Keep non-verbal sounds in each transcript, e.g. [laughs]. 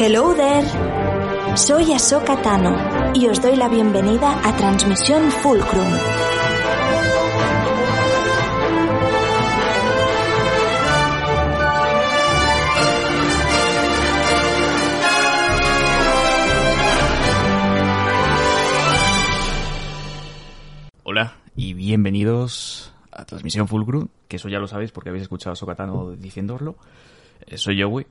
Hello there. Soy Ahsoka Tano y os doy la bienvenida a Transmisión Fulcrum. Bienvenidos a Transmisión Fulcrum, que eso ya lo sabéis porque habéis escuchado a Sokatano diciéndoslo. Eh, Soy Joey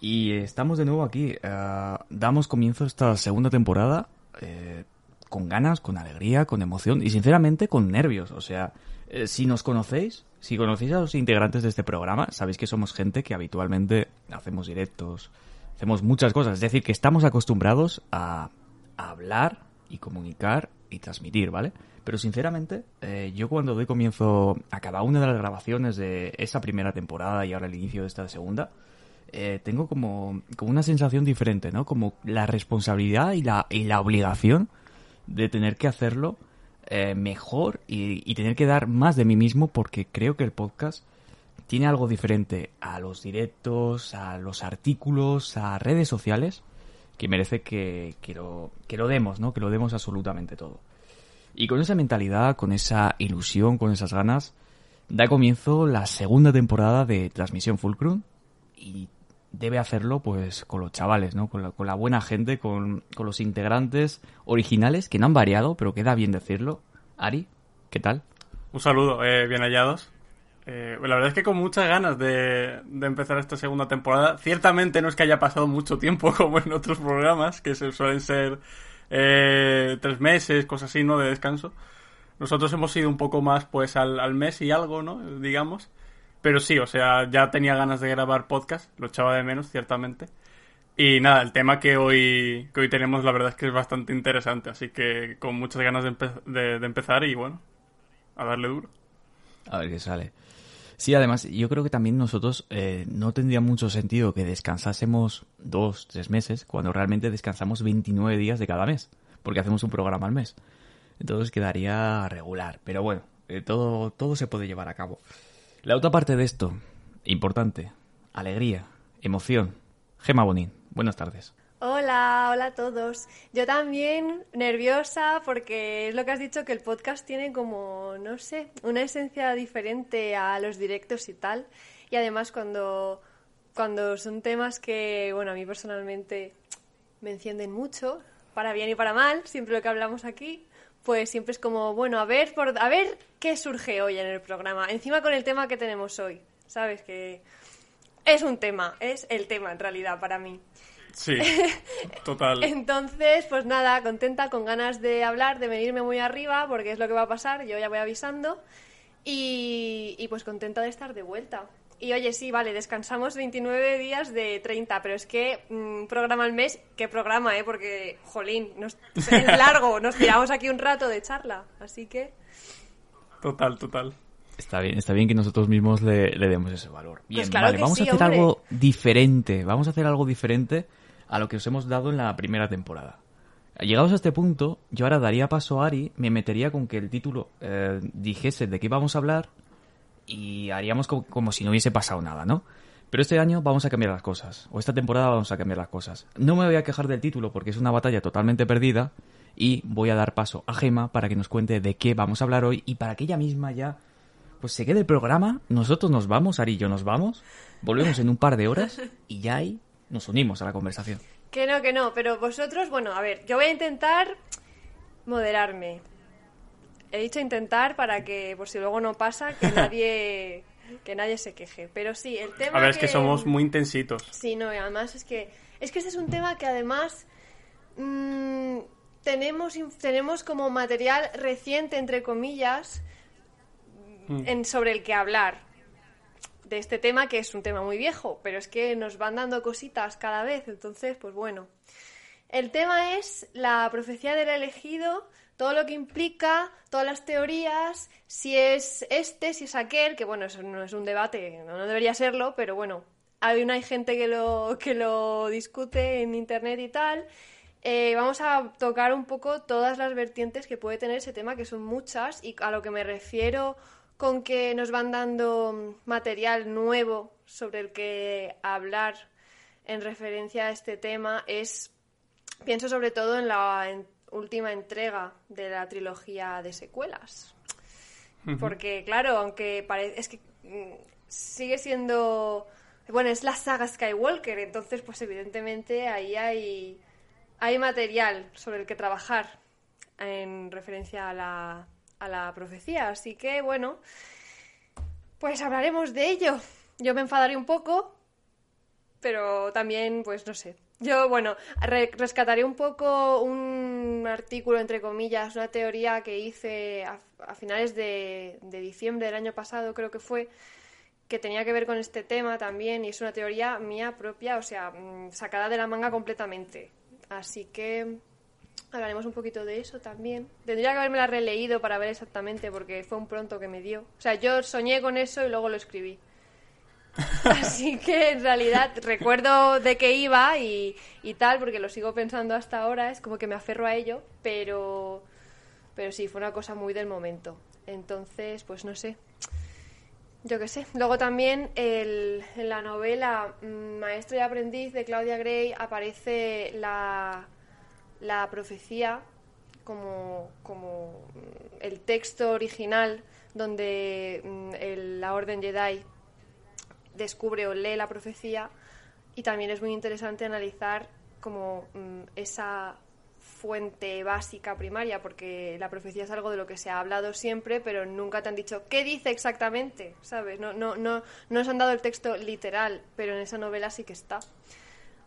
y estamos de nuevo aquí. Eh, damos comienzo a esta segunda temporada eh, con ganas, con alegría, con emoción y sinceramente con nervios. O sea, eh, si nos conocéis, si conocéis a los integrantes de este programa, sabéis que somos gente que habitualmente hacemos directos, hacemos muchas cosas. Es decir, que estamos acostumbrados a, a hablar y comunicar y transmitir, ¿vale? Pero sinceramente, eh, yo cuando doy comienzo a cada una de las grabaciones de esa primera temporada y ahora el inicio de esta segunda, eh, tengo como, como una sensación diferente, ¿no? Como la responsabilidad y la, y la obligación de tener que hacerlo eh, mejor y, y tener que dar más de mí mismo porque creo que el podcast tiene algo diferente a los directos, a los artículos, a redes sociales, que merece que, que, lo, que lo demos, ¿no? Que lo demos absolutamente todo. Y con esa mentalidad, con esa ilusión, con esas ganas, da comienzo la segunda temporada de Transmisión Fulcrum y debe hacerlo pues con los chavales, ¿no? Con la, buena gente, con, con los integrantes originales que no han variado, pero queda bien decirlo. Ari, ¿qué tal? Un saludo, eh, bien hallados. Eh, la verdad es que con muchas ganas de, de, empezar esta segunda temporada. Ciertamente no es que haya pasado mucho tiempo [laughs] como en otros programas, que se suelen ser eh, tres meses, cosas así, ¿no? De descanso. Nosotros hemos ido un poco más, pues, al, al mes y algo, ¿no? Digamos. Pero sí, o sea, ya tenía ganas de grabar podcast, lo echaba de menos, ciertamente. Y nada, el tema que hoy, que hoy tenemos, la verdad es que es bastante interesante, así que con muchas ganas de, de, de empezar y bueno, a darle duro. A ver qué sale. Sí, además, yo creo que también nosotros eh, no tendría mucho sentido que descansásemos dos, tres meses, cuando realmente descansamos 29 días de cada mes, porque hacemos un programa al mes. Entonces quedaría regular. Pero bueno, eh, todo, todo se puede llevar a cabo. La otra parte de esto, importante, alegría, emoción. Gema Bonín, buenas tardes. Hola, hola a todos. Yo también nerviosa porque es lo que has dicho que el podcast tiene como, no sé, una esencia diferente a los directos y tal. Y además cuando, cuando son temas que, bueno, a mí personalmente me encienden mucho, para bien y para mal, siempre lo que hablamos aquí, pues siempre es como, bueno, a ver, por, a ver qué surge hoy en el programa. Encima con el tema que tenemos hoy, ¿sabes? Que es un tema, es el tema en realidad para mí. Sí, [laughs] total. Entonces, pues nada, contenta, con ganas de hablar, de venirme muy arriba, porque es lo que va a pasar, yo ya voy avisando. Y, y pues contenta de estar de vuelta. Y oye, sí, vale, descansamos 29 días de 30, pero es que mmm, programa al mes, ¿qué programa, eh? Porque, jolín, nos, es [laughs] largo, nos tiramos aquí un rato de charla, así que... Total, total. Está bien, está bien que nosotros mismos le, le demos ese valor. Bien, pues claro vale, vamos sí, a hacer hombre. algo diferente. Vamos a hacer algo diferente a lo que os hemos dado en la primera temporada. Llegados a este punto, yo ahora daría paso a Ari, me metería con que el título eh, dijese de qué vamos a hablar y haríamos como, como, si no hubiese pasado nada, ¿no? Pero este año vamos a cambiar las cosas, o esta temporada vamos a cambiar las cosas. No me voy a quejar del título porque es una batalla totalmente perdida y voy a dar paso a Gema para que nos cuente de qué vamos a hablar hoy y para que ella misma ya pues se quede el programa, nosotros nos vamos, Ari y yo nos vamos, volvemos en un par de horas y ya ahí nos unimos a la conversación. Que no, que no, pero vosotros, bueno, a ver, yo voy a intentar moderarme. He dicho intentar para que, por si luego no pasa, que [laughs] nadie que nadie se queje. Pero sí, el tema A ver, que... es que somos muy intensitos. Sí, no, y además es que es que este es un tema que además mmm, tenemos tenemos como material reciente entre comillas Mm. en, sobre el que hablar este tema que es un tema muy viejo, pero es que nos van dando cositas cada vez, entonces, pues bueno. El tema es la profecía del elegido, todo lo que implica, todas las teorías, si es este, si es aquel, que bueno, eso no es un debate, no, no debería serlo, pero bueno, hay una hay gente que lo, que lo discute en internet y tal. eh, vamos a tocar un poco todas las vertientes que puede tener ese tema, que son muchas, y a lo que me refiero con que nos van dando material nuevo sobre el que hablar en referencia a este tema es, pienso sobre todo en la última entrega de la trilogía de secuelas. Porque, claro, aunque parece, es que mm, sigue siendo, bueno, es la saga Skywalker, entonces, pues evidentemente ahí hay, hay material sobre el que trabajar en referencia a la, a la profecía. Así que, bueno, pues hablaremos de ello. Yo me enfadaré un poco, pero también, pues no sé. Yo, bueno, rescataré un poco un artículo, entre comillas, una teoría que hice a, finales de, de, diciembre del año pasado, creo que fue, que tenía que ver con este tema también, y es una teoría mía propia, o sea, mm, sacada de la manga completamente. Así que Hablaremos un poquito de eso también. Tendría que haberme la releído para ver exactamente porque fue un pronto que me dio. O sea, yo soñé con eso y luego lo escribí. [laughs] Así que en realidad recuerdo de qué iba y, y, tal, porque lo sigo pensando hasta ahora, es como que me aferro a ello, pero, pero sí, fue una cosa muy del momento. Entonces, pues no sé. Yo qué sé. Luego también el, en la novela mm, Maestro y Aprendiz de Claudia Gray aparece la la profecía como, como el texto original donde mm, la Orden Jedi descubre o lee la profecía y también es muy interesante analizar como mm, esa fuente básica primaria porque la profecía es algo de lo que se ha hablado siempre pero nunca te han dicho qué dice exactamente sabes no no no no nos han dado el texto literal pero en esa novela sí que está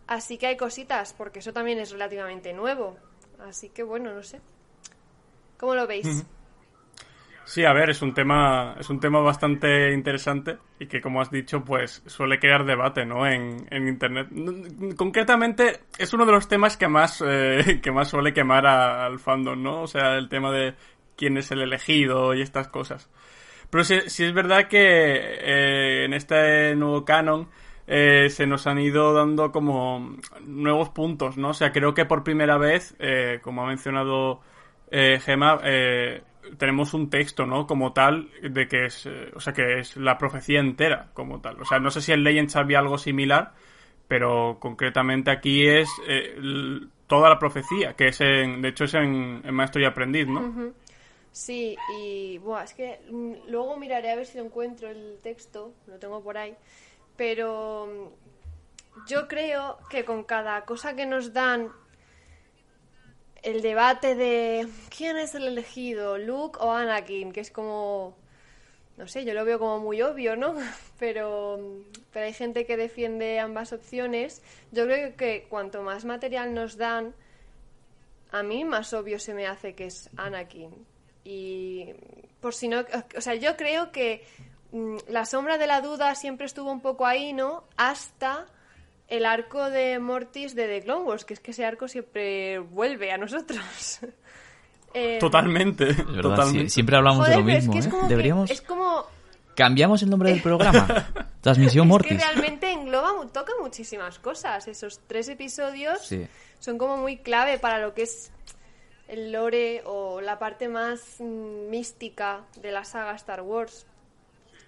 Así que hay cositas, porque eso también es relativamente nuevo. Así que bueno, no sé. ¿Cómo lo veis? Sí, a ver, es un tema, es un tema bastante interesante y que, como has dicho, pues suele crear debate, ¿no? En, en internet. Concretamente, es uno de los temas que más, eh, [laughs] que más suele quemar al fandom, ¿no? O sea, el tema de quién es el elegido y estas cosas. Pero sí, es verdad que eh, en este nuevo canon eh, se nos han ido dando como nuevos puntos, ¿no? O sea, creo que por primera vez, eh, como ha mencionado eh, Gema, eh, tenemos un texto, ¿no? Como tal, de que es, o sea, que es la profecía entera, como tal. O sea, no sé si en Legends había algo similar, pero concretamente aquí es toda la profecía, que es en, de hecho es en, Maestro y Aprendiz, ¿no? Sí, y buah, es que mm, luego miraré a ver si lo encuentro el texto, lo tengo por ahí pero mm, yo creo que con cada cosa que nos dan el debate de quién es el elegido, Luke o Anakin, que es como no sé, yo lo veo como muy obvio, ¿no? [laughs] Pero, pero hay gente que defiende ambas opciones. Yo creo que cuanto más material nos dan, a mí más obvio se me hace que es Anakin. Y por si no, o sea, yo creo que Mm, la sombra de la duda siempre estuvo un poco ahí, ¿no? Hasta el arco de Mortis de The Clone Wars, que es que ese arco siempre vuelve a nosotros. [laughs] Eh, totalmente, totalmente. siempre hablamos de lo mismo, es ¿eh? Deberíamos... es como... Cambiamos el nombre del [laughs] programa. Transmisión Mortis. Es que realmente engloba, toca muchísimas cosas. Esos tres episodios son como muy clave para lo que es el lore o la parte más mm, mística de la saga Star Wars.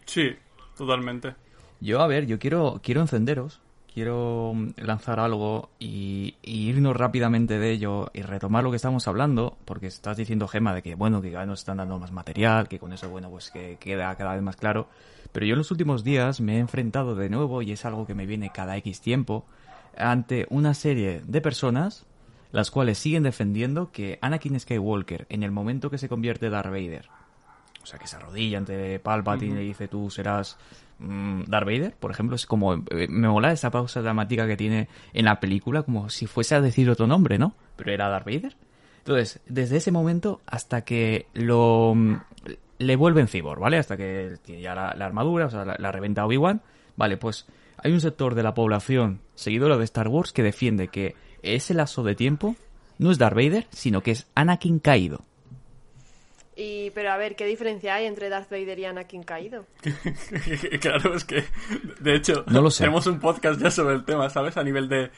Sí, totalmente. Yo, a ver, yo quiero, quiero encenderos, quiero lanzar algo y, irnos rápidamente de ello y retomar lo que estamos hablando, porque estás diciendo, Gema, de que, bueno, que cada vez nos están dando más material, que con eso, bueno, pues que queda cada vez más claro. Pero yo en los últimos días me he enfrentado de nuevo, y es algo que me viene cada X tiempo, ante una serie de personas las cuales siguen defendiendo que Anakin Skywalker, en el momento que se convierte Darth Vader, o sea, que se arrodilla ante Palpatine y dice tú serás mm, Darth Vader, por ejemplo, es como eh, me mola esa pausa dramática que tiene en la película como si fuese a decir otro nombre, ¿no? Pero era Darth Vader. Entonces, desde ese momento hasta que lo mm, le vuelven cyborg, ¿vale? Hasta que tiene ya la, armadura, o sea, la, la reventa Obi-Wan, vale, pues hay un sector de la población seguidora de Star Wars que defiende que ese lazo de tiempo no es Darth Vader, sino que es Anakin caído. Y, pero a ver, ¿qué diferencia hay entre Darth Vader y Anakin caído? [laughs] claro, es que, de hecho, no lo tenemos un podcast ya sobre el tema, ¿sabes? A nivel de...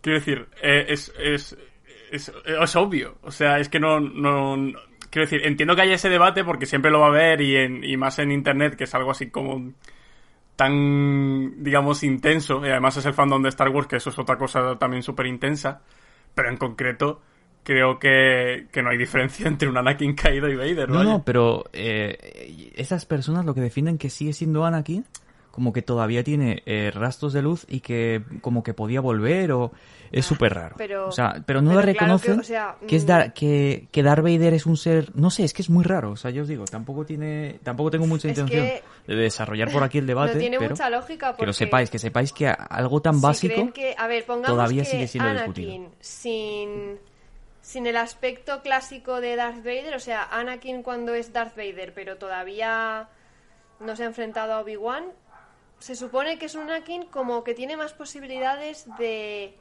quiero decir, eh, es, es, es, es obvio. O sea, es que no, no, no- Quiero decir, entiendo que haya ese debate porque siempre lo va a haber y, en, y más en internet, que es algo así como tan, digamos, intenso. Y además es el fandom de Star Wars, que eso es otra cosa también súper intensa. Pero en concreto, creo que, que no hay diferencia [laughs] entre un Anakin caído y Vader. No, vaya. no, pero eh, esas personas lo que defienden que sigue siendo Anakin, como que todavía tiene eh, rastros de luz y que como que podía volver o es súper raro. Ah, pero- o sea, pero no pero le claro que, reconocen o sea, que es mm. Dar- que, que Darth Vader es un ser, no sé, es que es muy raro. O sea, yo os digo, tampoco tiene, tampoco tengo mucha intención que de desarrollar por aquí el debate, no tiene pero mucha lógica porque que lo sepáis, que sepáis que algo tan si básico creen que, a ver, pongamos todavía que sigue siendo Anakin discutido. sin sin el aspecto clásico de Darth Vader, o sea, Anakin cuando es Darth Vader, pero todavía no se ha enfrentado a Obi-Wan, se supone que es un Anakin como que tiene más posibilidades de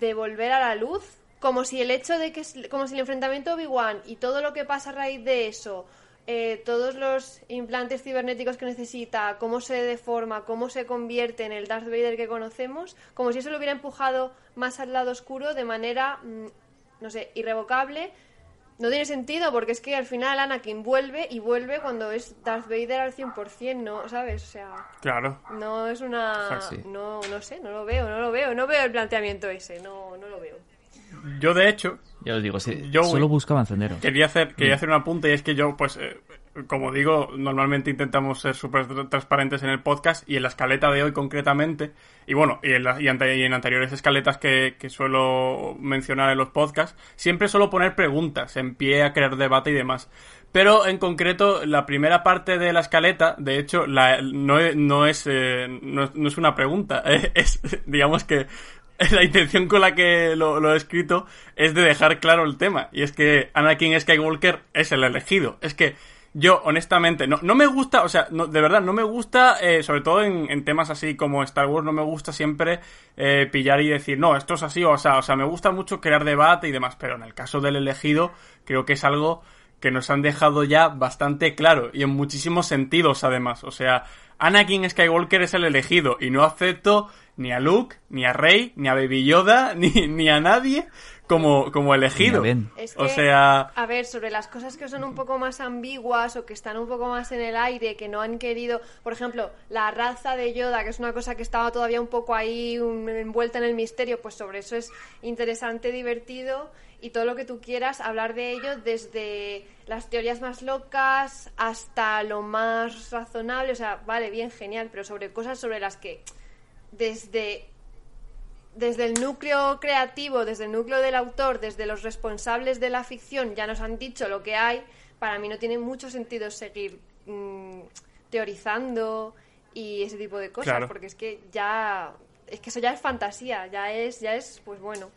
de volver a la luz, como si el hecho de que como si el enfrentamiento Obi-Wan y todo lo que pasa a raíz de eso, eh, todos los implantes cibernéticos que necesita, cómo se deforma, cómo se convierte en el Darth Vader que conocemos, como si eso lo hubiera empujado más al lado oscuro de manera, mm, no sé, irrevocable. No tiene sentido porque es que al final Anakin vuelve y vuelve cuando es Darth Vader al 100%, ¿no? ¿Sabes? O sea, Claro. no es una... Sí. No, no sé, no lo veo, no lo veo, no veo el planteamiento ese, no, no lo veo. Yo, de hecho, Ya os digo, sí, Yo, solo buscaba encenderos. Quería hacer, Mm. quería hacer un apunte y es que yo, pues, eh, como digo, normalmente intentamos ser súper tr- transparentes en el podcast y en la escaleta de hoy concretamente, y bueno, y en, la- y en anteriores escaletas que, suelo mencionar en los podcasts, siempre suelo poner preguntas en pie a crear debate y demás. Pero en concreto, la primera parte de la escaleta, de hecho, la, no, no, es, eh, no es una pregunta, [laughs] eh, es, digamos que [laughs] la intención con la que lo, lo he escrito es de dejar claro el tema. Y es que Anakin Skywalker es el elegido. Es que yo, honestamente, no, no me gusta, o sea, no, de verdad, no me gusta, eh, sobre todo en, en temas así como Star Wars, no me gusta siempre eh, pillar y decir, no, esto es así, o sea, o sea, me gusta mucho crear debate y demás, pero en el caso del elegido, creo que es algo que nos han dejado ya bastante claro y en muchísimos sentidos además. O sea, Anakin Skywalker es el elegido y no acepto ni a Luke, ni a Rey, ni a Baby Yoda, [laughs] ni, ni a nadie como, como elegido. O sea, a ver, sobre las cosas que son un poco más ambiguas o que están un poco más en el aire, que no han querido, por ejemplo, la raza de Yoda, que es una cosa que estaba todavía un poco ahí un- envuelta en el misterio, pues sobre eso es interesante, divertido y todo lo que tú quieras, hablar de ello desde las teorías más locas hasta lo más razonable, o sea, vale, bien, genial, pero sobre cosas sobre las que desde desde el núcleo creativo, desde el núcleo del autor, desde los responsables de la ficción ya nos han dicho lo que hay, para mí no tiene mucho sentido seguir mm, teorizando y ese tipo de cosas, Claro. porque es que ya es que eso ya es fantasía, ya es ya es pues bueno,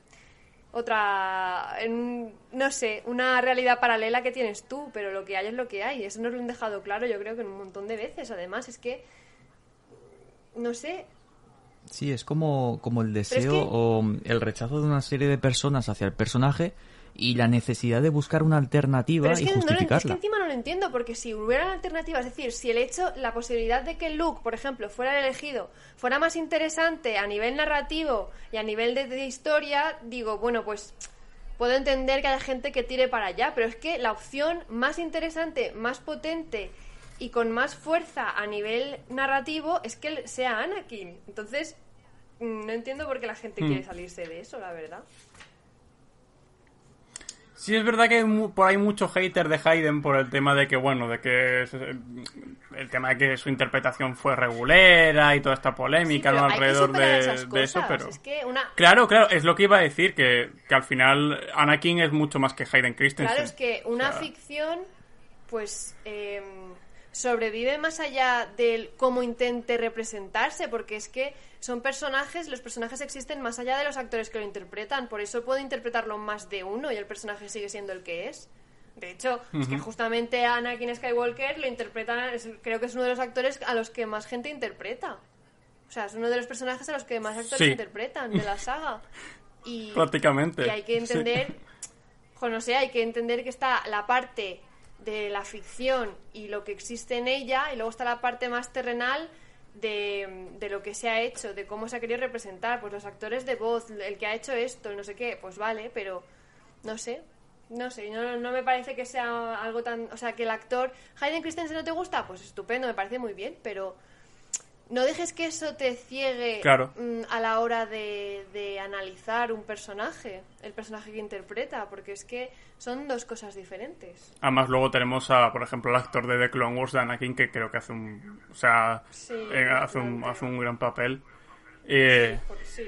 otra en- no sé, una realidad paralela que tienes tú, pero lo que hay es lo que hay, eso nos lo han dejado claro, yo creo que un montón de veces, además es que no sé, Sí, es como, como el es deseo que- o el rechazo de una serie de personas hacia el personaje y la necesidad de buscar una alternativa Pero es y que, no lo- es que justificarla. encima no lo entiendo, porque si hubiera una alternativa, es decir, si el hecho, la posibilidad de que Luke, por ejemplo, fuera el elegido, fuera más interesante a nivel narrativo y a nivel de, de historia, digo, bueno, pues puedo entender que haya gente que tire para allá, pero es que la opción más interesante, más potente y con más fuerza a nivel narrativo es que él sea Anakin. Entonces, mm, no entiendo por qué la gente Hmm. quiere salirse de eso, la verdad. Sí, es verdad que hay mu- por ahí mucho hater de Hayden por el tema de que, bueno, de que el tema de que su interpretación fue regulera y toda esta polémica alrededor de, esas de eso, pero... Es que una, Claro, claro, es lo que iba a decir, que, que al final Anakin es mucho más que Hayden Christensen. Claro, es que una O sea, ficción, pues, eh, sobrevive más allá del cómo intente representarse, porque es que son personajes, los personajes existen más allá de los actores que lo interpretan, por eso puede interpretarlo más de uno y el personaje sigue siendo el que es. De hecho, es que justamente a Anakin Skywalker lo interpretan, creo que es uno de los actores a los que más gente interpreta. O sea, es uno de los personajes a los que más actores Sí. interpretan de la saga. [laughs] Y, Prácticamente. y hay que Sí. entender, jo, no sé, hay que entender que está la parte de la ficción y lo que existe en ella, y luego está la parte más terrenal de, de lo que se ha hecho, de cómo se ha querido representar, pues los actores de voz, el que ha hecho esto, no sé qué, pues vale, pero no sé, no sé, no, no me parece que sea algo tan... O sea, que el actor... Hayden Christensen no te gusta, pues estupendo, me parece muy bien, pero no dejes que eso te ciegue Claro. mm, a la hora de, de analizar un personaje, el personaje que interpreta, porque es que son dos cosas diferentes. Además, luego tenemos a, por ejemplo, el actor de The Clone Wars de Anakin, que creo que hace un. O sea, Sí, eh, hace, un, hace un gran papel. Eh, Porque sí,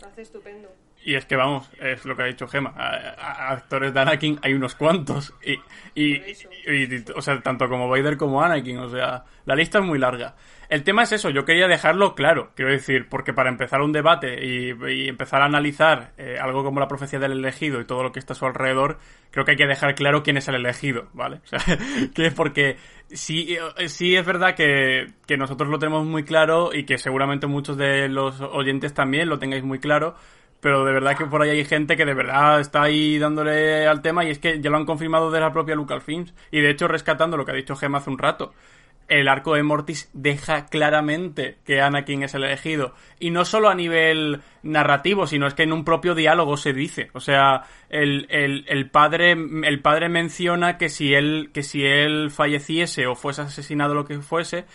lo hace estupendo. Y es que vamos, es lo que ha dicho Gema. A- a- actores de Anakin hay unos cuantos. Y, y, y- y- o sea, tanto como Vader como Anakin. O sea, la lista es muy larga. El tema es eso, yo quería dejarlo claro. Quiero decir, porque para empezar un debate y, empezar a analizar eh, algo como la profecía del elegido y todo lo que está a su alrededor, creo que hay que dejar claro quién es el elegido, ¿vale? [laughs] O sea, que porque sí, eh, sí es verdad que, que nosotros lo tenemos muy claro y que seguramente muchos de los oyentes también lo tengáis muy claro pero de verdad que por ahí hay gente que de verdad está ahí dándole al tema y es que ya lo han confirmado de la propia Lucasfilms y de hecho rescatando lo que ha dicho Gemma hace un rato el arco de Mortis deja claramente que Anakin es el elegido y no solo a nivel narrativo sino es que en un propio diálogo se dice o sea el, el, el padre el padre menciona que si él que si él falleciese o fuese asesinado lo que fuese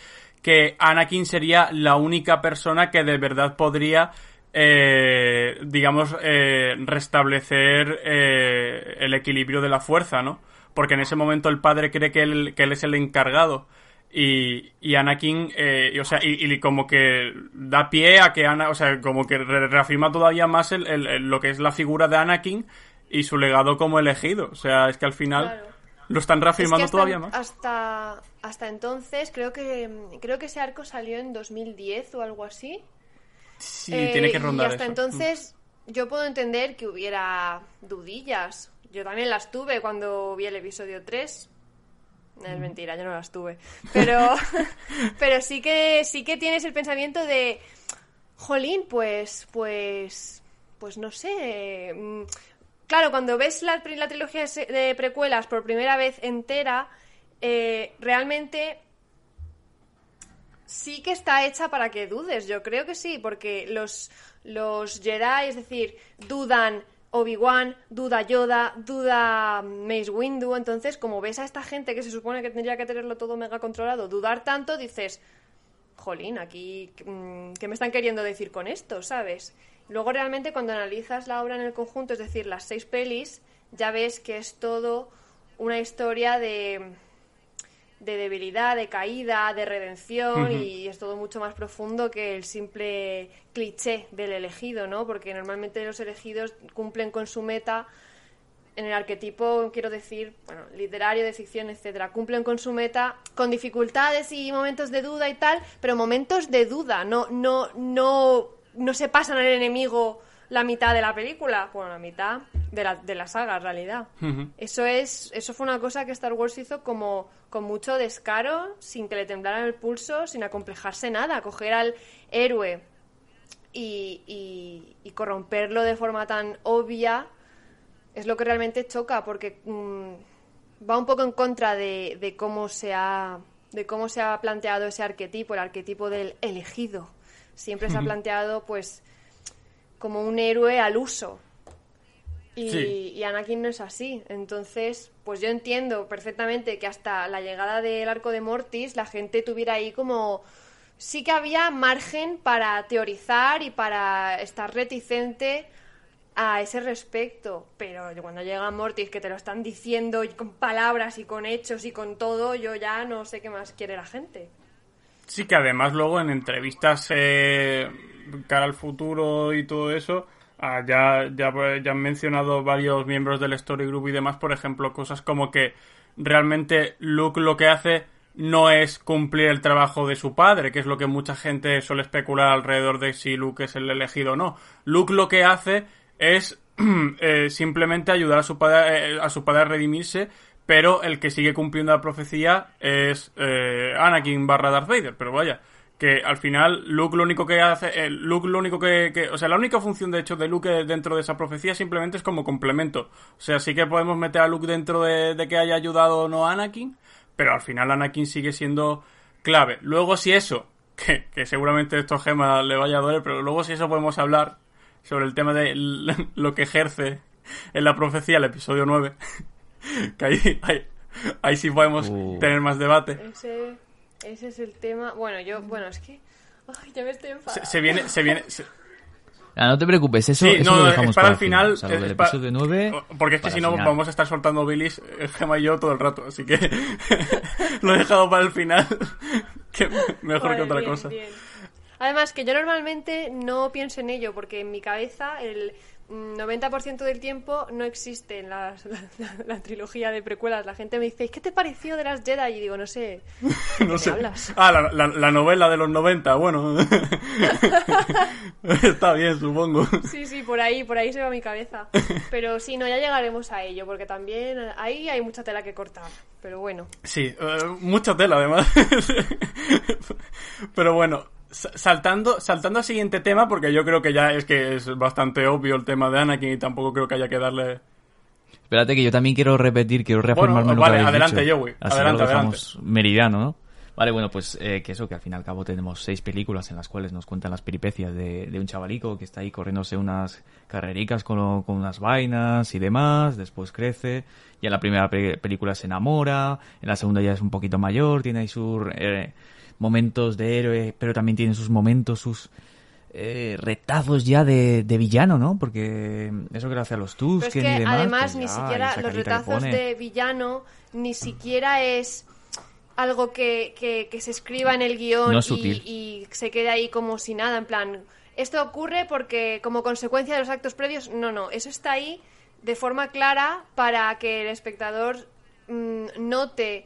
que Anakin sería la única persona que de verdad podría eh, digamos, eh, restablecer eh, el equilibrio de la fuerza, ¿no? Porque en ese momento el padre cree que él, que él es el encargado. Y, y Anakin, eh, y, o sea, y, y como que da pie a que Ana, o sea, como que re- reafirma todavía más el, el- el- lo que es la figura de Anakin y su legado como elegido. O sea, es que al final Claro. lo están reafirmando Es que hasta, todavía más. Hasta, hasta entonces, creo que, creo que ese arco salió en 2010 o algo así. Sí, Eh, tiene que rondar Y hasta eso. entonces, yo puedo entender que hubiera dudillas. Yo también las tuve cuando vi el episodio 3. Es mentira, yo no las tuve. Pero, [laughs] pero sí que sí que tienes el pensamiento de. Jolín, pues. Pues. Pues no sé. mm, Claro, cuando ves la, la trilogía de precuelas por primera vez entera, eh, realmente sí que está hecha para que dudes, yo creo que sí, porque los, los Jedi, es decir, dudan Obi-Wan, duda Yoda, duda Mace Windu, entonces como ves a esta gente que se supone que tendría que tenerlo todo mega controlado, dudar tanto, dices, jolín, aquí, mm, ¿qué me están queriendo decir con esto, sabes? Luego realmente cuando analizas la obra en el conjunto, es decir, las seis pelis, ya ves que es todo una historia de de debilidad, de caída, de redención y es todo mucho más profundo que el simple cliché del elegido, ¿no? Porque normalmente los elegidos cumplen con su meta en el arquetipo, quiero decir, bueno, literario, de ficción, etcétera, cumplen con su meta con dificultades y momentos de duda y tal, pero momentos de duda, no no no no se pasan al enemigo la mitad de la película, bueno, la mitad de la, de la saga en realidad. Eso es eso fue una cosa que Star Wars hizo como con mucho descaro, sin que le temblara el pulso, sin acomplejarse nada, coger al héroe y, y, y corromperlo de forma tan obvia es lo que realmente choca porque mm, va un poco en contra de, de cómo se ha de cómo se ha planteado ese arquetipo, el arquetipo del elegido. Siempre se ha planteado pues como un héroe al uso. Y, Sí. y Anakin no es así. Entonces, pues yo entiendo perfectamente que hasta la llegada del arco de Mortis la gente tuviera ahí como sí que había margen para teorizar y para estar reticente a ese respecto, pero cuando llega Mortis que te lo están diciendo y con palabras y con hechos y con todo, yo ya no sé qué más quiere la gente. Sí, que además luego en entrevistas eh, cara al futuro y todo eso, ah, ya, ya, ya han mencionado varios miembros del Story Group y demás, por ejemplo, cosas como que realmente Luke lo que hace no es cumplir el trabajo de su padre, que es lo que mucha gente suele especular alrededor de si Luke es el elegido o no. Luke lo que hace es [clears throat] eh, simplemente ayudar a su padre, eh, a su padre a redimirse, pero el que sigue cumpliendo la profecía es eh, Anakin barra Darth Vader, pero vaya, que al final Luke lo único que hace, eh, Luke lo único que, que- o sea, la única función de hecho de Luke dentro de esa profecía simplemente es como complemento, o sea, sí que podemos meter a Luke dentro de, de que haya ayudado o no a Anakin, pero al final Anakin sigue siendo clave. Luego si eso [laughs] que, que seguramente esto a Gema le vaya a doler, pero luego si eso podemos hablar sobre el tema de [laughs] lo que ejerce en la profecía el episodio 9, [laughs] que ahí, ahí, ahí sí podemos Uh. tener más debate. Ese, ese es el tema. Bueno, yo, bueno, es que. Ay, ya me estoy enfadando. Se, se viene, se viene, se- Ah, no te preocupes, eso, Sí, eso no, lo dejamos es para el el final, O sea, es para- episodio 9... Porque es que para si no final. vamos a estar soltando bilis, eh, Gemma y yo todo el rato, así que [laughs] lo he dejado para el final, [laughs] que mejor Vale, que otra bien, cosa. bien. Además, que yo normalmente no pienso en ello, porque en mi cabeza el 90% del tiempo no existe en las- la, la trilogía de precuelas. La gente me dice, ¿qué te pareció de las Jedi? Y digo, no sé, [laughs] ¿de No qué sé. hablas? Ah, la, la- la novela de los 90, bueno. [laughs] [laughs] Está bien, supongo. Sí, sí, por ahí, por ahí se va mi cabeza. Pero sí, no, ya llegaremos a ello, porque también ahí hay mucha tela que cortar. Pero bueno. Sí, eh, mucha tela además. Pero bueno, saltando, saltando al siguiente tema, porque yo creo que ya es que es bastante obvio el tema de Anakin y tampoco creo que haya que darle... Espérate que yo también quiero repetir, quiero reafirmarme Bueno, lo vale, que adelante, dicho. Joey, Así adelante, dejamos meridiano, ¿no? Vale, bueno, pues eh, que eso, que al fin y al cabo tenemos seis películas en las cuales nos cuentan las peripecias de, de un chavalico que está ahí corriéndose unas carrericas con, con unas vainas y demás, después crece, y en la primera pe- película se enamora, en la segunda ya es un poquito mayor, tiene ahí sus eh, momentos de héroe, pero también tiene sus momentos, sus eh, retazos ya de, de villano, ¿no? Porque eso que le hace a los es Tusken que y demás. además pues ni ya, siquiera los retazos de villano ni siquiera es algo que, que- que se escriba en el guion No es y, y se quede ahí como si nada, en plan, esto ocurre porque como consecuencia de los actos previos, no, no, eso está ahí de forma clara para que el espectador mm, note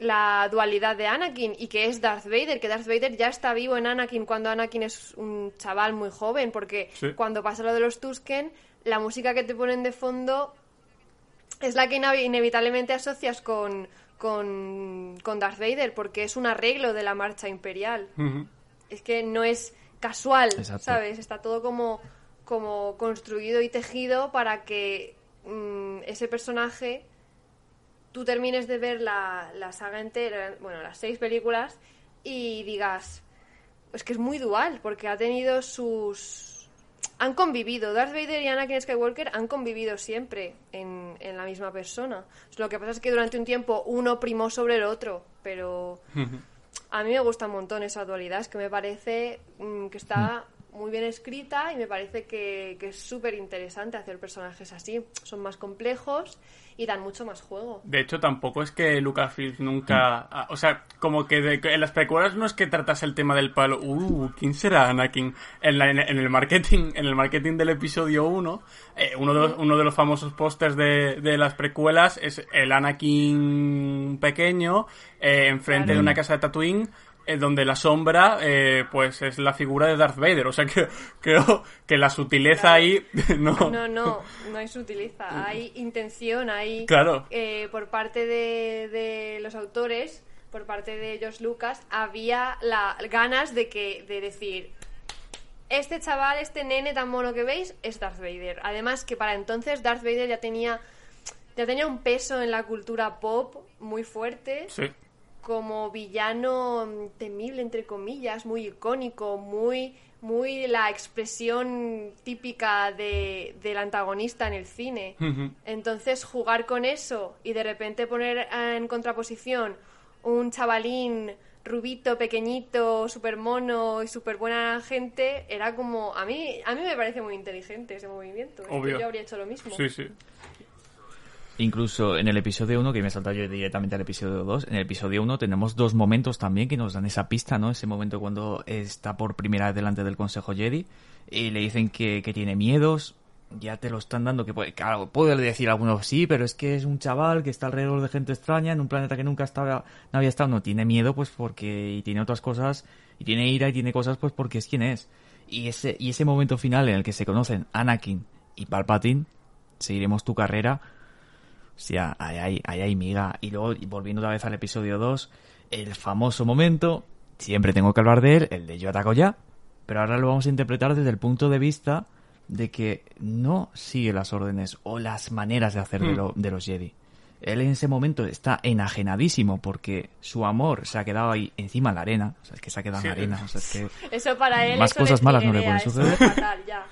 la dualidad de Anakin y que es Darth Vader, que Darth Vader ya está vivo en Anakin cuando Anakin es un chaval muy joven, porque Sí. cuando pasa lo de los Tusken, la música que te ponen de fondo es la que inevitablemente asocias con, con, con Darth Vader, porque es un arreglo de la marcha imperial. Es que no es casual, Exacto. ¿sabes? Está todo como, como construido y tejido para que mm, ese personaje tú termines de ver la, la saga entera, bueno, las seis películas, y digas, es que es muy dual, porque ha tenido sus... Han convivido, Darth Vader y Anakin Skywalker han convivido siempre en, en la misma persona. Lo que pasa es que durante un tiempo uno primó sobre el otro, pero a mí me gusta un montón esa dualidad, es que me parece mm, que está muy bien escrita y me parece que, que es súper interesante hacer personajes así. Son más complejos y dan mucho más juego. De hecho, tampoco es que Lucasfilm nunca... ah, O sea, como que de- en las precuelas no es que tratase el tema del palo... Uh, ¿quién será Anakin? En, la- en- en el marketing en el marketing del episodio 1, eh, uno, de los, uno de los famosos pósters de, de las precuelas es el Anakin pequeño eh, enfrente Claro. de una casa de Tatooine eh, donde la sombra pues pues es la figura de Darth Vader. O sea [laughs] que creo que la sutileza Claro. ahí [laughs] no... No, no, no se utiliza. Hay intención, hay Claro. eh, por parte de, de los autores, por parte de George Lucas, había la ganas de que de decir este chaval, este nene tan mono que veis es Darth Vader. Además que para entonces Darth Vader ya tenía ya tenía un peso en la cultura pop muy fuerte Sí. Como villano mm, temible entre comillas, muy icónico, muy muy la expresión típica de, del antagonista en el cine. Entonces jugar con eso y de repente poner eh, en contraposición un chavalín rubito, pequeñito, súper mono y súper buena gente, era como... A mí, a mí me parece muy inteligente ese movimiento. Obvio. Yo habría hecho lo mismo. Sí, sí. Incluso en el episodio 1, que me he saltado yo directamente al episodio 2, en el episodio 1 tenemos dos momentos también que nos dan esa pista, ¿no? Ese momento cuando está por primera vez delante del Consejo Jedi y le dicen que, que tiene miedos, ya te lo están dando, que puede, claro, puede decir alguno sí, pero es que es un chaval que está alrededor de gente extraña en un planeta que nunca estaba, no había estado, no tiene miedo pues porque, y tiene otras cosas, y tiene ira y tiene cosas pues porque es quien es. Y ese, y ese momento final en el que se conocen Anakin y Palpatine, seguiremos tu carrera, o sea, ahí hay, ahí hay miga. Y luego, y volviendo otra vez al episodio 2, el famoso momento, siempre tengo que hablar de él, el de yo ataco ya, pero ahora lo vamos a interpretar desde el punto de vista de que no sigue las órdenes o las maneras de hacer de, Hmm. lo- de los Jedi. él en ese momento está enajenadísimo porque su amor se ha quedado ahí encima en la arena. O sea, es que se ha quedado en la arena. O sea, es que Eso para él Más eso cosas malas no le pueden suceder. fatal, ya.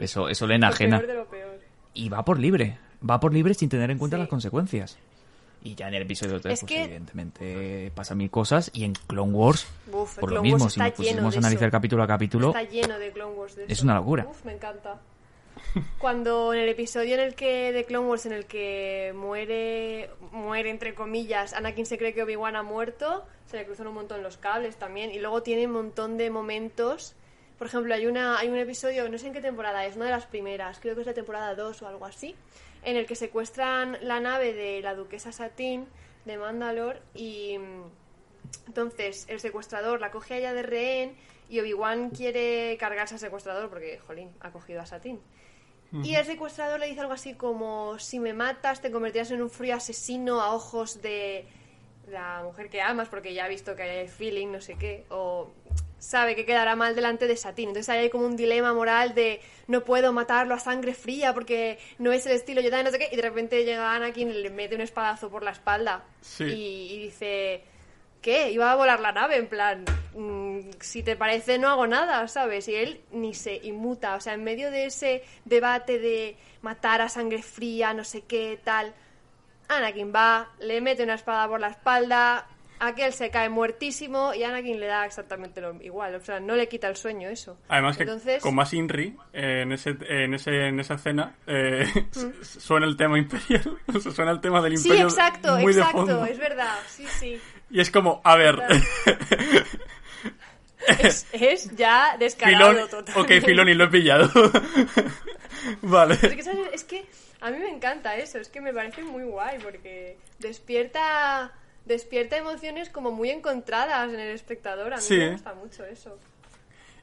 eso, eso le Lo enajena. peor de lo peor. Y va por libre. Va por libre sin tener en cuenta Sí. las consecuencias. Y ya en el episodio 3, Es pues que- evidentemente pasan mil cosas. Y en Clone Wars, Uf, por lo Wars mismo, si nos de a analizar eso. capítulo a capítulo, Está lleno de Clone Wars de Es eso. una locura. Uf, me encanta. Cuando en el episodio en el que de Clone Wars en el que muere muere entre comillas, Anakin se cree que Obi-Wan ha muerto, se le cruzan un montón los cables también y luego tiene un montón de momentos. Por ejemplo, hay una hay un episodio, no sé en qué temporada es, una de las primeras, creo que es la temporada 2 o algo así, en el que secuestran la nave de la duquesa Satine de Mandalore y mm, entonces el secuestrador la coge a ella de rehén y Obi-Wan quiere cargarse al secuestrador porque, jolín, ha cogido a Satine. Y el secuestrador le dice algo así como, si me matas te convertirás en un frío asesino a ojos de la mujer que amas porque ya ha visto que hay feeling, no sé qué, o sabe que quedará mal delante de Satine. Entonces ahí hay como un dilema moral de no puedo matarlo a sangre fría porque no es el estilo Jedi, no sé qué, y de repente llega Anakin y le mete un espadazo por la espalda Sí. y, y dice... ¿Qué? Iba a volar la nave, en plan, mm, si te parece no hago nada, ¿sabes? Y él ni se inmuta, o sea, en medio de ese debate de matar a sangre fría, no sé qué, tal, Anakin va, le mete una espada por la espalda, aquel se cae muertísimo y Anakin le da exactamente lo igual, o sea, no le quita el sueño eso. Además que Entonces, con más Inri, eh, en, ese, en, ese, en esa escena, eh, [laughs] s- suena el tema imperial. [laughs] O sea, suena el tema del Mm. Sí, imperio exacto, muy de exacto, fondo. es verdad, sí, sí. Y es como, a ver, Es, [laughs] es ya descarado Filoni, totalmente. ok, Filoni, lo he pillado. vale. Es que, ¿sabes? es que a mí me encanta eso, es que me parece muy guay porque despierta despierta emociones como muy encontradas en el espectador. A mí Sí. me gusta mucho eso.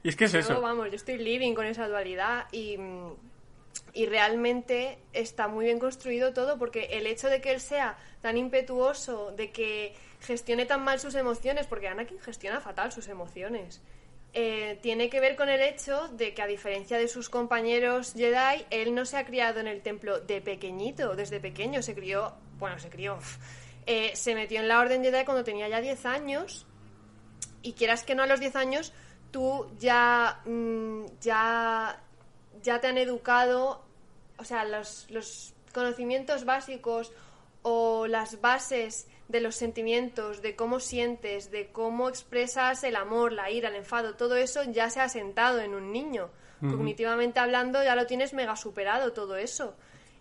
Y es que es Yo, eso. vamos, yo estoy living con esa dualidad y, y realmente está muy bien construido todo porque el hecho de que él sea tan impetuoso, de que gestione tan mal sus emociones, porque Anakin gestiona fatal sus emociones, eh, tiene que ver con el hecho de que a diferencia de sus compañeros Jedi, él no se ha criado en el templo de pequeñito, desde pequeño se crió, bueno, se crió, eh, se metió en la Orden Jedi cuando tenía ya 10 años y quieras que no a los 10 años, tú ya, mm, ya, ya te han educado, o sea, los, los conocimientos básicos o las bases de los sentimientos, de cómo sientes, de cómo expresas el amor, la ira, el enfado, todo eso ya se ha sentado en un niño. Cognitivamente hablando ya lo tienes mega superado todo eso.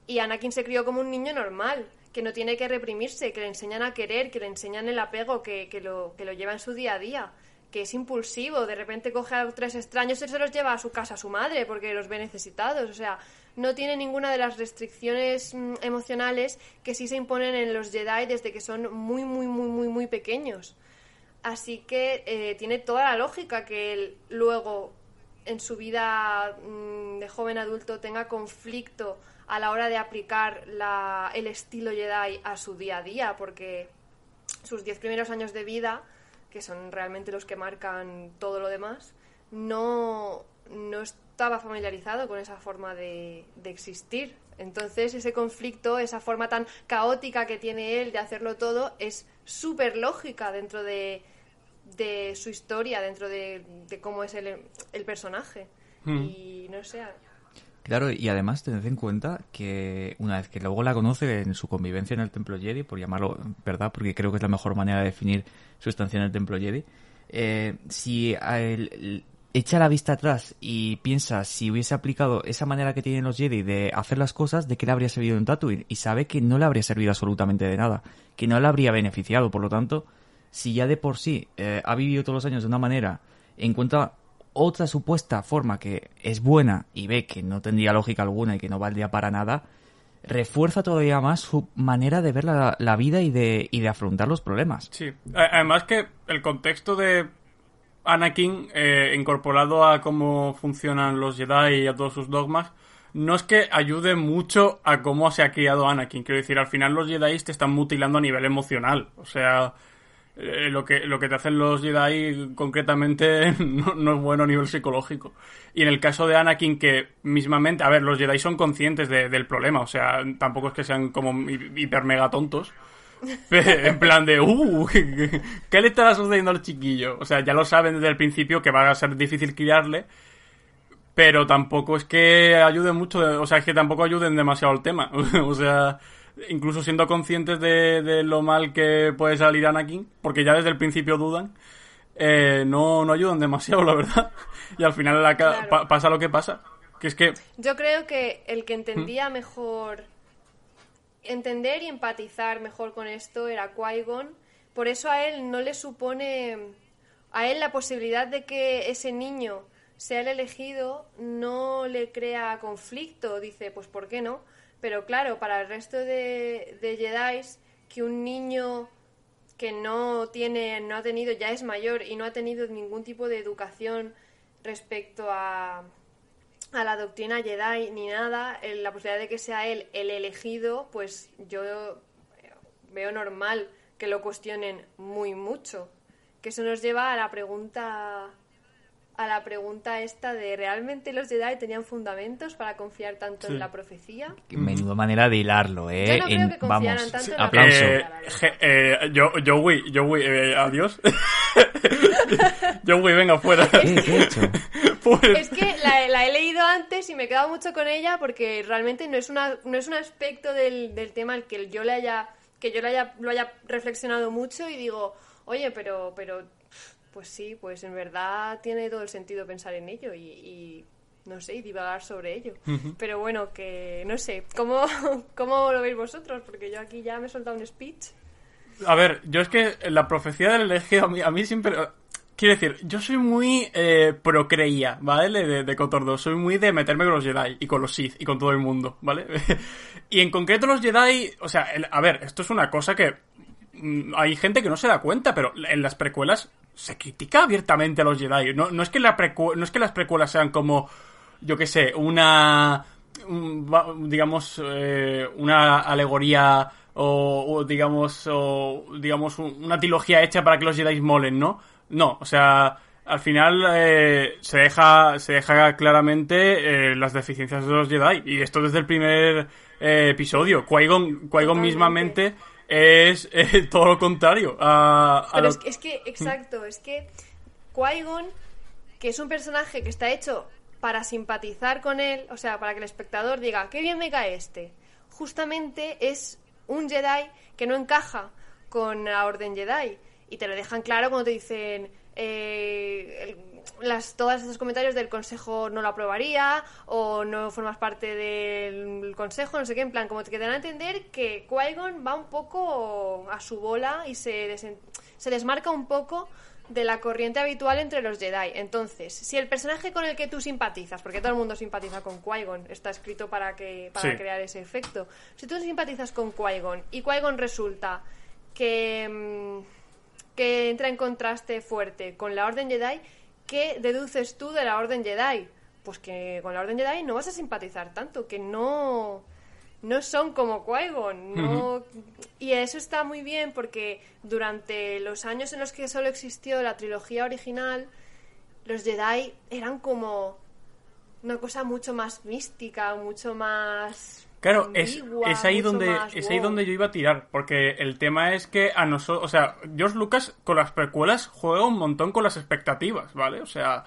Y Anakin se crió como un niño normal, que no tiene que reprimirse, que le enseñan a querer, que le enseñan el apego, que, que lo, que lo lleva en su día a día, que es impulsivo, de repente coge a tres extraños y se los lleva a su casa a su madre porque los ve necesitados. O sea, no tiene ninguna de las restricciones mm, emocionales que sí se imponen en los Jedi desde que son muy, muy, muy, muy, muy pequeños. Así que eh, tiene toda la lógica que él luego en su vida mm, de joven adulto tenga conflicto a la hora de aplicar la- el estilo Jedi a su día a día, porque sus diez primeros años de vida, que son realmente los que marcan todo lo demás, no, no estaba familiarizado con esa forma de, de existir. Entonces ese conflicto, esa forma tan caótica que tiene él de hacerlo todo, es súper lógica dentro de, de su historia, dentro de, de cómo es el, el personaje. Y no sé, Claro, y además tened en cuenta que una vez que luego la conoce en su convivencia en el Templo Jedi, por llamarlo verdad, porque creo que es la mejor manera de definir su estancia en el Templo Jedi, eh, si echa la vista atrás y piensa si hubiese aplicado esa manera que tienen los Jedi de hacer las cosas, de qué le habría servido en Tatooine, y sabe que no le habría servido absolutamente de nada, que no le habría beneficiado, por lo tanto, si ya de por sí eh, ha vivido todos los años de una manera, encuentra otra supuesta forma que es buena y ve que no tendría lógica alguna y que no valdría para nada, refuerza todavía más su manera de ver la, la vida y de, y de afrontar los problemas. Sí. Además que el contexto de Anakin, eh, incorporado a cómo funcionan los Jedi y a todos sus dogmas, no es que ayude mucho a cómo se ha criado Anakin. Quiero decir, al final los Jedi te están mutilando a nivel emocional. O sea, eh, lo, que, lo que te hacen los Jedi concretamente [laughs] no, es bueno a nivel psicológico. Y en el caso de Anakin, que mismamente, a ver, los Jedi son conscientes del problema, o sea, tampoco es que sean como hiper mega tontos. [laughs] en plan de, uh, [laughs] ¿qué le está sucediendo al chiquillo? O sea, ya lo saben desde el principio que va a ser difícil criarle, pero tampoco es que ayuden mucho, o sea, es que tampoco ayuden demasiado al tema. o sea, incluso siendo conscientes de, lo mal que puede salir Anakin, porque ya desde el principio dudan, eh, no, no ayudan demasiado, la verdad. [laughs] y al final pasa lo que pasa. Que es que... Yo creo que el que entendía mejor, entender y empatizar mejor con esto era Qui-Gon. Por eso a él no le supone, a él la posibilidad de que ese niño sea el elegido no le crea conflicto. Dice, pues ¿por qué no? Pero claro, para el resto de, de Jedi, que un niño que no tiene, no ha tenido, ya es mayor y no ha tenido ningún tipo de educación respecto a, a la doctrina Jedi ni nada, la posibilidad de que sea él el elegido, pues yo veo normal que lo cuestionen muy mucho. Que eso nos lleva a la pregunta a la pregunta esta de ¿realmente los Jedi tenían fundamentos para confiar tanto en la profecía? Menudo manera de hilarlo, ¿eh? Yo no creo que confiaran vamos, tanto en aplauso. Eh, eh, yo, Joey, Joey, eh, adiós. [laughs] Joey, venga, fuera. [laughs] Pues es que la, he leído antes y me he quedado mucho con ella porque realmente no es, una, no es un aspecto del, del tema al que yo le haya que yo le haya, lo haya reflexionado mucho y digo, oye, pero, pero pues sí, pues en verdad tiene todo el sentido pensar en ello y, no sé, y divagar sobre ello. Pero bueno, que no sé, ¿cómo, [laughs] ¿cómo lo veis vosotros? Porque yo aquí ya me he soltado un speech. A ver, yo es que la profecía del elegido a mí, siempre... Quiero decir, yo soy muy eh, procreía, ¿vale? De, de Cotor Soy muy de meterme con los Jedi y con los Sith y con todo el mundo, ¿vale? [laughs] y en concreto los Jedi... O sea, a ver, esto es una cosa que mm, hay gente que no se da cuenta, pero en las precuelas se critica abiertamente a los Jedi. No, no, es, que la no es que las precuelas sean como, yo qué sé, una, digamos, eh, una alegoría o, digamos, o, digamos, una trilogía hecha para que los Jedi molen, ¿no? No, o sea, al final eh, se deja se deja claramente eh, las deficiencias de los Jedi y esto desde el primer episodio. Qui-Gon mismamente es, todo lo contrario. A, Pero es, que, exacto, es que Qui-Gon, que es un personaje que está hecho para simpatizar con él, o sea, para que el espectador diga, qué bien me cae este, justamente es un Jedi que no encaja con la Orden Jedi. Y te lo dejan claro cuando te dicen, eh, las, todos esos comentarios del consejo no lo aprobaría o no formas parte del consejo, no sé qué, en plan, como que te dan a entender que Qui-Gon va un poco a su bola y se, se desmarca un poco de la corriente habitual entre los Jedi. Entonces, si el personaje con el que tú simpatizas, porque todo el mundo simpatiza con Qui-Gon, está escrito para que para crear ese efecto. Si tú simpatizas con Qui-Gon y Qui-Gon resulta que mm, que entra en contraste fuerte con la Orden Jedi, ¿qué deduces tú de la Orden Jedi? Pues que con la Orden Jedi no vas a simpatizar tanto, que no no son como Qui-Gon, no... y eso está muy bien porque durante los años en los que solo existió la trilogía original, los Jedi eran como una cosa mucho más mística, mucho más Claro, es, es ahí donde es ahí donde yo iba a tirar, porque el tema es que a nosotros, o sea, George Lucas con las precuelas juega un montón con las expectativas, ¿vale? O sea,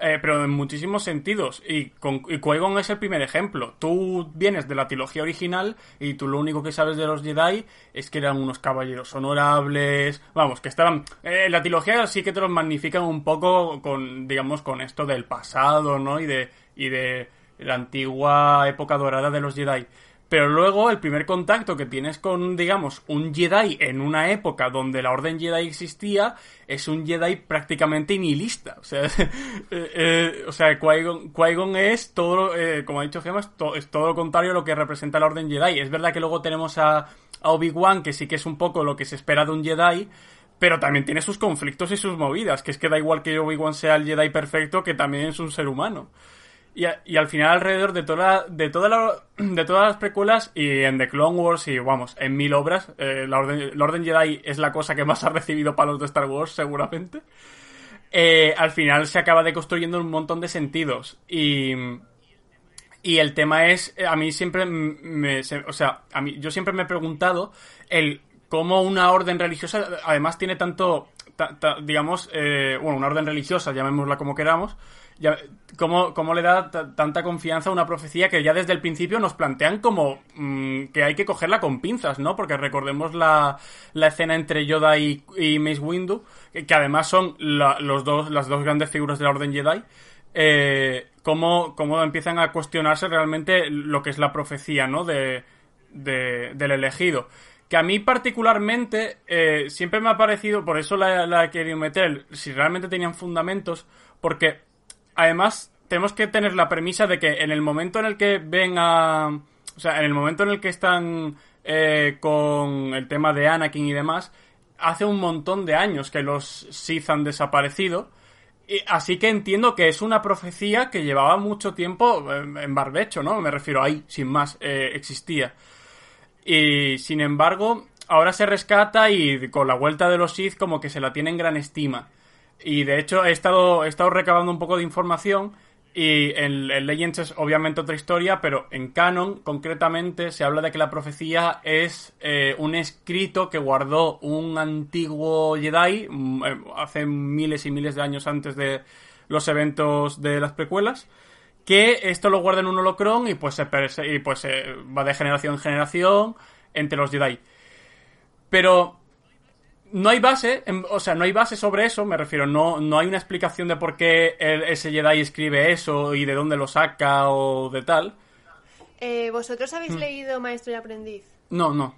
eh, pero en muchísimos sentidos. Y, con, y qui es el primer ejemplo. Tú vienes de la trilogía original y tú lo único que sabes de los Jedi es que eran unos caballeros honorables. Vamos, que estaban. Eh, la trilogía sí que te los magnifican un poco con, digamos, con esto del pasado, ¿no? Y de. Y de la antigua época dorada de los Jedi. Pero luego el primer contacto que tienes con, digamos, un Jedi en una época donde la Orden Jedi existía es un Jedi prácticamente nihilista. O sea, [laughs] eh, eh, o sea Qui-Gon es todo, eh, como ha dicho Gemma, es, todo lo contrario a lo que representa la Orden Jedi. Es verdad que luego tenemos a, a Obi-Wan, que sí que es un poco lo que se espera de un Jedi, pero también tiene sus conflictos y sus movidas, que es que da igual que Obi-Wan sea el Jedi perfecto, que también es un ser humano. Y, y al final alrededor de toda de toda la, [clears throat] de todas las precuelas y en The Clone Wars y vamos en mil obras eh, la, orden, la orden Jedi es la cosa que más ha recibido palos de Star Wars seguramente eh, al final se acaba deconstruyendo un montón de sentidos. Y y el tema es a mí siempre me, o sea a mí yo siempre me he preguntado el cómo una orden religiosa además tiene tanto ta- ta- digamos eh, bueno una orden religiosa llamémosla como queramos ¿cómo, cómo le da ta- tanta confianza a una profecía que ya desde el principio nos plantean como mm, que hay que cogerla con pinzas, ¿no? Porque recordemos la, la escena entre Yoda y, y Mace Windu, que, además son los dos, las dos grandes figuras de la Orden Jedi, eh, cómo, cómo empiezan a cuestionarse realmente lo que es la profecía, ¿no? De, de- del elegido. Que a mí particularmente eh, siempre me ha parecido, por eso la, la he querido meter, si realmente tenían fundamentos, porque además tenemos que tener la premisa de que en el momento en el que ven a... O sea, en el momento en el que están eh, con el tema de Anakin y demás, hace un montón de años que los Sith han desaparecido. Y así que entiendo que es una profecía que llevaba mucho tiempo en, en barbecho, ¿no? Me refiero ahí, sin más, eh, existía. Y sin embargo, ahora se rescata y con la vuelta de los Sith como que se la tiene en gran estima. Y de hecho he estado, he estado recabando un poco de información y en, en Legends es obviamente otra historia, pero en Canon concretamente se habla de que la profecía es eh, un escrito que guardó un antiguo Jedi mm, eh, hace miles y miles de años antes de los eventos de las precuelas que esto lo guarda en un holocron y pues se y pues va de generación en generación entre los Jedi. Pero no hay base, en- o sea, no hay base sobre eso, me refiero, no, no hay una explicación de por qué el- ese Jedi escribe eso y de dónde lo saca o de tal. Eh, ¿Vosotros Hmm. habéis leído Maestro y Aprendiz? No, no.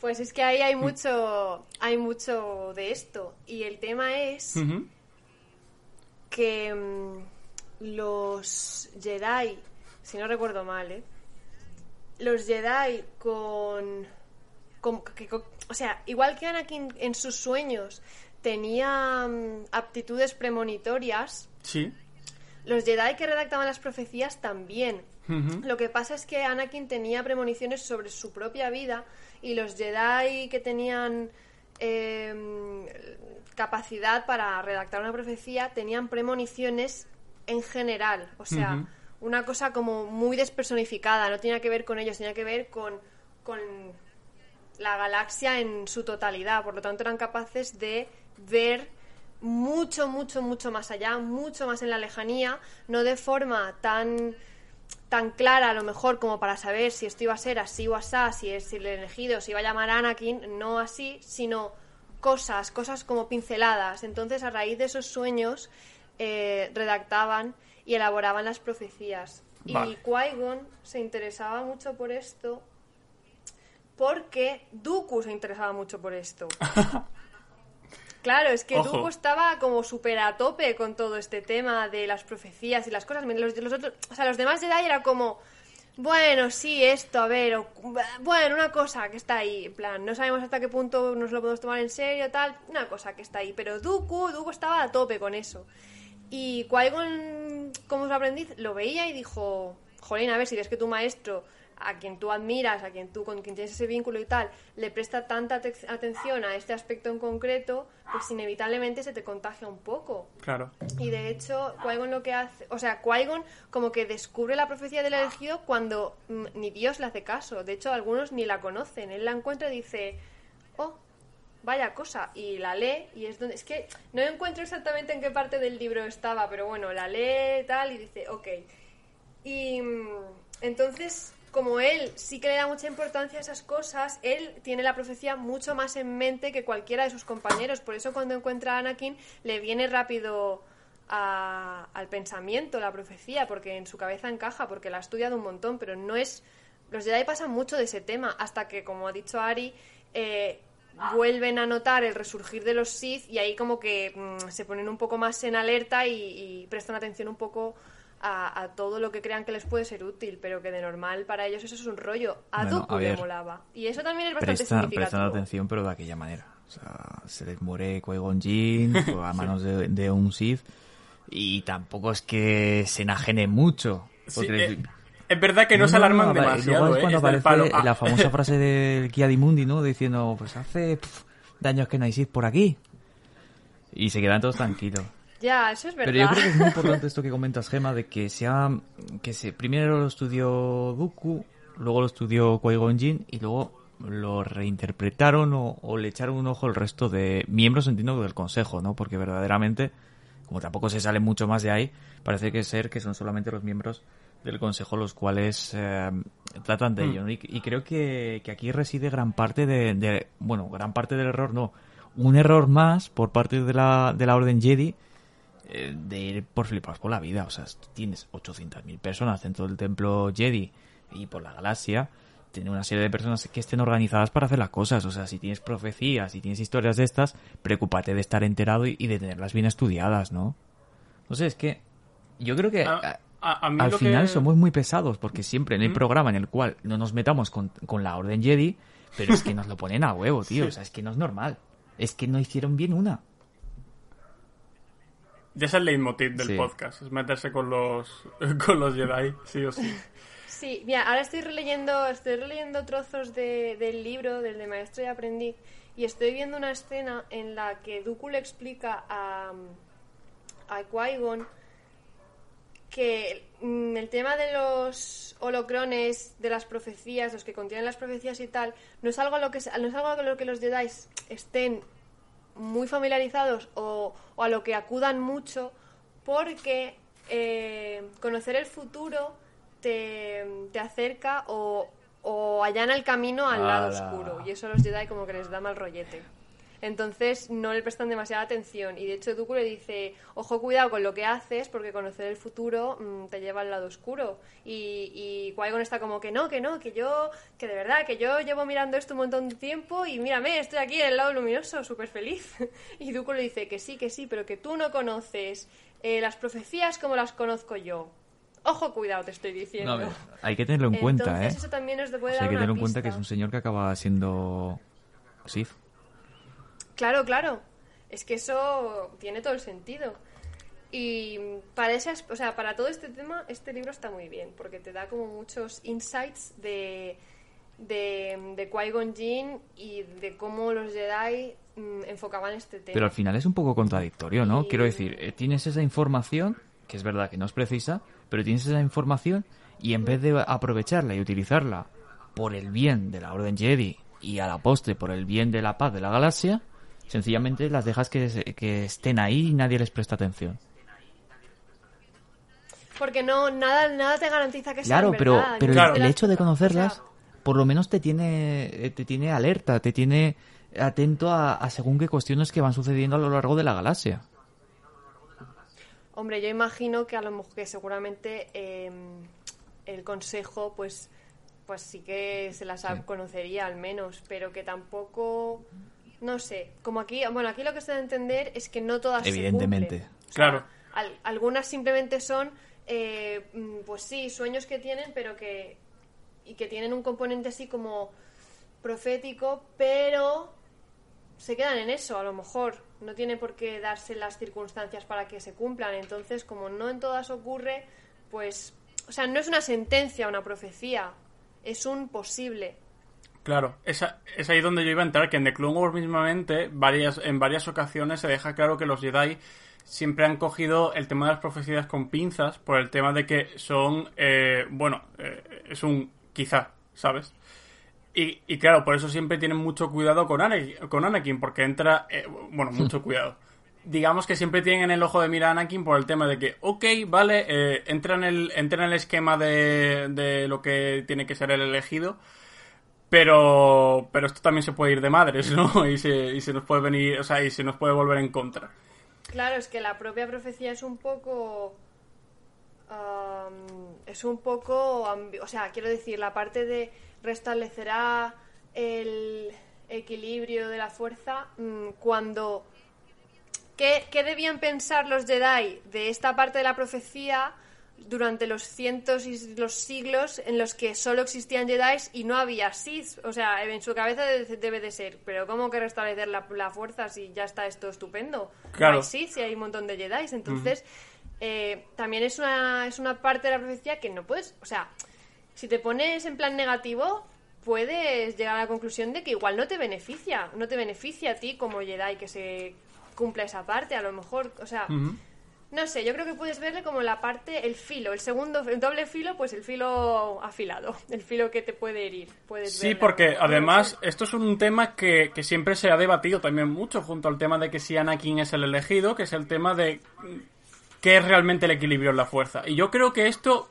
Pues es que ahí hay mucho, hay mucho de esto. Y el tema es que mm, los Jedi, si no recuerdo mal, ¿eh? los Jedi con, con- que- con- o sea, igual que Anakin en sus sueños tenía mm, aptitudes premonitorias, Sí. los Jedi que redactaban las profecías también. Lo que pasa es que Anakin tenía premoniciones sobre su propia vida y los Jedi que tenían eh, capacidad para redactar una profecía tenían premoniciones en general. O sea, una cosa como muy despersonificada, no tenía que ver con ellos, tenía que ver con, con la galaxia en su totalidad. Por lo tanto, eran capaces de ver mucho, mucho, mucho más allá, mucho más en la lejanía, no de forma tan tan clara a lo mejor como para saber si esto iba a ser así o asá, si es si el elegido se iba a llamar Anakin, no así, sino cosas, cosas como pinceladas. Entonces, a raíz de esos sueños, eh, redactaban y elaboraban las profecías. Vale. Y Qui-Gon se interesaba mucho por esto porque Dooku se interesaba mucho por esto. [laughs] Claro, es que Ojo. Dooku estaba como súper a tope con todo este tema de las profecías y las cosas. Los, los otros, o sea, los demás Jedi era como, bueno, sí, esto, a ver, o- bueno, una cosa que está ahí, en plan, no sabemos hasta qué punto nos lo podemos tomar en serio, tal, una cosa que está ahí. Pero Dooku, Dooku estaba a tope con eso. Y Qui-Gon, como su aprendiz, lo veía y dijo, jolín, a ver, si ves que tu maestro, a quien tú admiras, a quien tú, con quien tienes ese vínculo y tal, le presta tanta te- atención a este aspecto en concreto, pues inevitablemente se te contagia un poco. Claro. Y de hecho, Qui-Gon lo que hace, o sea, Qui-Gon como que descubre la profecía del elegido cuando mm, ni Dios le hace caso. De hecho, algunos ni la conocen. Él la encuentra y dice, oh, vaya cosa. Y la lee y es donde... Es que no encuentro exactamente en qué parte del libro estaba, pero bueno, la lee tal y dice, ok. Y mm, entonces, como él sí que le da mucha importancia a esas cosas, él tiene la profecía mucho más en mente que cualquiera de sus compañeros. Por eso cuando encuentra a Anakin le viene rápido a- al pensamiento la profecía, porque en su cabeza encaja, porque la ha estudiado un montón, pero no es... Los Jedi pasan mucho de ese tema, hasta que, como ha dicho Ari, eh, vuelven a notar el resurgir de los Sith y ahí como que mm, se ponen un poco más en alerta y, y prestan atención un poco a, a todo lo que crean que les puede ser útil, pero que de normal para ellos eso es un rollo. A Bueno, Dooku a le molaba. Y eso también es bastante Presta, prestan significativo. atención, pero de aquella manera. O sea, se les muere Qui-Gon Jinn [laughs] a manos de, de un Sith. y tampoco es que se enajene mucho. Sí, eh, es verdad que no, se alarman apa- demasiado, luego es ¿eh? cuando Es del aparece palo. Ah, la famosa [laughs] frase del Kia di Mundi, ¿no? Diciendo, pues hace pf, de años que no hay Sith por aquí. Y se quedan todos tranquilos. Ya, eso es verdad. Pero yo creo que es muy importante [laughs] esto que comentas, Gema, de que sea que se primero lo estudió Dooku, luego lo estudió Qui-Gon Jinn y luego lo reinterpretaron o, o le echaron un ojo el resto de miembros, entiendo, del Consejo, ¿no? Porque verdaderamente, como tampoco se sale mucho más de ahí, parece que ser que son solamente los miembros del Consejo los cuales eh, tratan de ello. ¿no? Y, y creo que, que aquí reside gran parte de, de- bueno, gran parte del error, no, un error más por parte de la, de la Orden Jedi eh, de ir por flipados por la vida. O sea, tienes 800.000 personas dentro del templo Jedi y por la galaxia. Tiene una serie de personas que estén organizadas para hacer las cosas. O sea, si tienes profecías, si tienes historias de estas, preocúpate de estar enterado y, y de tenerlas bien estudiadas, ¿no? No sé, es que yo creo que A- a- a- a mí al lo final que- somos muy pesados porque siempre en el ¿Mm? programa en el cual no nos metamos con, con la Orden Jedi, pero es que nos lo ponen a huevo, tío. [laughs] Sí. O sea, es que no es normal. Es que no hicieron bien una. Ya es el leitmotiv del Sí. podcast, es meterse con los, [laughs] con los Jedi, sí o sí. Sí, mira, ahora estoy releyendo, estoy releyendo trozos de- del libro, del de Maestro y Aprendiz, y estoy viendo una escena en la que Dooku le explica a, a Qui-Gon que mm, el tema de los holocrones, de las profecías, los que contienen las profecías y tal, no es algo a lo que, no es algo a lo que los Jedi estén muy familiarizados o, o a lo que acudan mucho porque eh, conocer el futuro te, te acerca o, o allana el camino al lado Ala. oscuro y eso a los Jedi como que les da mal rollete. Entonces no le prestan demasiada atención y de hecho Dooku le dice, ojo cuidado con lo que haces porque conocer el futuro mm, te lleva al lado oscuro y, y Qui-Gon está como que no, que no, que yo, que de verdad, que yo llevo mirando esto un montón de tiempo y mírame, estoy aquí en el lado luminoso, súper feliz. [laughs] Y Dooku le dice que sí, que sí, pero que tú no conoces eh, las profecías como las conozco yo. Ojo cuidado te estoy diciendo. No, hay que tenerlo en cuenta, ¿eh? Entonces eso también nos puede O sea, dar hay que tenerlo en cuenta que es un señor que acaba siendo Sith. Claro, claro. Es que eso tiene todo el sentido. Y para esas, o sea, para todo este tema, este libro está muy bien, porque te da como muchos insights de, de, de Qui-Gon Jinn y de cómo los Jedi mm, enfocaban este tema. Pero al final es un poco contradictorio, ¿no? Y- Quiero decir, eh, tienes esa información, que es verdad que no es precisa, pero tienes esa información y en vez de aprovecharla y utilizarla por el bien de la Orden Jedi y a la postre por el bien de la paz de la galaxia, sencillamente las dejas que, que estén ahí y nadie les presta atención. Porque no, nada, nada te garantiza que Claro, pero, pero el- Claro. el, hecho de conocerlas, por lo menos te tiene, eh, te tiene alerta, te tiene atento a, a según qué cuestiones que van sucediendo a lo largo de la galaxia. Hombre, yo imagino que a lo mejor que seguramente eh, el consejo, pues, pues sí que se las Sí. conocería al menos, pero que tampoco, no sé. Como aquí, bueno, aquí lo que se da a entender es que no todas Evidentemente. se cumplen. O sea, Claro. al- algunas simplemente son, eh, mm, pues sí, sueños que tienen, pero que y que tienen un componente así como profético, pero se quedan en eso, a lo mejor. No tiene por qué darse las circunstancias para que se cumplan. Entonces, como no en todas ocurre, pues. O sea, no es una sentencia, una profecía. Es un posible. Claro, esa- es ahí donde yo iba a entrar, que en The Clone Wars mismamente, varias, en varias ocasiones se deja claro que los Jedi siempre han cogido el tema de las profecías con pinzas, por el tema de que son, eh, bueno, eh, es un quizá, ¿sabes? Y, y claro, por eso siempre tienen mucho cuidado con Anakin, con Anakin porque entra, eh, bueno, mucho cuidado. Digamos que siempre tienen el ojo de mira a Anakin por el tema de que, ok, vale, eh, entra, en el, entra en el esquema de, de lo que tiene que ser el elegido, pero, pero esto también se puede ir de madres, ¿no? [laughs] Y se, y se nos puede venir, o sea, y se nos puede volver en contra. Claro, es que la propia profecía es un poco. es un poco. O sea, quiero decir, la parte de restablecerá el equilibrio de la fuerza mm, cuando. ¿Qué, qué debían pensar los Jedi de esta parte de la profecía durante los cientos y los siglos en los que solo existían Jedi y no había Sith? O sea, en su cabeza de- debe de ser, pero ¿cómo que restablecer la, la fuerza si ya está esto estupendo? Claro. No hay Sith y hay un montón de Jedi. Entonces, eh, también es una, es una parte de la profecía que no puedes, o sea, si te pones en plan negativo, puedes llegar a la conclusión de que igual no te beneficia, no te beneficia a ti como Jedi que se cumpla esa parte, a lo mejor, o sea, no sé, yo creo que puedes verle como la parte, el filo, el segundo, el doble filo, pues el filo afilado, [laughs] el filo que te puede herir. Puedes Sí, porque además esto es un tema que, que siempre se ha debatido también mucho junto al tema de que si Anakin es el elegido, que es el tema de qué es realmente el equilibrio en la fuerza. Y yo creo que esto,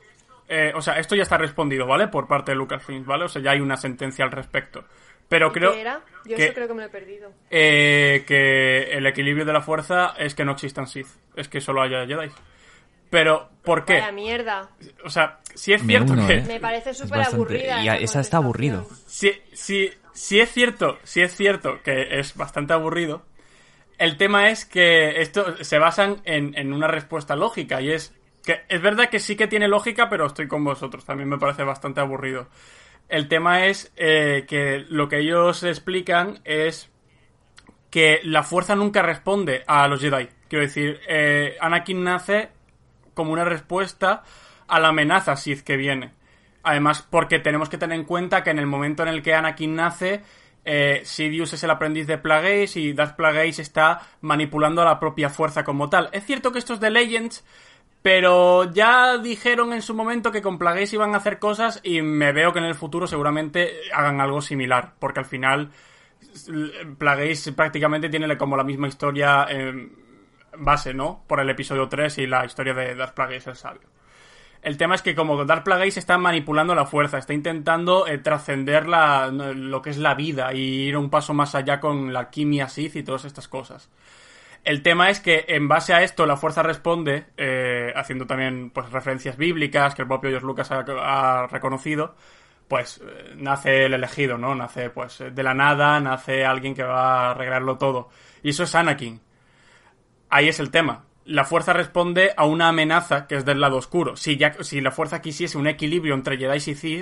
eh, o sea, esto ya está respondido, ¿vale? Por parte de Lucasfilm, ¿vale? O sea, ya hay una sentencia al respecto. Pero ¿Y creo qué era? Yo que- eso creo que me lo he perdido. eh, que el equilibrio de la fuerza es que no existan Sith, es que solo haya Jedi. Pero, ¿por qué? Vaya mierda. O sea, si es Me cierto uno, que... ¿eh? Me parece Es súper aburrida. y esa esa está aburrido. si, si, si es cierto, si es cierto que es bastante aburrido, el tema es que esto se basan en, en una respuesta lógica y es que es verdad que sí que tiene lógica, pero estoy con vosotros, también me parece bastante aburrido. El tema es eh, que lo que ellos explican es que la fuerza nunca responde a los Jedi. Quiero decir, eh, Anakin nace como una respuesta a la amenaza Sith que viene. Además, porque tenemos que tener en cuenta que en el momento en el que Anakin nace, eh, Sidious es el aprendiz de Plagueis y Darth Plagueis está manipulando a la propia fuerza como tal. Es cierto que esto es de Legends, pero ya dijeron en su momento que con Plagueis iban a hacer cosas y me veo que en el futuro seguramente hagan algo similar, porque al final Plagueis prácticamente tiene como la misma historia eh, base, ¿no? Por el episodio 3 y la historia de Darth Plagueis el sabio. El tema es que como Darth Plagueis está manipulando la fuerza, está intentando eh, trascender lo que es la vida y ir un paso más allá con la alquimia Sith y todas estas cosas. El tema es que en base a esto la fuerza responde, eh, haciendo también pues referencias bíblicas que el propio George Lucas ha, ha reconocido, pues eh, nace el elegido, ¿no? Nace pues de la nada, nace alguien que va a arreglarlo todo. Y eso es Anakin. Ahí es el tema. La fuerza responde a una amenaza que es del lado oscuro. Si, ya, si la fuerza quisiese un equilibrio entre Jedi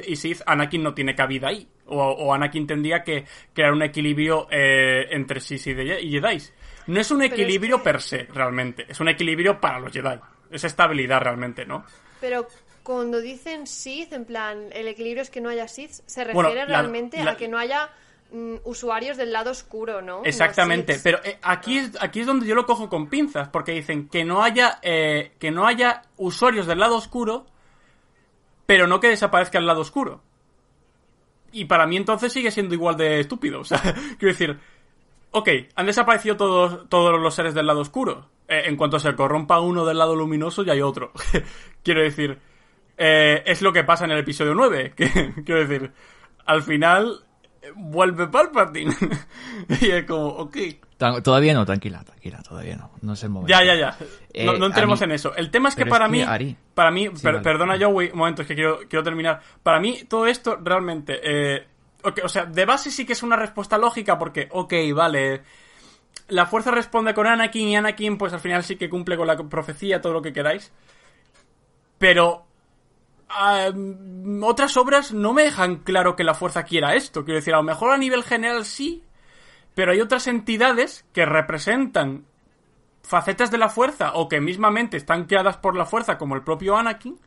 y Sith, Anakin no tiene cabida ahí. O, o Anakin tendría que crear un equilibrio eh, entre Sith y Jedi. No es un es equilibrio que- per se, realmente. Es un equilibrio para los Jedi. Es estabilidad realmente, ¿no? Pero cuando dicen Sith, en plan, el equilibrio es que no haya Sith, se refiere Bueno, la- realmente la- a que no haya mm, usuarios del lado oscuro, ¿no? Exactamente, pero eh, aquí es, aquí es donde yo lo cojo con pinzas, porque dicen que no haya eh, que no haya usuarios del lado oscuro, pero no que desaparezca el lado oscuro. Y para mí entonces sigue siendo igual de estúpido. [laughs] O sea, quiero decir, ok, han desaparecido todos, todos los seres del lado oscuro. Eh, en cuanto se corrompa uno del lado luminoso, ya hay otro. [laughs] quiero decir, eh, es lo que pasa en el episodio 9. [laughs] Que, quiero decir, al final eh, vuelve Palpatine. [laughs] y es como, ok. Todavía no, tranquila, tranquila, todavía no. No es el momento. Ya, ya, ya. Eh, no, no entremos mí- en eso. El tema es que para es que, mí, Ari- para mí, Sí, per- vale. perdona Joey, un momento, es que quiero, quiero terminar. Para mí todo esto realmente, eh, o sea, de base sí que es una respuesta lógica porque, ok, vale, la fuerza responde con Anakin y Anakin pues al final sí que cumple con la profecía, todo lo que queráis. Pero otras obras no me dejan claro que la fuerza quiera esto. Quiero decir, a lo mejor a nivel general sí, pero hay otras entidades que representan facetas de la fuerza o que mismamente están creadas por la fuerza, como el propio Anakin,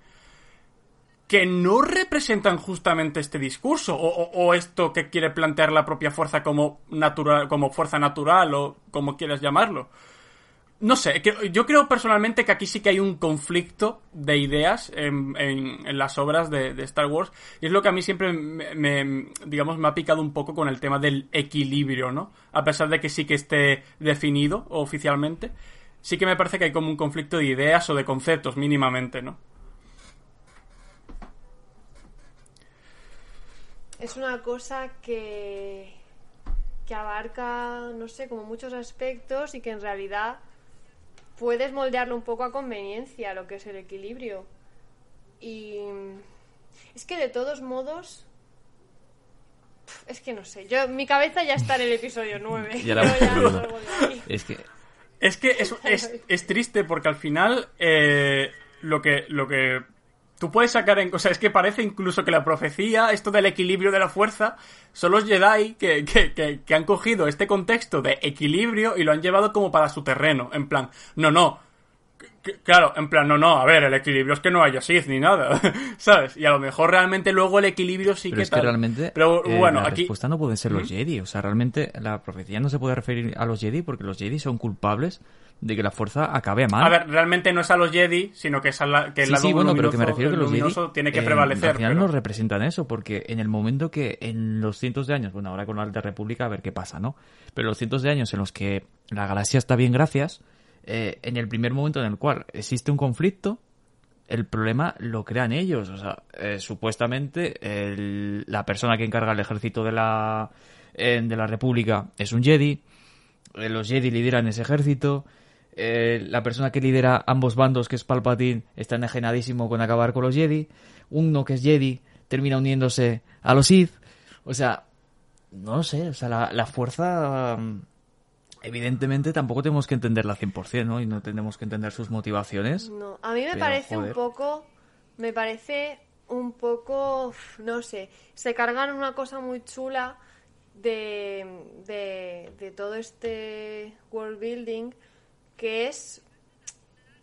que no representan justamente este discurso o, esto que quiere plantear la propia fuerza como natural, como fuerza natural o como quieras llamarlo. No sé, yo creo personalmente que aquí sí que hay un conflicto de ideas en, las obras de, Star Wars y es lo que a mí siempre me- digamos, me ha picado un poco con el tema del equilibrio, ¿no? A pesar de que sí que esté definido oficialmente, sí que me parece que hay como un conflicto de ideas o de conceptos mínimamente, ¿no? Es una cosa que, que abarca, no sé, como muchos aspectos y que en realidad puedes moldearlo un poco a conveniencia, lo que es el equilibrio. Y es que de todos modos, es que no sé, yo mi cabeza ya está en el episodio 9. [laughs] Ya la [laughs] ya no de. Es que Es que es, es, es triste porque al final eh, lo que lo que tú puedes sacar en... O sea, es que parece incluso que la profecía, esto del equilibrio de la fuerza, son los Jedi que, que, que, que han cogido este contexto de equilibrio y lo han llevado como para su terreno. En plan, no, no. Claro, en plan, no, no, a ver, el equilibrio es que no haya Sith ni nada, [laughs] ¿sabes? Y a lo mejor realmente luego el equilibrio sí Pero que es que tal. realmente Pero eh, bueno, la aquí... respuesta no pueden ser los Jedi. O sea, realmente la profecía no se puede referir a los Jedi porque los Jedi son culpables de que la fuerza acabe mal. A ver, realmente no es a los Jedi, sino que es a la, que el sí, lado sí, bueno, pero que me refiero que el los Jedi luminoso tiene que eh, prevalecer. al final pero- no representan eso, porque en el momento que en los cientos de años, bueno, ahora con la Alta República a ver qué pasa, ¿no? Pero los cientos de años en los que la galaxia está bien, gracias, eh, en el primer momento en el cual existe un conflicto, el problema lo crean ellos. O sea, eh, supuestamente el- la persona que encarga el ejército de la, eh, de la República es un Jedi, los Jedi lideran ese ejército, la persona que lidera ambos bandos, que es Palpatine, está enajenadísimo con acabar con los Jedi, uno que es Jedi termina uniéndose a los Sith, o sea, no lo sé, o sea, la, la fuerza... mm, Evidentemente tampoco tenemos que entenderla 100%, ¿no? Y no tenemos que entender sus motivaciones. No, a mí me Pero, parece un poco, me parece un poco, no sé, se cargan una cosa muy chula de, de, de todo este world building que es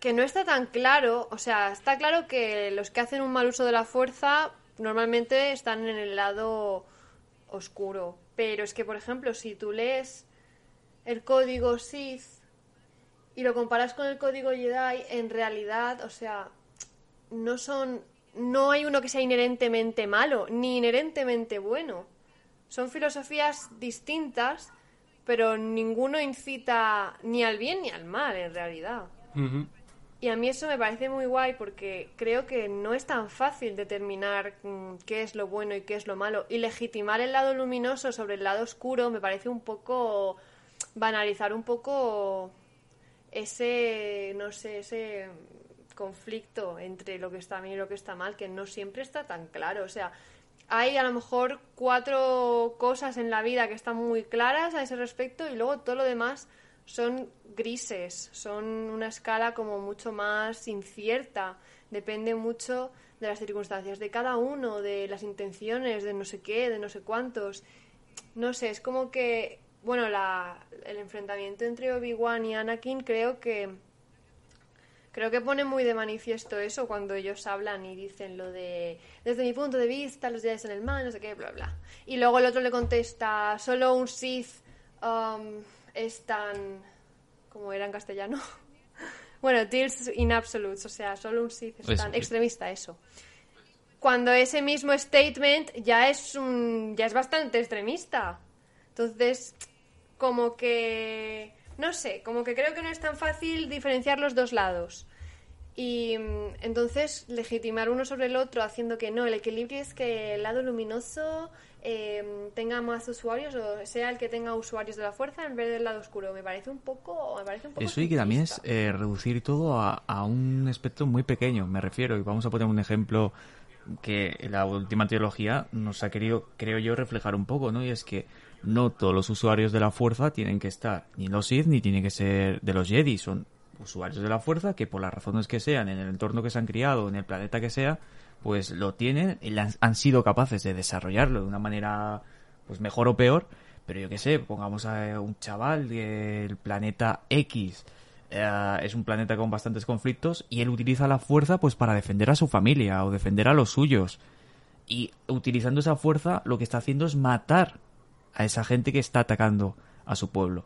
que no está tan claro, o sea, está claro que los que hacen un mal uso de la fuerza normalmente están en el lado oscuro, pero es que, por ejemplo, si tú lees el código Sith y lo comparas con el código Jedi, en realidad, o sea, no son. No hay uno que sea inherentemente malo, ni inherentemente bueno. Son filosofías distintas, pero ninguno incita ni al bien ni al mal, en realidad. Y a mí eso me parece muy guay porque creo que no es tan fácil determinar mm, qué es lo bueno y qué es lo malo. Y legitimar el lado luminoso sobre el lado oscuro me parece un poco banalizar un poco ese, no sé, ese conflicto entre lo que está bien y lo que está mal, que no siempre está tan claro. O sea, hay a lo mejor cuatro cosas en la vida que están muy claras a ese respecto y luego todo lo demás son grises, son una escala como mucho más incierta, depende mucho de las circunstancias de cada uno, de las intenciones, de no sé qué, de no sé cuántos. No sé, es como que, bueno, la, el enfrentamiento entre Obi-Wan y Anakin creo que Creo que pone muy de manifiesto eso cuando ellos hablan y dicen lo de desde mi punto de vista los Jedi son el mal, no sé qué, bla, bla. Y luego el otro le contesta, solo un Sith um, es tan... ¿Cómo era en castellano? [laughs] bueno, Tears in Absolutes, o sea, solo un Sith es tan extremista, eso. Cuando ese mismo statement ya es un ya es bastante extremista. Entonces, como que no sé, como que creo que no es tan fácil diferenciar los dos lados. Y mm, entonces legitimar uno sobre el otro haciendo que no, el equilibrio es que el lado luminoso eh, tenga más usuarios o sea el que tenga usuarios de la fuerza en vez del lado oscuro. Me parece un poco, me parece un poco Eso y que también es simplista. eh, reducir todo a, a un aspecto muy pequeño, me refiero. Y vamos a poner un ejemplo que la última teología nos ha querido, creo yo, reflejar un poco, ¿no? Y es que no todos los usuarios de la fuerza tienen que estar ni los Sith ni tienen que ser de los Jedi. Son usuarios de la fuerza que por las razones que sean, en el entorno que se han criado, en el planeta que sea, pues lo tienen y han, sido capaces de desarrollarlo de una manera pues mejor o peor, pero yo qué sé, pongamos a un chaval del planeta X, eh, es un planeta con bastantes conflictos y él utiliza la fuerza pues para defender a su familia o defender a los suyos. Y utilizando esa fuerza lo que está haciendo es matar a esa gente que está atacando a su pueblo.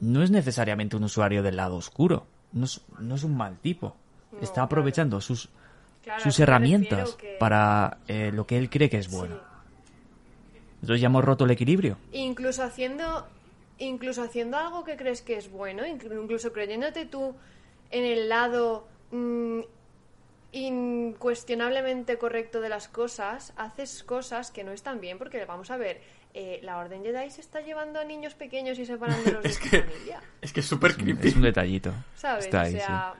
No es necesariamente un usuario del lado oscuro, no es, no es un mal tipo. No, está claro. aprovechando sus, Claro, sus herramientas que- para eh, lo que él cree que es bueno. Sí. Entonces ya hemos roto el equilibrio. Incluso haciendo, incluso haciendo algo que crees que es bueno, inclu- incluso creyéndote tú en el lado mm, incuestionablemente correcto de las cosas, haces cosas que no están bien, porque vamos a ver, eh, la Orden Jedi se está llevando a niños pequeños y separándolos [laughs] de Es su que, familia. es que es súper un, creepy. es un detallito. ¿Sabes? Está o ahí, sí. sea,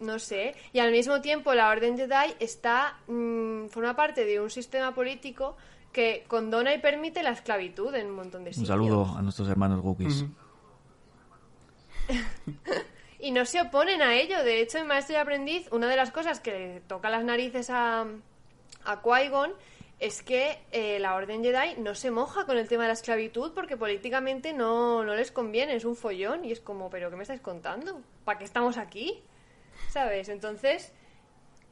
no sé. Y al mismo tiempo la Orden Jedi está mm, forma parte de un sistema político que condona y permite la esclavitud en un montón de Un sitios. saludo a nuestros hermanos Wookiees. Ujú. [laughs] Y no se oponen a ello. De hecho, en Maestro y Aprendiz, una de las cosas que le toca las narices a, a Qui-Gon es que eh, la Orden Jedi no se moja con el tema de la esclavitud porque políticamente no, no les conviene, es un follón. Y es como, ¿pero qué me estáis contando? ¿Para qué estamos aquí? ¿sabes? Entonces,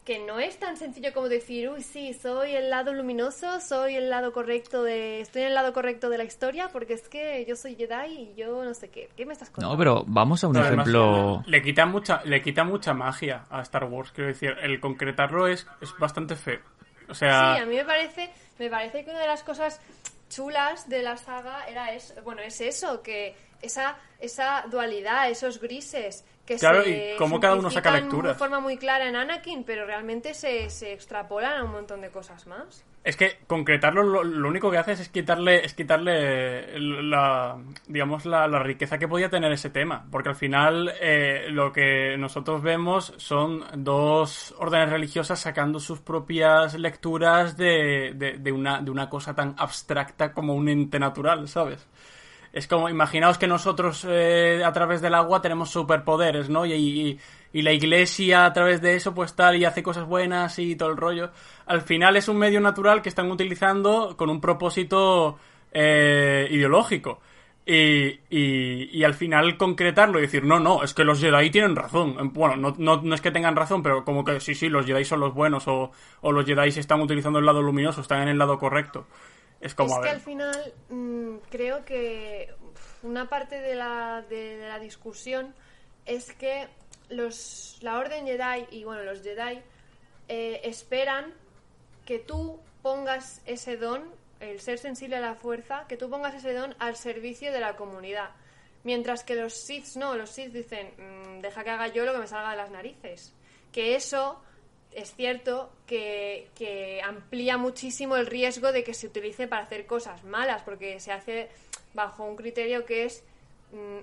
que no es tan sencillo como decir, uy, sí, soy el lado luminoso, soy el lado correcto de, estoy en el lado correcto de la historia, porque es que yo soy Jedi y yo no sé qué. ¿Qué me estás contando? No, pero vamos a un Pero además, ejemplo... le quita mucha le quita mucha magia a Star Wars quiero decir el concretarlo es, es bastante feo o sea Sí, a mí me parece, me parece que una de las cosas chulas de la saga era eso, bueno, es eso, que esa, esa dualidad, esos grises que Claro, se y cómo cada uno saca lecturas. de forma muy clara en Anakin, pero realmente se, se extrapolan a un montón de cosas más. Es que concretarlo lo, único que haces es quitarle, es quitarle la, digamos, la, la riqueza que podía tener ese tema. Porque al final eh, lo que nosotros vemos son dos órdenes religiosas sacando sus propias lecturas de, de, de una, de una cosa tan abstracta como un ente natural, ¿sabes? Es como, imaginaos que nosotros eh, a través del agua tenemos superpoderes, ¿no? Y, y, y la iglesia a través de eso pues tal y hace cosas buenas y todo el rollo. Al final es un medio natural que están utilizando con un propósito eh, ideológico. Y, y, y al final concretarlo y decir, no, no, es que los Jedi tienen razón. Bueno, no, no, no es que tengan razón, pero como que sí, sí, los Jedi son los buenos o, o los Jedi están utilizando el lado luminoso, están en el lado correcto. Es como, es a que al final mm, creo que una parte de la, de, de la discusión es que los, la Orden Jedi y bueno, los Jedi eh, esperan que tú pongas ese don, el ser sensible a la fuerza, que tú pongas ese don al servicio de la comunidad. Mientras que los Sith no, los Sith dicen, "Mm, deja que haga yo lo que me salga de las narices. Que eso es cierto que, que amplía muchísimo el riesgo de que se utilice para hacer cosas malas, porque se hace bajo un criterio que es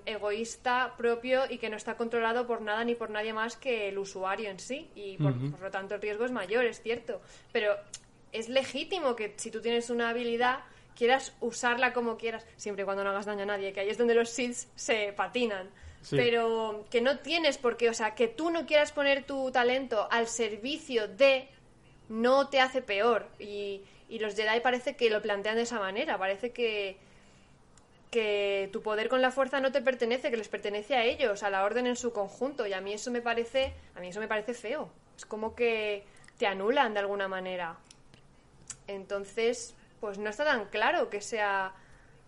egoísta propio y que no está controlado por nada ni por nadie más que el usuario en sí. Y por, por lo tanto el riesgo es mayor, es cierto. Pero es legítimo que si tú tienes una habilidad quieras usarla como quieras, siempre y cuando no hagas daño a nadie, que ahí es donde los SIDS se patinan. Sí. Pero que no tienes por qué, o sea, que tú no quieras poner tu talento al servicio de no te hace peor. Y, y los Jedi parece que lo plantean de esa manera, parece que, que tu poder con la fuerza no te pertenece, que les pertenece a ellos, a la orden en su conjunto. Y a mí eso me parece, a mí eso me parece feo. Es como que te anulan de alguna manera. Entonces, pues no está tan claro que sea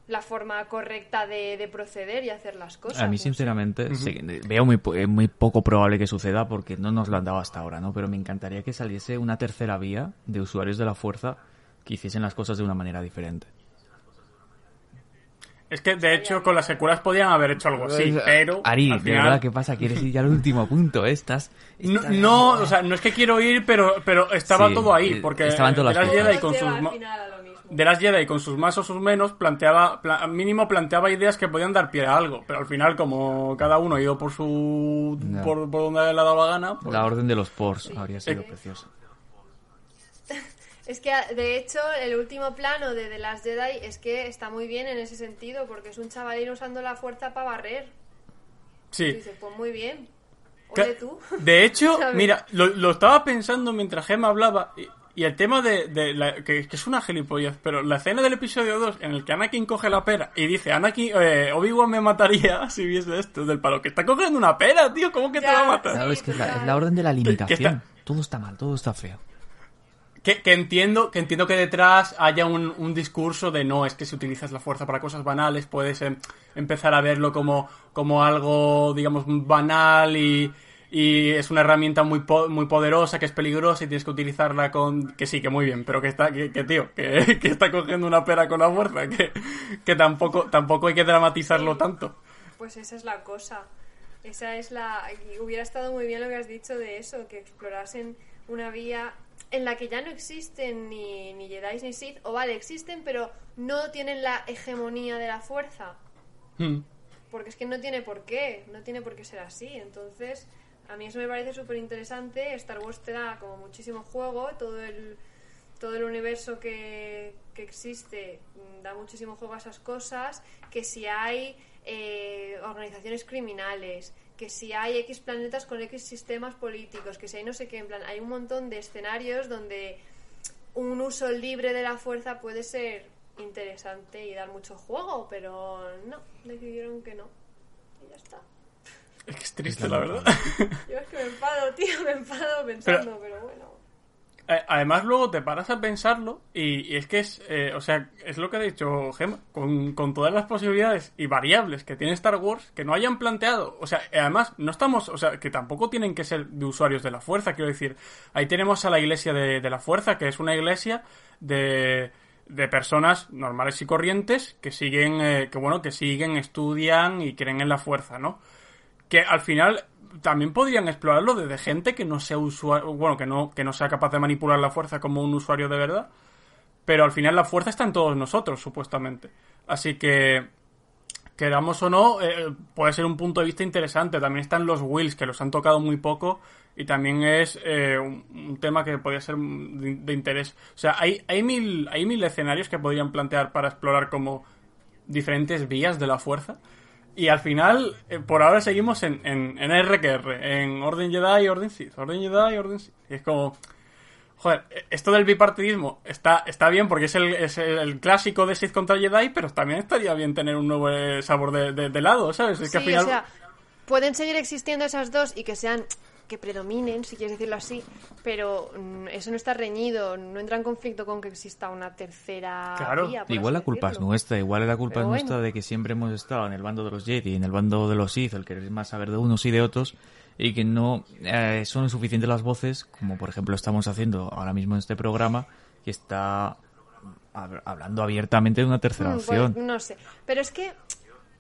la forma correcta de, de proceder y hacer las cosas. A mí, no sinceramente, sí, veo muy, eh, muy poco probable que suceda porque no nos lo han dado hasta ahora, ¿no? Pero me encantaría que saliese una tercera vía de usuarios de la fuerza que hiciesen las cosas de una manera diferente. Es que de hecho con las secuelas podían haber hecho algo así, pero Ari, al de verdad, ¿qué pasa? ¿Quieres ir ya al último punto? Estás... No, o sea, no es que quiero ir, pero, pero estaba Sí, todo ahí, eh, porque estaban todas de las cosas. Jedi con sus lo mismo. de las Jedi con sus más o sus menos planteaba, pla- mínimo planteaba ideas que podían dar pie a algo, pero al final como cada uno ha ido por su por, por donde le ha dado la gana, pues- La orden de los Pors habría sido Eh, preciosa. Es que, de hecho, el último plano de The Last Jedi es que está muy bien en ese sentido, porque es un chavalín usando la fuerza para barrer. Y sí. dices, pues muy bien. Ole tú. [laughs] De hecho, ¿Sabes? mira, lo, lo estaba pensando mientras Gemma hablaba y, y el tema de, de la- que, que es una gilipollez, pero la escena del episodio 2 en el que Anakin coge la pera y dice, Anakin, eh, Obi-Wan me mataría [laughs] si viese esto del palo, que está cogiendo una pera, tío, ¿cómo que te va a matar? sí. Sabes que es la, es orden de la limitación. está- Todo está mal, todo está feo. Que, que entiendo que entiendo que detrás haya un, un discurso de no, es que si utilizas la fuerza para cosas banales puedes em, empezar a verlo como, como algo, digamos, banal y, y es una herramienta muy, po- muy poderosa, que es peligrosa y tienes que utilizarla con... Que sí, que muy bien, pero que está, que, que, tío, que, [laughs] que está cogiendo una pera con la fuerza, que, que tampoco, tampoco hay que dramatizarlo tanto. Pues esa es la cosa. Esa es la. Hubiera estado muy bien lo que has dicho de eso, que explorasen una vía en la que ya no existen ni, ni Jedi ni Sith, o vale, existen, pero no tienen la hegemonía de la fuerza. Hmm. Porque es que no tiene por qué, no tiene por qué ser así. Entonces, a mí eso me parece súper interesante. Star Wars te da como muchísimo juego, todo el, todo el universo que, que existe da muchísimo juego a esas cosas. Que si hay eh, organizaciones criminales, que si hay X planetas con X sistemas políticos, que si hay no sé qué, en plan, hay un montón de escenarios donde un uso libre de la fuerza puede ser interesante y dar mucho juego, pero no, decidieron que no. Y ya está. Es que es triste, la verdad. Yo es que me enfado, tío, me enfado pensando, pero, bueno. Eh, Además, luego te paras a pensarlo y, es que es, eh, o sea, es lo que ha dicho Gemma, con, con todas las posibilidades y variables que tiene Star Wars, que no hayan planteado, o sea, además, no estamos, o sea, que tampoco tienen que ser de usuarios de la fuerza, quiero decir, ahí tenemos a la iglesia de, de la fuerza, que es una iglesia de, de personas normales y corrientes que siguen, eh, que bueno, que siguen, estudian y creen en la fuerza, ¿no? Que al final también podrían explorarlo desde gente que no sea usuario, bueno, que no, que no sea capaz de manipular la fuerza como un usuario de verdad. Pero al final la fuerza está en todos nosotros, supuestamente. Así que, queramos o no, eh, puede ser un punto de vista interesante. También están los Wills, que los han tocado muy poco. Y también es eh, un, tema que podría ser de, de interés. O sea, hay, hay, mil, hay mil escenarios que podrían plantear para explorar como diferentes vías de la fuerza. Y al final, eh, por ahora seguimos en, en, en R que R, en Orden Jedi y Orden Sith, Orden Jedi y Orden Sith. Y es como, joder, esto del bipartidismo está, está bien porque es el, es el clásico de Sith contra Jedi, pero también estaría bien tener un nuevo eh, sabor de, de, de lado, ¿sabes? Es que al final... o sea, pueden seguir existiendo esas dos y que sean que predominen, si quieres decirlo así, pero mm, eso no está reñido, no entra en conflicto con que exista una tercera Claro. vía. por Igual la culpa es decirlo. nuestra, igual la culpa Pero es bueno. nuestra de que siempre hemos estado en el bando de los Jedi y en el bando de los Sith, el querer más saber de unos y de otros, y que no eh, son suficientes las voces, como por ejemplo estamos haciendo ahora mismo en este programa, que está hab- hablando abiertamente de una tercera Mm, opción. pues, no sé. Pero es que.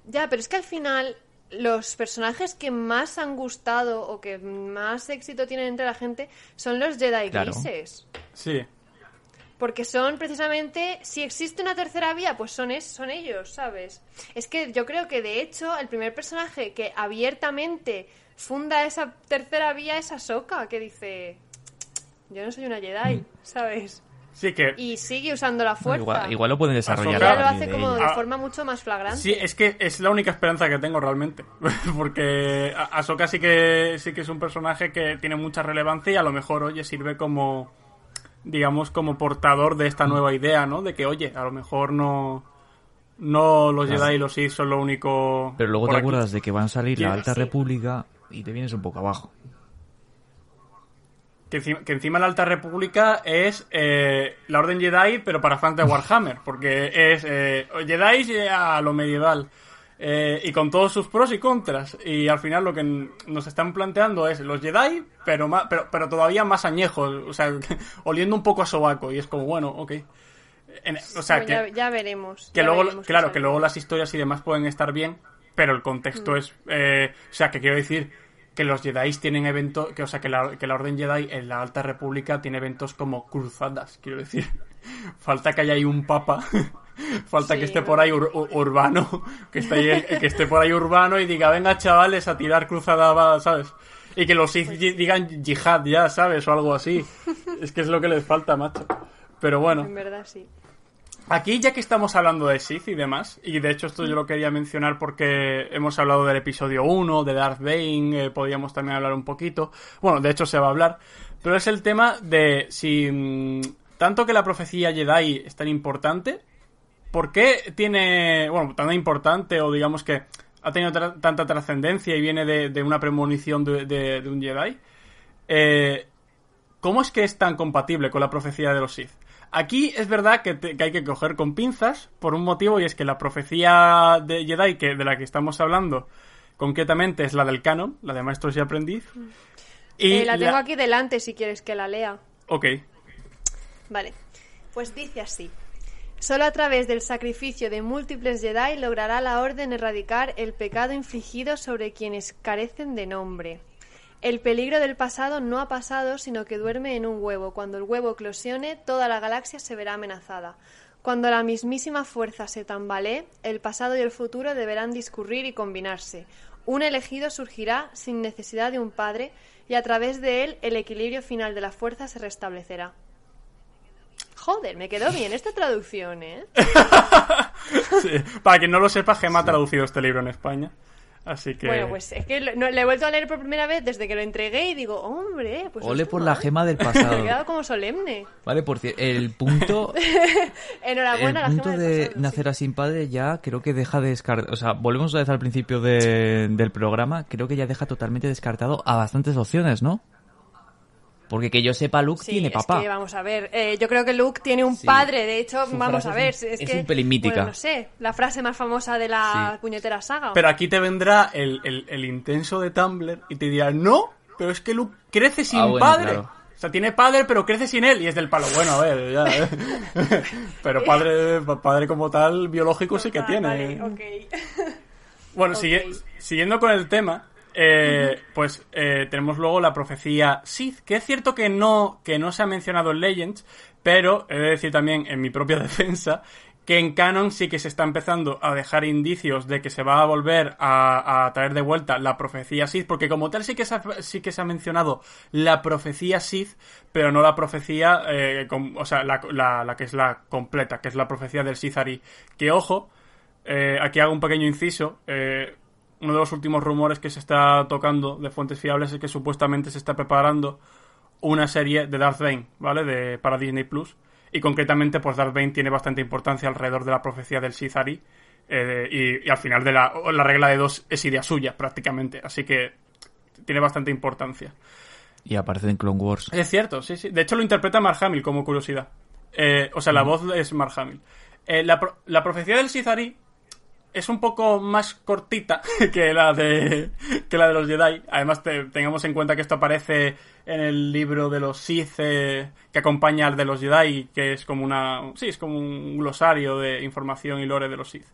Ya, pero es que al final. Los personajes que más han gustado o que más éxito tienen entre la gente son los Jedi Claro. grises. Sí. Porque son precisamente, si existe una tercera vía, pues son, es, son ellos, ¿sabes? Es que yo creo que de hecho el primer personaje que abiertamente funda esa tercera vía es Ahsoka, que dice, yo no soy una Mm. Jedi, ¿sabes? Sí que... Y sigue usando la fuerza. Igual, igual lo pueden desarrollar. Ahora lo hace de como de Ah. forma mucho más flagrante. Sí, es que es la única esperanza que tengo realmente. [laughs] Porque A- Ahsoka sí que, sí que es un personaje que tiene mucha relevancia y a lo mejor, oye, sirve como, digamos, como portador de esta nueva idea, ¿no? De que, oye, a lo mejor no, no los Claro. Jedi y los Sith son lo único... Pero luego te aquí. acuerdas de que van a salir la. Alta Sí. República y te vienes un poco abajo. Que encima, que encima la Alta República es eh, la Orden Jedi, pero para fans de Warhammer, porque es eh, Jedi a lo medieval. eh, y con todos sus pros y contras. Y al final lo que nos están planteando es los Jedi, pero, más, pero, pero todavía más añejos, o sea, [laughs] oliendo un poco a sobaco. Y es como, bueno, ok. En- o sea, Bueno, que, ya, ya veremos. que ya luego, veremos claro, que luego las historias y demás pueden estar bien, pero el contexto es, eh, o sea, que quiero decir que los Jedi tienen eventos, que o sea, que la, que la Orden Jedi en la Alta República tiene eventos como cruzadas, quiero decir. [laughs] Falta que haya ahí un papa, [laughs] falta Sí, que esté por ahí ur- ur- urbano, [laughs] que esté, ahí- que esté por ahí urbano y diga, venga chavales a tirar cruzada, va", ¿sabes? Y que los Sith Pues digan yihad ya, ¿sabes? O algo así. Es que es lo que les falta, macho. Pero bueno. En verdad, sí. Aquí, ya que estamos hablando de Sith y demás, y de hecho esto yo lo quería mencionar porque hemos hablado del episodio 1, de Darth Bane, eh, podríamos también hablar un poquito. Bueno, de hecho se va a hablar, pero es el tema de si mm, tanto que la profecía Jedi es tan importante, ¿por qué tiene, bueno, tan importante o digamos que ha tenido tanta trascendencia y viene de, una premonición de un Jedi? Eh, ¿Cómo es que es tan compatible con la profecía de los Sith? Aquí es verdad que, te- que hay que coger con pinzas por un motivo y es que la profecía de Jedi que, de la que estamos hablando concretamente es la del canon, la de maestros y aprendiz. Y Eh, la tengo aquí delante si quieres que la lea. Ok, Vale, pues dice así. Solo a través del sacrificio de múltiples Jedi logrará la Orden erradicar el pecado infligido sobre quienes carecen de nombre. El peligro del pasado no ha pasado, sino que duerme en un huevo. Cuando el huevo eclosione, toda la galaxia se verá amenazada. Cuando la mismísima fuerza se tambalee, el pasado y el futuro deberán discurrir y combinarse. Un elegido surgirá sin necesidad de un padre, y a través de él el equilibrio final de la fuerza se restablecerá. Joder, me quedó bien esta traducción, ¿eh? [laughs] Sí, Para quien no lo sepa, Gemma ha traducido este libro en España. Así que... Bueno, pues es que lo, no, le he vuelto a leer por primera vez desde que lo entregué y digo, hombre, pues. Ole por la gema del [laughs] Me he pasado. quedado como solemne. Vale, por cierto, el punto, [laughs] el Enhorabuena a la punto gema de del pasado, nacer sí. así sin padre ya creo que deja descartado, o sea, volvemos otra vez al principio de- del programa, creo que ya deja totalmente descartado a bastantes opciones, ¿no? Porque que yo sepa, Luke Sí, tiene es papá. que vamos a ver, eh, yo creo que Luke tiene un Sí. padre, de hecho, Su vamos a ver, es un- es, es que, un pelín mítica. bueno, no sé, la frase más famosa de la Sí. puñetera saga. Pero aquí te vendrá el, el- el intenso de Tumblr y te dirá, no, pero es que Luke crece sin Ah, bueno, padre. claro. O sea, tiene padre, pero crece sin él. Y es del palo. Bueno, a ver, ya. ¿eh? [laughs] pero padre, padre como tal, biológico sí que Ah, tiene. vale, ok. Bueno, sigue- siguiendo con el tema, eh, pues eh, tenemos luego la profecía Sith, que es cierto que no, que no se ha mencionado en Legends, pero he de decir también en mi propia [laughs] defensa que en Canon sí que se está empezando a dejar indicios de que se va a volver a, traer de vuelta la profecía Sith, porque como tal sí que se ha, sí que se ha mencionado la profecía Sith, pero no la profecía, eh, o sea, la, la- la que es la completa, que es la profecía del Sithari. Que ojo, eh, aquí hago un pequeño inciso. eh, uno de los últimos rumores que se está tocando de fuentes fiables es que supuestamente se está preparando una serie de Darth Bane, ¿vale? De, para Disney Plus. Y concretamente, pues Darth Bane tiene bastante importancia alrededor de la profecía del Sithari. eh, y, y al final de la, la regla de dos es idea suya, prácticamente. Así que tiene bastante importancia. Y aparece en Clone Wars. Es cierto, sí, sí. De hecho, lo interpreta Mark Hamill como curiosidad. Eh, o sea, la voz es Mark Hamill. Eh, la profecía del Sithari es un poco más cortita [laughs] que la de que la de los Jedi. Además, te- tengamos en cuenta que esto aparece en el libro de los Sith eh, que acompaña al de los Jedi, que es como una sí, es como un glosario de información y lore de los Sith.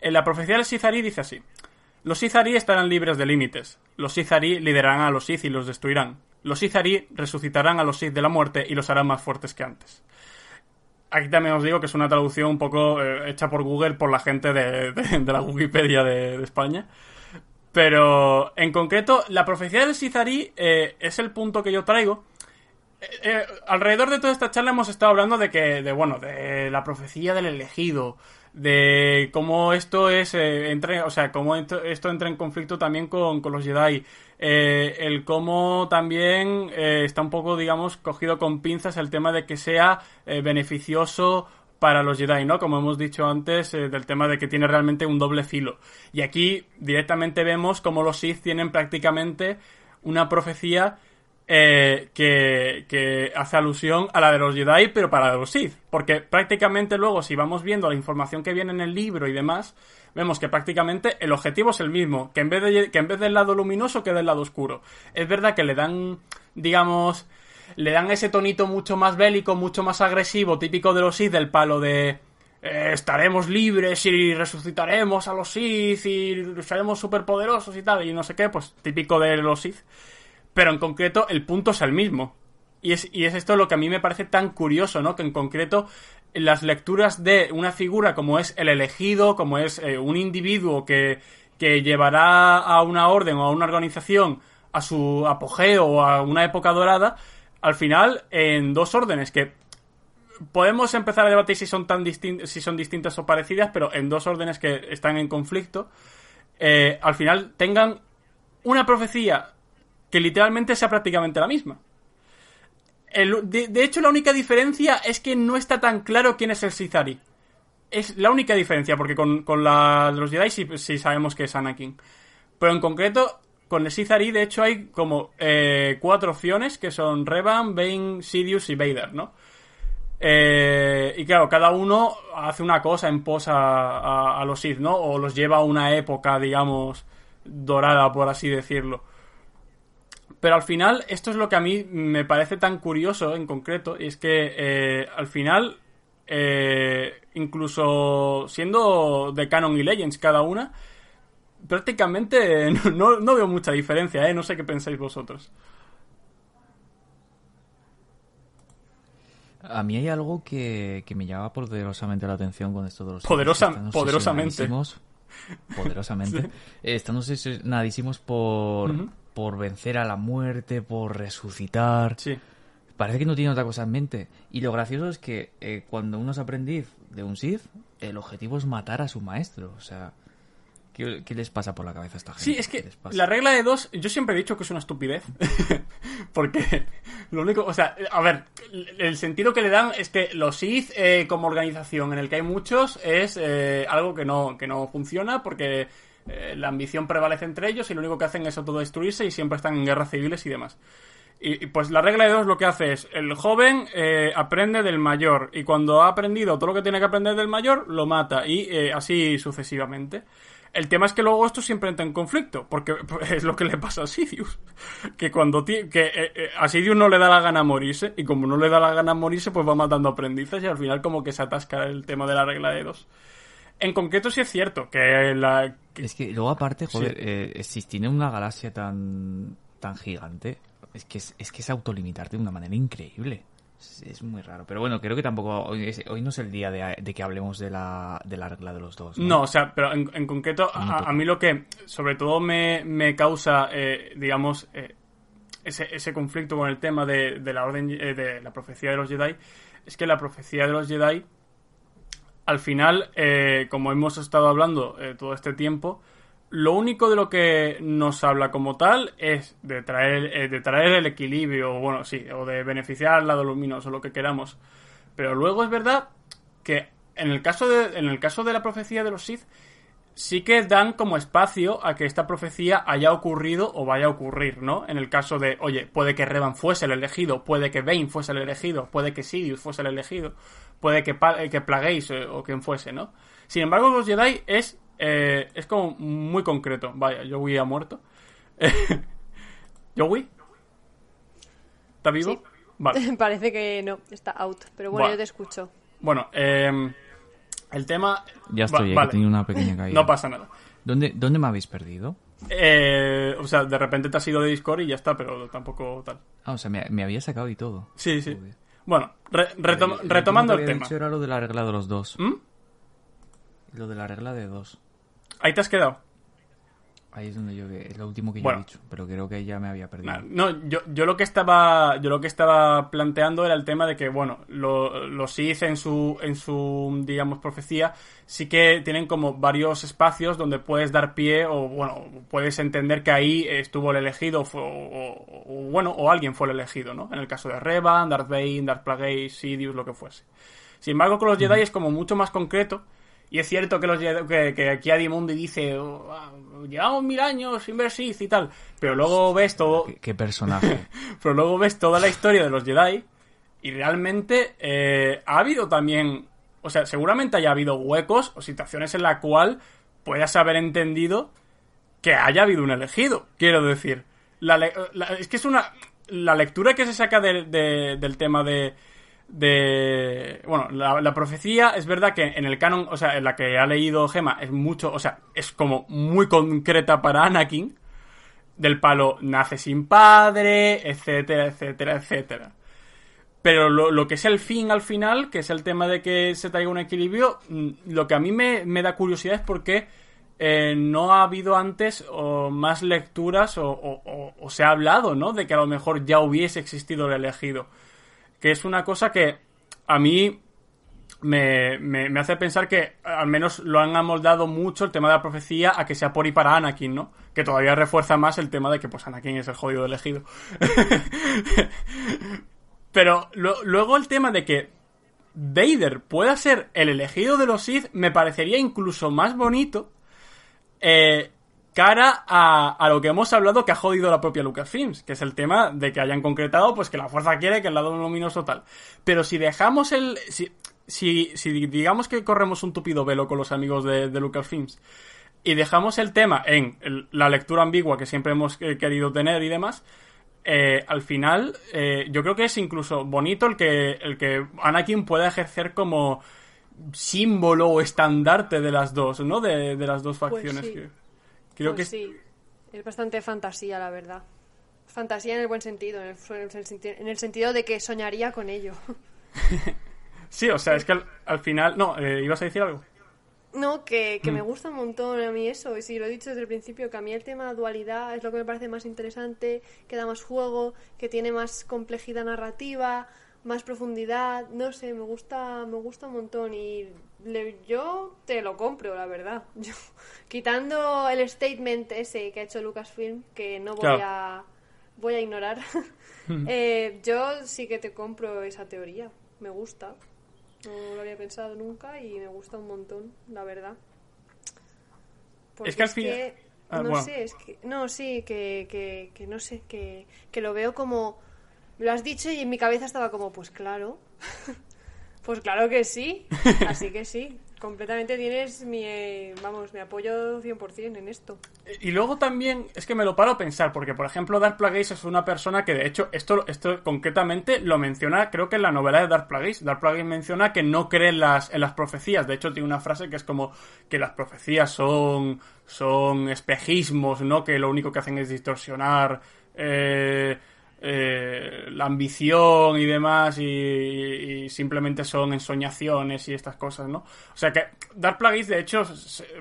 En la profecía del Sithari dice así: los Sithari estarán libres de límites. Los Sithari liderarán a los Sith y los destruirán. Los Sithari resucitarán a los Sith de la muerte y los harán más fuertes que antes. Aquí también os digo que es una traducción un poco eh, hecha por Google por la gente de, la Wikipedia de, España. Pero en concreto, la profecía del Sithari eh, es el punto que yo traigo. Eh, eh, alrededor de toda esta charla hemos estado hablando de que, de bueno, de la profecía del elegido, de cómo esto es, entre, o sea, cómo esto, esto entra en conflicto también con, con los Jedi, eh, el cómo también eh, está un poco, digamos, cogido con pinzas el tema de que sea eh, beneficioso para los Jedi, ¿no? Como hemos dicho antes, eh, del tema de que tiene realmente un doble filo. Y aquí directamente vemos cómo los Sith tienen prácticamente una profecía que, que hace alusión a la de los Jedi, pero para los Sith. Porque prácticamente luego, si vamos viendo la información que viene en el libro y demás, vemos que prácticamente el objetivo es el mismo, que en vez, de, que en vez del lado luminoso quede el lado oscuro. Es verdad que le dan, digamos, le dan ese tonito mucho más bélico, mucho más agresivo, típico de los Sith, del palo de... eh, estaremos libres y resucitaremos a los Sith y seremos superpoderosos y tal, y no sé qué, pues típico de los Sith. Pero en concreto el punto es el mismo. Y es, y es esto lo que a mí me parece tan curioso, ¿no? Que en concreto las lecturas de una figura como es el elegido, como es eh, un individuo que, que llevará a una orden o a una organización a su apogeo o a una época dorada, al final en dos órdenes que podemos empezar a debatir si son tan distin- si son distintas o parecidas, pero en dos órdenes que están en conflicto, eh, al final tengan una profecía que literalmente sea prácticamente la misma. De, hecho, la única diferencia es que no está tan claro quién es el Sithari. Es la única diferencia, porque con, con la los Jedi sí, sabemos que es Anakin. Pero en concreto, con el Sithari, de hecho, hay como eh, cuatro opciones, que son Revan, Bane, Sidious y Vader, ¿no? Eh, y claro, cada uno hace una cosa en pos a, a- a los Sith, ¿no? O los lleva a una época, digamos, dorada, por así decirlo. Pero al final, esto es lo que a mí me parece tan curioso en concreto, y es que eh, al final, eh, incluso siendo de Canon y Legends cada una, prácticamente [laughs] no, no veo mucha diferencia, ¿eh? No sé qué pensáis vosotros. A mí hay algo que, que me llama poderosamente la atención con esto de los Poderosa- poderosamente. Poderosamente. [laughs] Eh, Están obsesionadísimos por, Ujú. Por vencer a la muerte, por resucitar. Sí. Parece que no tiene otra cosa en mente. Y lo gracioso es que eh, cuando uno es aprendiz de un Sith, el objetivo es matar a su maestro. O sea, ¿Qué, qué les pasa por la cabeza a esta gente? Sí, es ¿Qué que la regla de dos, yo siempre he dicho que es una estupidez. [laughs] Porque lo único, o sea, a ver, el sentido que le dan es que los Sith eh, como organización en el que hay muchos es eh, algo que no, que no funciona porque eh, la ambición prevalece entre ellos y lo único que hacen es autodestruirse y siempre están en guerras civiles y demás. Y, pues la regla de dos lo que hace es, el joven eh, aprende del mayor y cuando ha aprendido todo lo que tiene que aprender del mayor, lo mata y eh, así sucesivamente. El tema es que luego esto siempre entra en conflicto, porque [laughs] es lo que le pasa a Sidious. Que cuando que eh, a Sidious no le da la gana morirse, y como no le da la gana morirse, pues va matando aprendices y al final como que se atasca el tema de la regla de dos. En concreto sí es cierto que la... que- Es que luego aparte, joder, Sí. eh, existir en una galaxia tan, tan gigante, es que es, es que es autolimitarte de una manera increíble. Es, es muy raro. Pero bueno, creo que tampoco, hoy, es- hoy no es el día de, de que hablemos de la, de la regla de los dos. No, o sea, pero en, en concreto, a, a mí lo que sobre todo me, me causa, eh, digamos, eh, ese, ese conflicto con el tema de, de la orden, eh, de la profecía de los Jedi, es que la profecía de los Jedi, al final, eh, como hemos estado hablando eh, todo este tiempo, lo único de lo que nos habla como tal es de traer, eh, de traer el equilibrio, bueno, sí, o de beneficiar al lado luminoso, lo que queramos. Pero luego es verdad que en el caso de, en el caso de la profecía de los Sith, sí que dan como espacio a que esta profecía haya ocurrido o vaya a ocurrir, ¿no? En el caso de, oye, puede que Revan fuese el elegido, puede que Bane fuese el elegido, puede que Sidious fuese el elegido, puede que, eh, que Plagueis eh, o quien fuese, ¿no? Sin embargo, los Jedi es, eh, es como muy concreto. Vaya, Joey ha muerto. [laughs] ¿Joey? ¿Está vivo? Sí. Vale. [laughs] Parece que no, está out. Pero bueno, Buah. yo te escucho. Bueno, eh, el tema... Ya Va- estoy, ya vale. he tenido una pequeña caída. No pasa nada. ¿Dónde, ¿Dónde me habéis perdido? Eh, o sea, de repente te has ido de Discord y ya está, pero tampoco tal. Ah, o sea, me, me había sacado y todo. Sí, sí. Joder. Bueno, re- retom- Lo- lo retomando el tema. era lo de la regla de los dos. ¿Mm? Lo de la regla de dos. Ahí te has quedado. Ahí es donde yo es lo último que yo Bueno. he dicho, pero creo que ya me había perdido. Nah, No, yo, yo lo que estaba yo lo que estaba planteando era el tema de que bueno lo- los Sith en su en su digamos profecía sí que tienen como varios espacios donde puedes dar pie o bueno puedes entender que ahí estuvo el elegido fue- o, o- o, bueno o alguien fue el elegido no en el caso de Revan Darth Bane Darth Plagueis Sidious lo que fuese sin embargo con los Jedi es como mucho más concreto y es cierto que, los que, que aquí Adimundi dice "Oh, ah, llevamos mil años sin ver Sith y tal pero luego ves todo ¿Qué, qué personaje? [laughs] pero luego ves toda la historia de los Jedi y realmente eh, ha habido también, o sea, seguramente haya habido huecos o situaciones en la cual puedas haber entendido que haya habido un elegido. Quiero decir, la la- es que es una la lectura que se saca de- de- del tema de de bueno la, profecía es verdad que en el canon o sea en la que ha leído Gema es mucho o sea es como muy concreta para Anakin del palo nace sin padre, etcétera, etcétera, etcétera. Pero lo, lo que es el fin al final, que es el tema de que se traiga un equilibrio, mm, lo que a mí me, me da curiosidad es por qué eh, no ha habido antes o más lecturas o, o- o- o se ha hablado, ¿no? De que a lo mejor ya hubiese existido el elegido. Que es una cosa que a mí me, me, hace pensar que al menos lo han amoldado mucho el tema de la profecía a que sea por y para Anakin, ¿no? Que todavía refuerza más el tema de que pues Anakin es el jodido elegido. [laughs] Pero luego el tema de que Vader pueda ser el elegido de los Sith me parecería incluso más bonito eh, cara a, a lo que hemos hablado que ha jodido la propia Lucasfilms, que es el tema de que hayan concretado pues que la fuerza quiere que el lado luminoso tal. Pero si dejamos el... Si, si, si digamos que corremos un tupido velo con los amigos de, de Lucasfilms y dejamos el tema en el- la lectura ambigua que siempre hemos eh, querido tener y demás, eh, al final eh, yo creo que es incluso bonito el que, el que Anakin pueda ejercer como símbolo o estandarte de las dos, ¿no? De, de las dos facciones. sí. que- creo Pues que sí, es bastante fantasía, la verdad. Fantasía en el buen sentido, en el, en el senti- en el sentido de que soñaría con ello. [laughs] Sí, o sea, es que al, al final... No, eh, ¿ibas a decir algo? No, que, que Mm. me gusta un montón a mí eso, y sí, lo he dicho desde el principio, que a mí el tema dualidad es lo que me parece más interesante, que da más juego, que tiene más complejidad narrativa, más profundidad, no sé, me gusta, me gusta un montón y le- yo te lo compro, la verdad. [laughs] Yo, quitando el statement ese que ha hecho Lucasfilm, que no voy Claro. a voy a ignorar, [laughs] eh, yo sí que te compro esa teoría. Me gusta. No lo había pensado nunca y me gusta un montón, la verdad. Porque Es que al final- Ah, no bueno. sé, es que... No, sí, que, que, que no sé, que, que lo veo como... Lo has dicho y en mi cabeza estaba como, pues claro. [laughs] pues claro que sí. Así que sí. Completamente tienes mi, eh, vamos, mi apoyo 100% en esto. Y luego también, es que me lo paro a pensar, porque por ejemplo Dark Plagueis es una persona que de hecho, esto, esto concretamente lo menciona, creo que en la novela de Dark Plagueis. Dark Plagueis menciona que no cree en las, en las profecías. De hecho, tiene una frase que es como que las profecías son, son espejismos, ¿no? Que lo único que hacen es distorsionar eh, eh, la ambición y demás y, simplemente son ensoñaciones y estas cosas, ¿no? O sea que Dark Plagueis, de hecho,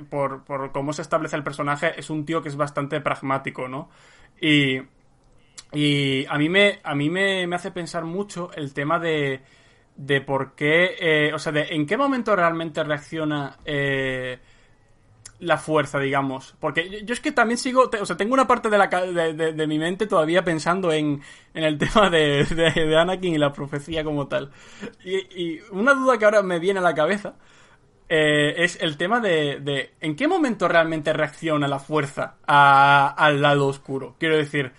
por, por cómo se establece el personaje, es un tío que es bastante pragmático, ¿no? Y, y a mí me, a mí me, me hace pensar mucho el tema de, de por qué, eh, o sea, de en qué momento realmente reacciona eh, la fuerza, digamos. Porque yo, yo es que también sigo, o sea, tengo una parte de, la, de, de- mi mente todavía pensando en, en el [laughs] tema de, de, Anakin y la profecía como tal. Y, y una duda que ahora me viene a la cabeza eh, es el tema de, en qué momento realmente reacciona la fuerza a- al lado oscuro. Quiero decir,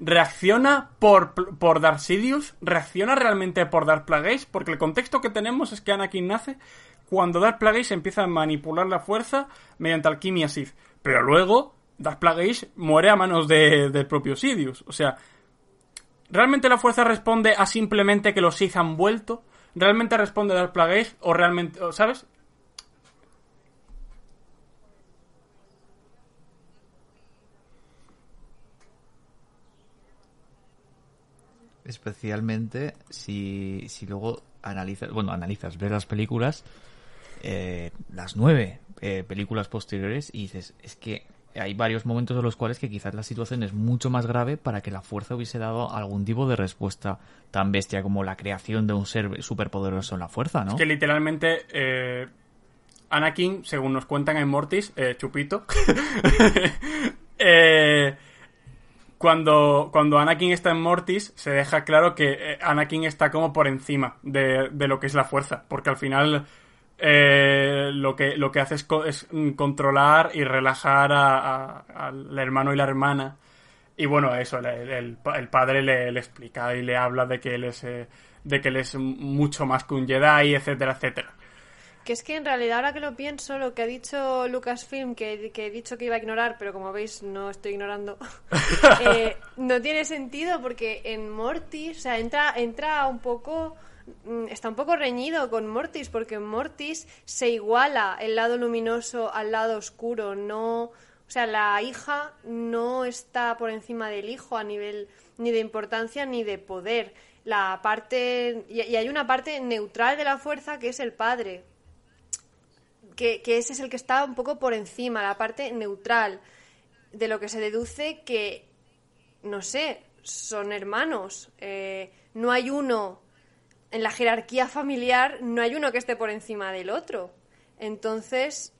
¿reacciona por, por Darth Sidious? ¿Reacciona realmente por Dark Plagueis? Porque el contexto que tenemos es que Anakin nace cuando Dark Plagueis empieza a manipular la fuerza mediante alquimia Sith. Pero luego Dark Plagueis muere a manos de- del propio Sidious. O sea, ¿realmente la fuerza responde a simplemente que los Sith han vuelto? ¿Realmente responde Dark Plagueis? ¿O realmente, ¿sabes? Especialmente si, si luego analizas, bueno, analizas, ves las películas, eh, las nueve eh, películas posteriores y dices, es que hay varios momentos en los cuales que quizás la situación es mucho más grave para que la fuerza hubiese dado algún tipo de respuesta tan bestia como la creación de un ser superpoderoso en la fuerza, ¿no? Es que literalmente eh, Anakin, según nos cuentan en Mortis, Chupito, [laughs] eh, cuando, cuando Anakin está en Mortis, se deja claro que Anakin está como por encima de, de lo que es la fuerza, porque al final eh, lo, que, lo que hace es, co- es, mm, controlar y relajar a- al hermano y la hermana. Y bueno, eso, el, el- el padre le, le explica y le habla de que él es, eh, de que él es mucho más que un Jedi, etcétera, etcétera. Que es que en realidad ahora que lo pienso, lo que ha dicho Lucasfilm, que, que he dicho que iba a ignorar, pero como veis no estoy ignorando, [laughs] eh, no tiene sentido porque en Mortis, o sea, entra, entra un poco, está un poco reñido con Mortis, porque Mortis se iguala el lado luminoso al lado oscuro, no... O sea, la hija no está por encima del hijo a nivel ni de importancia ni de poder. La parte y, y hay una parte neutral de la fuerza que es el padre, que, que ese es el que está un poco por encima, la parte neutral, de lo que se deduce que, no sé, son hermanos. Eh, no hay uno, en la jerarquía familiar, no hay uno que esté por encima del otro. Entonces,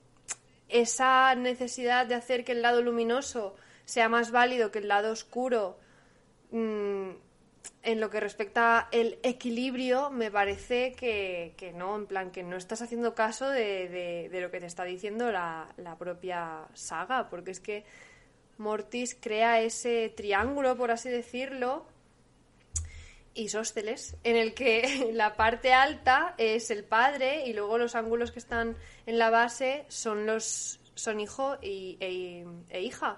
esa necesidad de hacer que el lado luminoso sea más válido que el lado oscuro, mm, en lo que respecta el equilibrio, me parece que, que no, en plan, que no estás haciendo caso de, de- de lo que te está diciendo la, la propia saga, porque es que Mortis crea ese triángulo, por así decirlo, isósceles, en el que [laughs] la parte alta es el padre y luego los ángulos que están en la base son los son hijo y, e, e hija.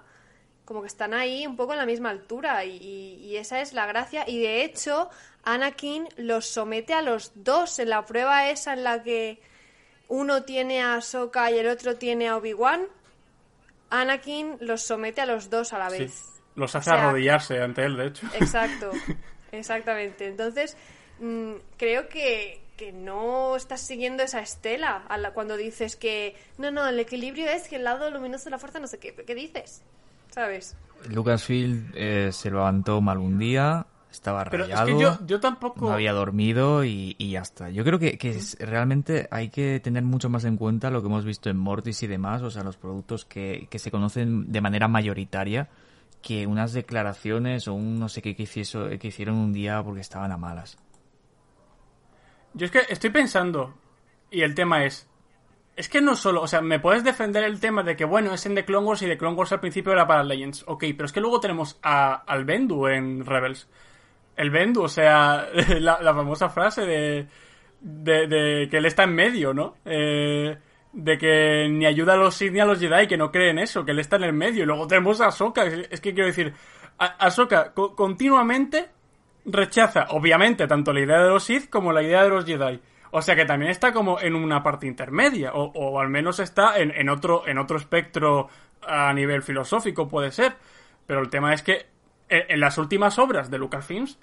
Como que están ahí un poco en la misma altura y, y- y esa es la gracia. Y de hecho Anakin los somete a los dos. En la prueba esa en la que uno tiene a Ahsoka y el otro tiene a Obi-Wan Anakin los somete a los dos a la Sí. vez. Los hace O sea- arrodillarse ante él, de hecho. Exacto, [laughs] exactamente. Entonces, mm, creo que, que no estás siguiendo esa estela a la- cuando dices que no, no, el equilibrio es que el lado luminoso de la fuerza no sé qué. ¿Qué dices? ¿Sabes? Lucasfilm eh, se levantó mal un día, estaba Pero rayado. es que yo, yo tampoco... No había dormido y, y ya está. Yo creo que, que es- realmente hay que tener mucho más en cuenta lo que hemos visto en Mortis y demás, o sea, los productos que, que se conocen de manera mayoritaria, que unas declaraciones o un no sé qué que, que hicieron un día porque estaban a malas. Yo es que estoy pensando, y el tema es, es que no solo, o sea, me puedes defender el tema de que, bueno, es en The Clone Wars y The Clone Wars al principio era para Legends, ok, pero es que luego tenemos a, al Bendu en Rebels. El Bendu, o sea, [laughs] la, la famosa frase de, de, de que él está en medio, ¿no? Eh, de que ni ayuda a los Sith ni a los Jedi, que no creen eso, que él está en el medio. Y luego tenemos a Ahsoka, es, que quiero decir, a- Ahsoka co- continuamente rechaza, obviamente, tanto la idea de los Sith como la idea de los Jedi. O sea que también está como en una parte intermedia, o, al menos está en, en otro, en otro espectro a nivel filosófico, puede ser. Pero el tema es que en, en las últimas obras de Lucasfilms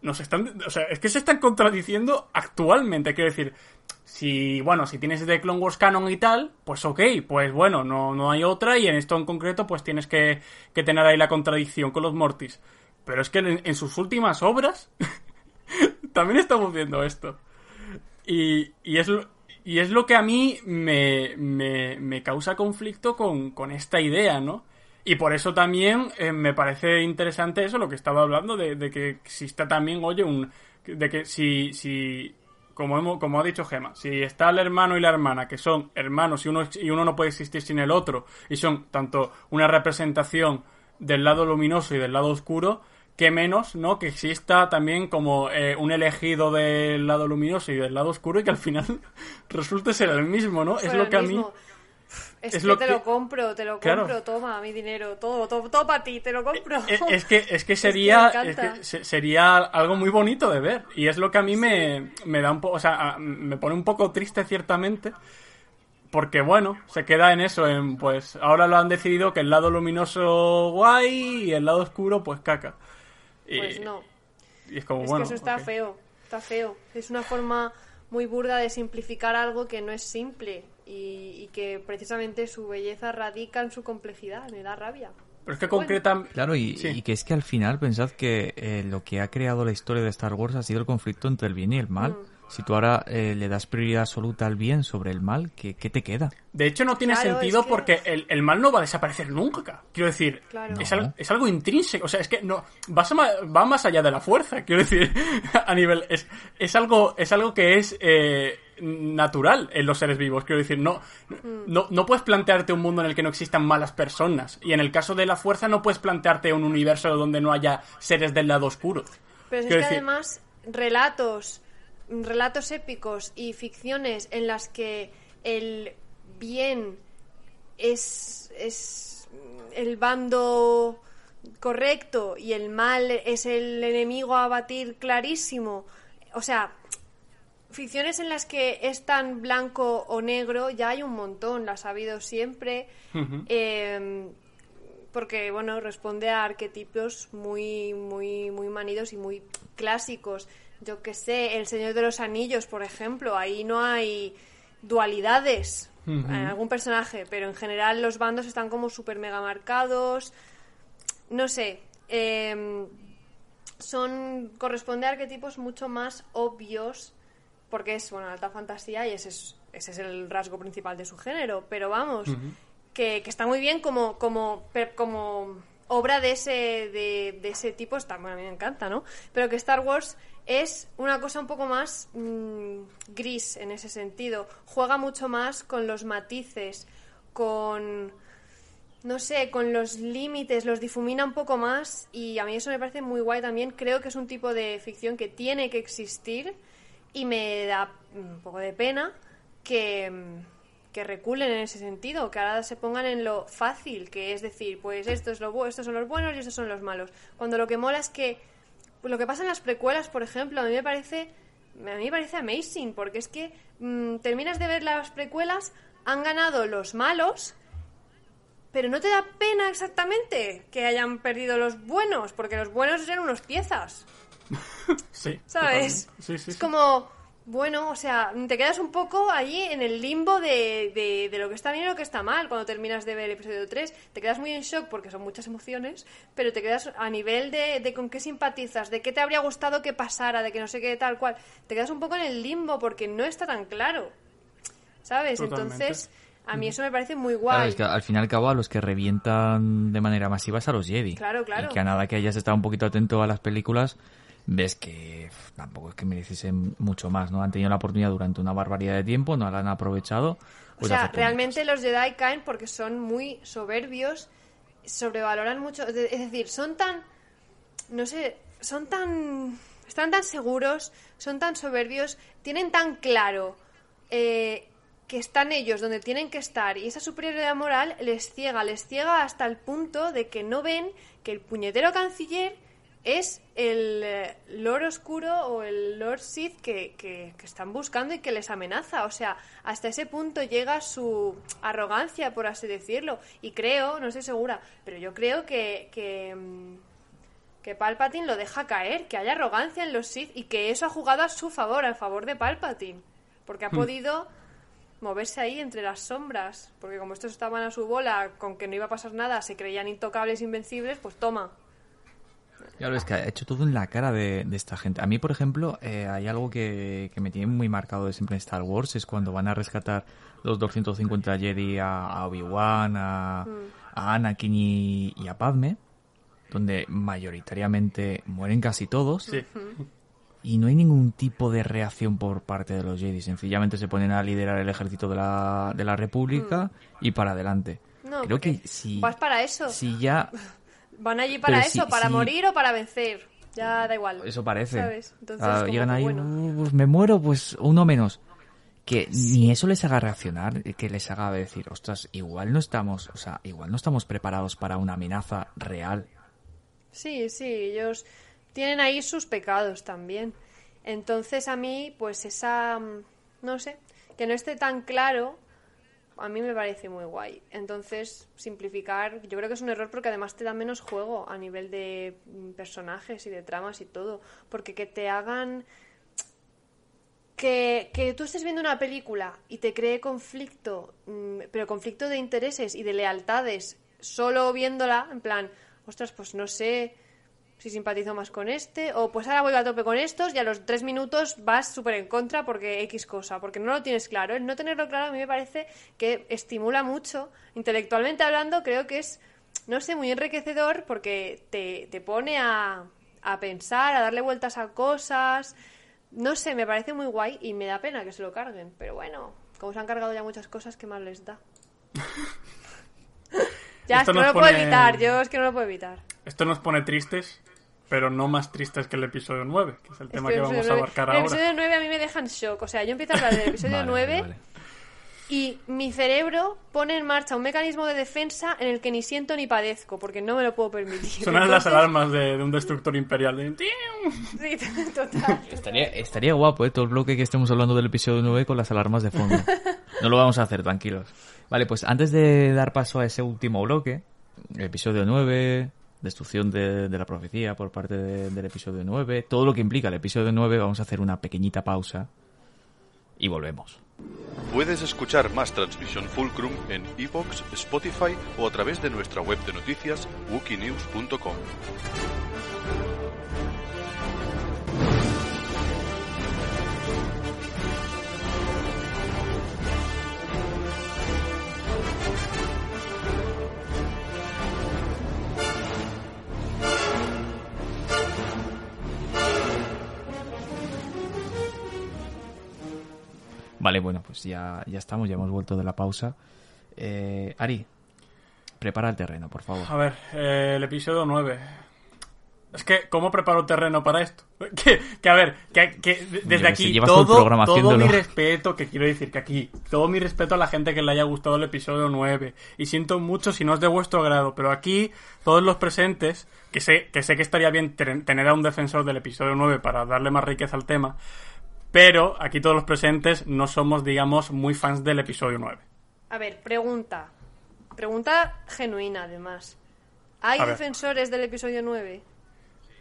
nos están, o sea, es que se están contradiciendo actualmente, quiero decir, si, bueno, si tienes de Clone Wars canon y tal, pues ok, pues bueno, no, no hay otra y en esto en concreto pues tienes que, que tener ahí la contradicción con los Mortis. Pero es que en, en sus últimas obras [laughs] también estamos viendo esto. Y, y, es, y es lo que a mí me, me, me causa conflicto con, con esta idea, ¿no? Y por eso también eh, me parece interesante eso, lo que estaba hablando, de, de que exista también, oye, un. de que si. si como, hemos, como ha dicho Gema, si está el hermano y la hermana, que son hermanos y uno, y uno no puede existir sin el otro, y son tanto una representación del lado luminoso y del lado oscuro, que menos, ¿no? Que exista también como eh, un elegido del lado luminoso y del lado oscuro y que al final [laughs] resulte ser el mismo, ¿no? es lo que a mí... Es, es que lo te que- lo compro, te lo Claro. compro, toma mi dinero, todo, todo, todo para ti, te lo compro. Eh, Es que, es que [laughs] sería, me es encanta. que se- sería algo muy bonito de ver. Y es lo que a mí me, me da un poco, o sea, me pone un poco triste ciertamente. Porque bueno, se queda en eso, en pues ahora lo han decidido que el lado luminoso guay y el lado oscuro pues caca. Y, Pues no. y es como Es bueno. que eso está feo, está feo. Es una forma muy burda de simplificar algo que no es simple y, y que precisamente su belleza radica en su complejidad, me da rabia. Pero es que Bueno. concreta Claro, y, Sí. y que es que al final pensad que eh, lo que ha creado la historia de Star Wars ha sido el conflicto entre el bien y el mal. Mm. Si tú ahora eh, le das prioridad absoluta al bien sobre el mal, ¿qué, qué te queda? De hecho, no tiene Claro, sentido es que- porque el, el mal no va a desaparecer nunca. Quiero decir, Claro. es, No. al- es algo intrínseco. O sea, es que no va, a ma- va más allá de la fuerza. Quiero decir, [laughs] a nivel. Es, es, algo, es algo que es eh, natural en los seres vivos. Quiero decir, no, no, no puedes plantearte un mundo en el que no existan malas personas. Y en el caso de la fuerza, no puedes plantearte un universo donde no haya seres del lado oscuro. Pero es que decir- además relatos, relatos épicos y ficciones en las que el bien es, es el bando correcto y el mal es el enemigo a batir clarísimo. O sea, ficciones en las que es tan blanco o negro ya hay un montón, las ha habido siempre. Eh, porque bueno responde a arquetipos muy muy muy manidos y muy clásicos. Yo que sé el señor de los anillos por ejemplo ahí no hay dualidades en algún personaje pero en general los bandos están como súper mega marcados. No sé eh, son corresponde a arquetipos mucho más obvios porque es bueno alta fantasía y ese es ese es el rasgo principal de su género pero vamos que, que está muy bien como como como obra de ese de, de ese tipo está bueno, a mí me encanta no pero que Star Wars es una cosa un poco más mm, gris en ese sentido. Juega mucho más con los matices con no sé, con los límites, los difumina un poco más y a mí eso me parece muy guay también. Creo que es un tipo de ficción que tiene que existir y me da un poco de pena que, que reculen en ese sentido, que ahora se pongan en lo fácil, que es decir, pues esto es lo estos son los buenos y estos son los malos. Cuando lo que mola es que pues lo que pasa en las precuelas, por ejemplo, a mí me parece a mí me parece amazing porque es que mm, terminas de ver las precuelas, han ganado los malos pero no te da pena exactamente que hayan perdido los buenos, porque los buenos eran unos piezas, Sí. [laughs] ¿sabes? Sí, sí, es sí. como, Bueno, o sea, te quedas un poco allí en el limbo de, de, de, lo que está bien y lo que está mal cuando terminas de ver el episodio 3. Te quedas muy en shock porque son muchas emociones, pero te quedas a nivel de, de con qué simpatizas, de qué te habría gustado que pasara, de que no sé qué tal cual. Te quedas un poco en el limbo porque no está tan claro. ¿Sabes? Totalmente. Entonces, a mí eso me parece muy guay. Claro, es que al fin y al cabo a los que revientan de manera masiva es a los Jedi. Claro, claro. Y que a nada que hayas estado un poquito atento a las películas, ves que tampoco es que mereciesen mucho más, ¿no? Han tenido la oportunidad durante una barbaridad de tiempo, no la han aprovechado. O pues sea, realmente los Jedi caen porque son muy soberbios, sobrevaloran mucho. Es decir, son tan. No sé, son tan. Están tan seguros, son tan soberbios, tienen tan claro eh, que están ellos donde tienen que estar y esa superioridad moral les ciega, les ciega hasta el punto de que no ven que el puñetero canciller es el eh, Lord Oscuro o el Lord Sith que, que, que, están buscando y que les amenaza. O sea, hasta ese punto llega su arrogancia, por así decirlo. Y creo, no estoy segura, pero yo creo que, que, que Palpatine lo deja caer, que hay arrogancia en los Sith y que eso ha jugado a su favor, al favor de Palpatine. Porque ha podido moverse ahí entre las sombras. Porque como estos estaban a su bola, con que no iba a pasar nada, se creían intocables, invencibles, pues toma. Claro, es que ha hecho todo en la cara de, de esta gente. A mí, por ejemplo, eh, hay algo que, que, me tiene muy marcado de siempre en Star Wars, es cuando van a rescatar los 250 Jedi a, a Obi-Wan, a, mm. a, Anakin y, y, a Padme, donde mayoritariamente mueren casi todos. Sí. Y no hay ningún tipo de reacción por parte de los Jedi. Sencillamente se ponen a liderar el ejército de la, de la República mm. y para adelante. No, Creo que si, vas para eso. Si ya Van allí para Pero eso, si- para si- morir o para vencer. Ya da igual. Eso parece. ¿Sabes? Entonces, Ah, como llegan ahí, bueno. "Uh, pues me muero, pues uno menos. Que ni eso les haga reaccionar, que les haga decir, ostras, igual no estamos, o sea, igual no estamos preparados para una amenaza real. Sí, sí, ellos tienen ahí sus pecados también. Entonces a mí, pues esa, mm, no sé, que no esté tan claro, a mí me parece muy guay. Entonces, simplificar, yo creo que es un error porque además te da menos juego a nivel de mm, personajes y de tramas y todo. Porque que te hagan... Que, que tú estés viendo una película y te cree conflicto, mm, pero conflicto de intereses y de lealtades, solo viéndola, en plan, ostras, pues no sé si simpatizo más con este, o pues ahora voy a tope con estos y a los tres minutos vas súper en contra porque X cosa, porque no lo tienes claro. El no tenerlo claro a mí me parece que estimula mucho, intelectualmente hablando, creo que es, no sé, muy enriquecedor porque te, te pone a, a pensar, a darle vueltas a cosas. No sé, me parece muy guay y me da pena que se lo carguen, pero bueno, como se han cargado ya muchas cosas, ¿qué más les da? [laughs] ya, Esto es que no lo puedo evitar, yo es que no lo puedo evitar. Esto nos pone tristes, pero no más tristes que el episodio 9, que es el tema que vamos a abarcar nueve- El ahora. episodio 9 a mí me deja en shock. O sea, yo empiezo a hablar del [laughs] episodio Vale, 9 vale, vale. y mi cerebro pone en marcha un mecanismo de defensa en el que ni siento ni padezco, porque no me lo puedo permitir. Sonan las alarmas de, de un destructor imperial. de- Sí, [laughs] total. Estaría, estaría guapo, ¿eh? Todo el bloque que estemos hablando del episodio 9 con las alarmas de fondo. [laughs] No lo vamos a hacer, tranquilos. Vale, pues antes de dar paso a ese último bloque, el episodio 9, destrucción de, de la profecía por parte de- del episodio 9, todo lo que implica el episodio 9, vamos a hacer una pequeñita pausa y volvemos. Puedes escuchar más Transmisión Fulcrum en iVoox, Spotify o a través de nuestra web de noticias wikinews.com. Vale, bueno, pues ya, ya estamos, ya hemos vuelto de la pausa. Eh, Ari, prepara el terreno, por favor. A ver, eh, el episodio 9. Es que, ¿cómo preparo terreno para esto? [laughs] Que, que a ver, que, que de- Yo desde qué aquí todo todo, todo mi respeto, que quiero decir que aquí, todo mi respeto a la gente que le haya gustado el episodio 9. Y siento mucho si no es de vuestro grado, pero aquí, todos los presentes, que sé que, sé que estaría bien ten- tener a un defensor del episodio 9 para darle más riqueza al tema, pero aquí todos los presentes no somos, digamos, muy fans del episodio 9. A ver, pregunta. Pregunta genuina, además. ¿Hay defensores del episodio 9?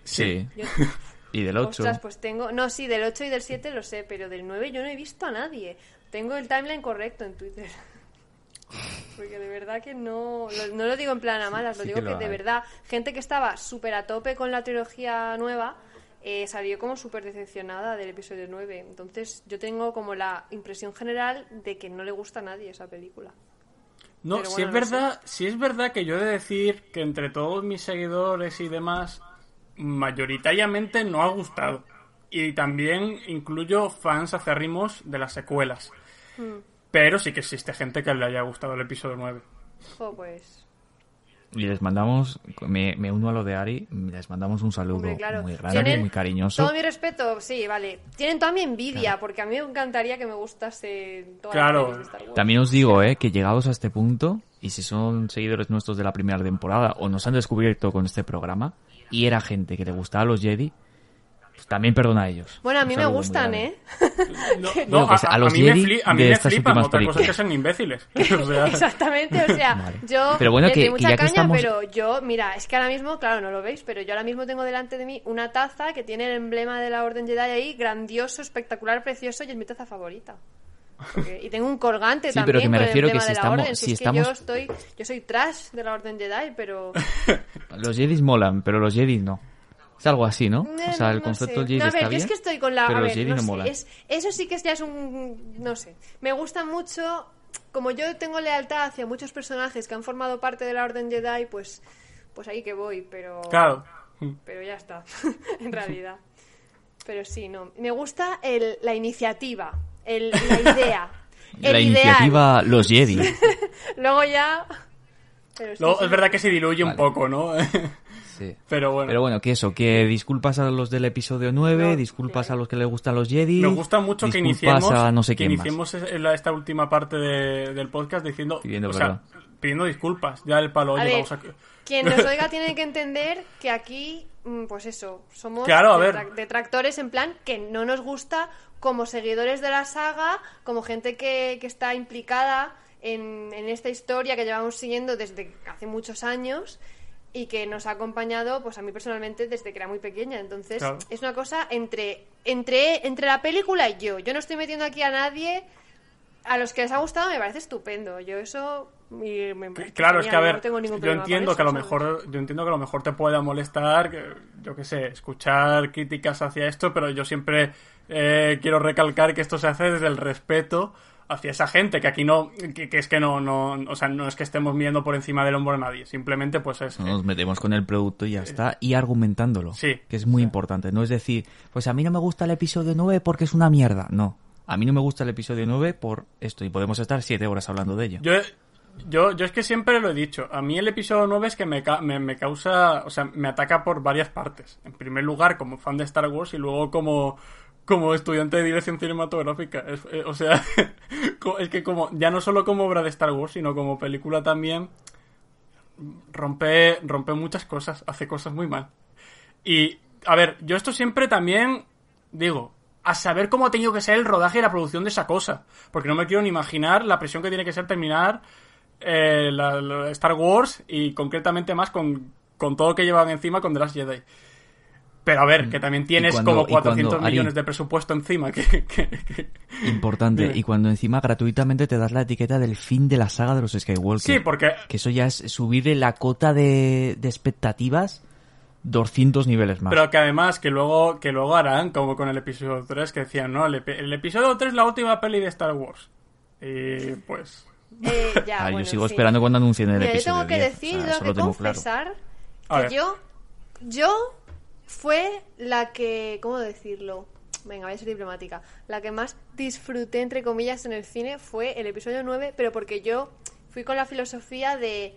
Sí. Yo- [laughs] Y del 8. Ostras, pues tengo... No, sí, del 8 y del 7 lo sé, pero del 9 yo no he visto a nadie. Tengo el timeline correcto en Twitter. [laughs] Porque de verdad que no... lo- no lo digo en plan a malas, lo digo que que, lo de verdad, gente que estaba súper a tope con la trilogía nueva, eh, salió como súper decepcionada del episodio 9. Entonces yo tengo como la impresión general de que no le gusta a nadie esa película. No, Pero si bueno, es no verdad, si es verdad que yo he de decir que entre todos mis seguidores y demás, mayoritariamente no ha gustado. Y también incluyo fans acérrimos de las secuelas. Hmm. Pero sí que existe gente que le haya gustado el episodio 9. Jo, pues... Y les mandamos, me, me uno a lo de Ari, les mandamos un saludo Hombre, claro. muy grande, Tienen muy cariñoso. Todo mi respeto, sí, vale. Tienen toda mi envidia, porque a mí me encantaría que me gustase todas Claro. pelis de Star Wars. También os digo, eh, que llegados a este punto, y si son seguidores nuestros de la primera temporada o nos han descubierto con este programa, y era gente que le gustaba a los Jedi, también perdona a ellos. Bueno, a mí me gustan. ¿eh? No, [laughs] Bueno, pues a los mí me, Jedi fli- a mí de me estas flipan, últimas otra cosa que sean imbéciles. [laughs] [laughs] O sea, Exactamente, o sea, Vale. yo Pero bueno, le que- doy que mucha ya que caña, estamos- pero yo, mira, es que ahora mismo, claro, no lo veis, pero yo ahora mismo tengo delante de mí una taza que tiene el emblema de la Orden Jedi ahí, grandioso, espectacular, precioso, y es mi taza favorita. Porque- y tengo un colgante Sí, también pero que me con refiero el que emblema si de la estamos- Orden. si Si es que estamos- yo estoy, yo soy trash de la Orden Jedi, pero... Los Jedi molan, pero los Jedi no. Es algo así, ¿no? O sea, el No concepto sé. del Jedi No, a ver, está yo bien. es que estoy con la. pero a los ver, Jedi no no sé, molan. es- eso sí que ya es un. No sé. Me gusta mucho. Como yo tengo lealtad hacia muchos personajes que han formado parte de la Orden Jedi, pues. Pues ahí que voy, pero. claro. Pero ya está. [laughs] en realidad. [laughs] Pero sí, no. Me gusta el, la iniciativa. El, la idea. [laughs] el La ideal. iniciativa Los Jedi. Luego ya. Pero sí, Luego, sí. es verdad que se diluye un poco, ¿no? Sí. Pero bueno. Pero bueno, que eso, que disculpas a los del episodio 9, No, disculpas a los que les gustan los Jedi. Me gusta mucho que iniciemos, a no sé que quién más. iniciemos esta última parte de- del podcast diciendo, Pidiendo o sea, perdón. pidiendo disculpas. Ya el palo, A oye, ver, vamos a... quien nos [laughs] oiga tiene que entender que aquí, mm, pues eso, somos Claro, a ver. detra- detractores en plan que no nos gusta como seguidores de la saga, como gente que, que está implicada en, en esta historia que llevamos siguiendo desde hace muchos años y que nos ha acompañado, pues a mí personalmente, desde que era muy pequeña. Entonces, Claro. es una cosa entre, entre, entre la película y yo. Yo no estoy metiendo aquí a nadie. A los que les ha gustado me parece estupendo. Yo eso... y me Claro, es que a ver, no tengo ningún yo entiendo eso, que a lo ¿sabes? mejor, yo entiendo que a lo mejor te pueda molestar, yo qué sé, escuchar críticas hacia esto, pero yo siempre eh, quiero recalcar que esto se hace desde el respeto hacia esa gente, que aquí no, que, que es que no, no, o sea, no es que estemos viendo por encima del hombro a nadie, simplemente pues es... No nos metemos con el producto y ya está. Y argumentándolo. Sí. Que es muy importante. No es decir, pues a mí no me gusta el episodio 9 porque es una mierda. No. A mí no me gusta el episodio 9 por esto. Y podemos estar siete horas hablando de ello. Yo, yo, yo es que siempre lo he dicho. A mí el episodio 9 es que me, ca- me, me causa. O sea, me ataca por varias partes. En primer lugar, como fan de Star Wars y luego como, como estudiante de dirección cinematográfica. Eh, o sea, [laughs] es que como. Ya no solo como obra de Star Wars, sino como película también. Rompe, rompe muchas cosas. Hace cosas muy mal. Y, a ver, yo esto siempre también digo, a saber cómo ha tenido que ser el rodaje y la producción de esa cosa. Porque no me quiero ni imaginar la presión que tiene que ser terminar eh, la Star Wars y concretamente más con, con todo lo que llevan encima con The Last Jedi. Pero a ver, que también tienes cuando- como Mm. y cuando, 400 Ari- millones de presupuesto encima. Que, [laughs] que- que- Importante. Y cuando encima gratuitamente te das la etiqueta del fin de la saga de los Skywalker. Sí, porque Que eso ya es subirle la cota de, de expectativas 200 niveles más. Pero que además, que luego, que luego harán, como con el episodio 3, que decían, no, el, el episodio 3 es la última peli de Star Wars. Y pues... Eh, ya, [laughs] Ah, bueno, yo sigo fin. esperando cuando anuncien el Mira, yo episodio tengo que 10. decir, O sea, tengo que claro. confesar A que yo, yo fue la que, ¿cómo decirlo? Venga, voy a ser diplomática. La que más disfruté, entre comillas, en el cine fue el episodio 9, pero porque yo fui con la filosofía de...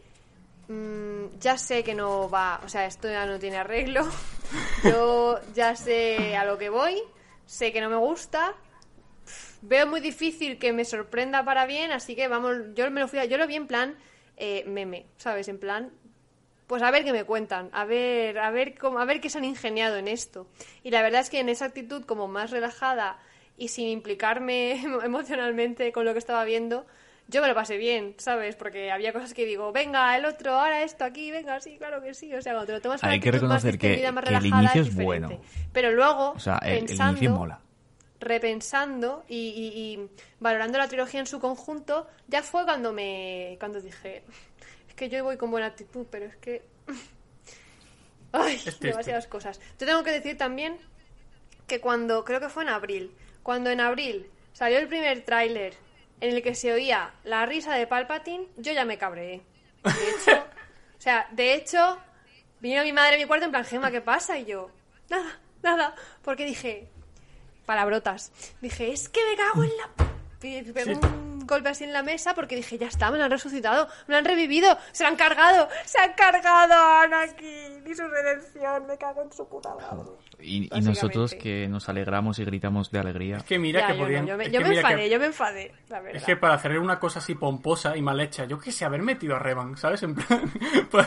mm, ya sé que no va, o sea, esto ya no tiene arreglo. [laughs] Yo ya sé a lo que voy, sé que no me gusta, veo muy difícil que me sorprenda para bien, así que vamos, yo me lo fui a- yo lo vi en plan eh, meme, ¿sabes? En plan, pues a ver qué me cuentan, a ver, a ver cómo, a ver qué se han ingeniado en esto. Y la verdad es que en esa actitud como más relajada y sin implicarme emo- [laughs] emocionalmente con lo que estaba viendo, yo me lo pasé bien, ¿sabes? Porque había cosas que digo, venga, el otro, ahora esto aquí, venga, sí, claro que sí. O sea, cuando te lo tomas Hay que actitud más reconocer que- más que el inicio es bueno. Pero luego, O sea, el, el pensando, inicio mola. repensando y, y- y valorando la trilogía en su conjunto, ya fue cuando me cuando dije, que yo voy con buena actitud, pero es que [laughs] ay, demasiadas cosas. Te tengo que decir también que cuando creo que fue en abril, cuando en abril salió el primer tráiler en el que se oía la risa de Palpatine, yo ya me cabreé. De hecho, [laughs] o sea, de hecho, vino mi madre a mi cuarto en plan, Gema, ¿qué pasa? Y yo, nada, nada, porque dije, palabrotas, dije, es que me cago en la... Y un golpe así en la mesa porque dije, ya está, me lo han resucitado, me lo han revivido, se lo han cargado, se han cargado a Anakin y su redención, me cago en su puta madre. Y, y nosotros que nos alegramos y gritamos de alegría. Es que mira Ya, que yo no, podían. yo me, yo me mira que- enfadé, yo me enfadé, la verdad. Es que para hacer una cosa así pomposa y mal hecha, yo qué sé, haber metido a Revan, ¿sabes? En plan, [laughs] pues,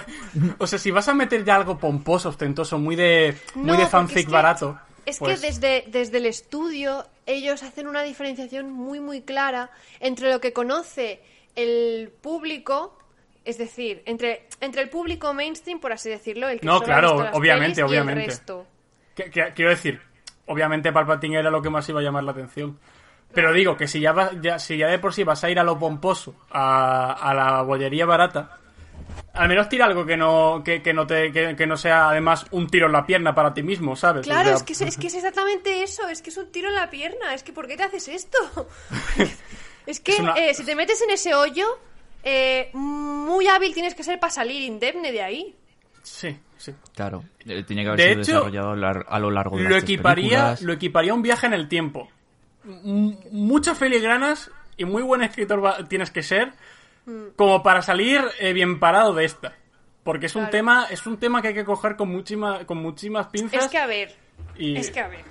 o sea, si vas a meter ya algo pomposo, ostentoso, muy de, muy No, de fanfic es que- barato. Es pues, que desde, desde el estudio ellos hacen una diferenciación muy muy clara entre lo que conoce el público, es decir, entre, entre el público mainstream, por así decirlo, el que No, solo ha claro, visto las obviamente, obviamente. y el resto. que- que- quiero decir, obviamente Palpatine era lo que más iba a llamar la atención. Pero digo que si ya, vas- ya, si ya de por sí vas a ir a lo pomposo, a, a la bollería barata, al menos tira algo que no, que, que no te, que, que no sea además un tiro en la pierna para ti mismo, ¿sabes? Claro, O sea, es, que es, es que es exactamente eso, es que es un tiro en la pierna, es que ¿por qué te haces esto? [laughs] es que Es una- eh, si te metes en ese hoyo, eh, muy hábil tienes que ser para salir indemne de ahí. Sí, sí. Claro, eh, tenía que haber De sido hecho, desarrollado a lo largo de lo las equiparía, películas. lo equiparía un viaje en el tiempo. M- muchas filigranas y muy buen escritor tienes que ser como para salir eh, bien parado de esta. Porque es un tema, es un tema que hay que coger con muchísimas, con muchísimas pinzas. Es que a ver, y- es que a ver.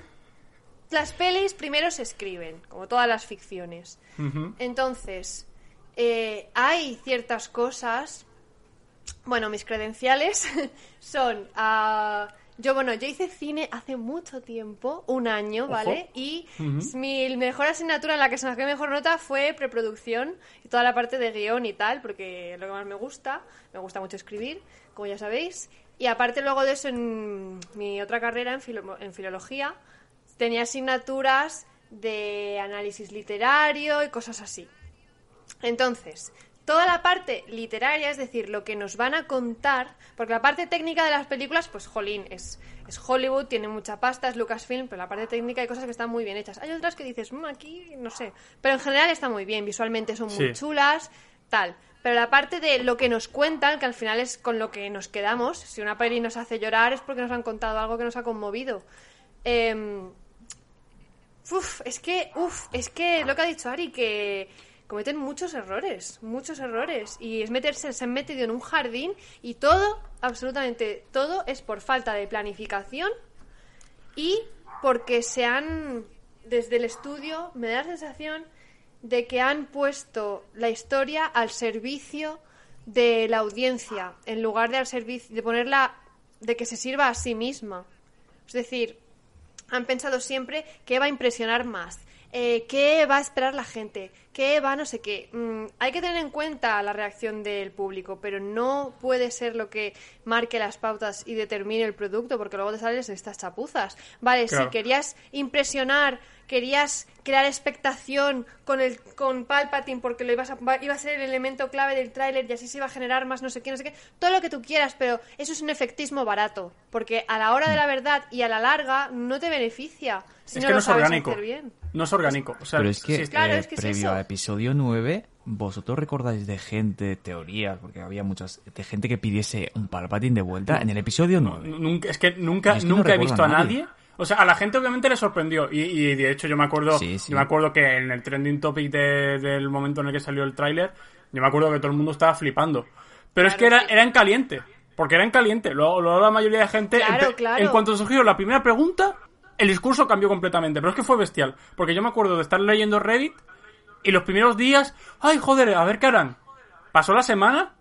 Las pelis primero se escriben, como todas las ficciones. Entonces, eh, hay ciertas cosas. Bueno, mis credenciales [laughs] son. ah, yo, bueno, yo hice cine hace mucho tiempo, un año, ¿vale? Y mi mejor asignatura en la que se me saqué mejor nota fue preproducción y toda la parte de guion y tal, porque es lo que más me gusta. Me gusta mucho escribir, como ya sabéis. Y aparte, luego de eso, en mi otra carrera, en, filo- en filología, tenía asignaturas de análisis literario y cosas así. Entonces, toda la parte literaria, es decir, lo que nos van a contar, porque la parte técnica de las películas, pues jolín, es, es Hollywood, tiene mucha pasta, es Lucasfilm, pero la parte técnica hay cosas que están muy bien hechas. Hay otras que dices, "Mm, aquí no sé, pero en general está muy bien, visualmente son muy Sí. chulas, tal. Pero la parte de lo que nos cuentan, que al final es con lo que nos quedamos, si una peli nos hace llorar es porque nos han contado algo que nos ha conmovido. Em, Uf, es que, uf, es que lo que ha dicho Ari, que cometen muchos errores, muchos errores. Y es meterse, se han metido en un jardín y todo, absolutamente todo, es por falta de planificación y porque se han, desde el estudio, me da la sensación de que han puesto la historia al servicio de la audiencia, en lugar de al servicio, de ponerla, de que se sirva a sí misma. Es decir, han pensado siempre qué va a impresionar más, eh, qué va a esperar la gente, qué va no sé qué. Mm, hay que tener en cuenta la reacción del público, pero no puede ser lo que marque las pautas y determine el producto, porque luego te sales estas chapuzas. Vale, Claro. si querías impresionar, querías crear expectación con el con Palpatine porque lo ibas a, iba a ser el elemento clave del tráiler y así se iba a generar más no sé qué, no sé qué, todo lo que tú quieras, pero eso es un efectismo barato, porque a la hora de la verdad y a la larga no te beneficia si es no que lo no es sabes orgánico. hacer bien. No es orgánico. O sea, Pero es que, sí, Claro, eh, es que es previo eso. a episodio 9, vosotros recordáis de gente, teorías, porque había muchas, de gente que pidiese un Palpatine de vuelta en el episodio 9. Nunca, es que nunca, es que no nunca he visto a a nadie. nadie. O sea, a la gente obviamente le sorprendió. Y, y de hecho yo me acuerdo. Sí, sí. Yo me acuerdo que en el trending topic de- del momento en el que salió el tráiler, yo me acuerdo que todo el mundo estaba flipando. Pero es que era, sí. era en caliente. Porque era en caliente. Luego, luego la mayoría de gente. Claro, claro. En cuanto surgió la primera pregunta, el discurso cambió completamente. Pero es que fue bestial. Porque yo me acuerdo de estar leyendo Reddit y los primeros días. ¡Ay, joder! A ver qué harán. Pasó la semana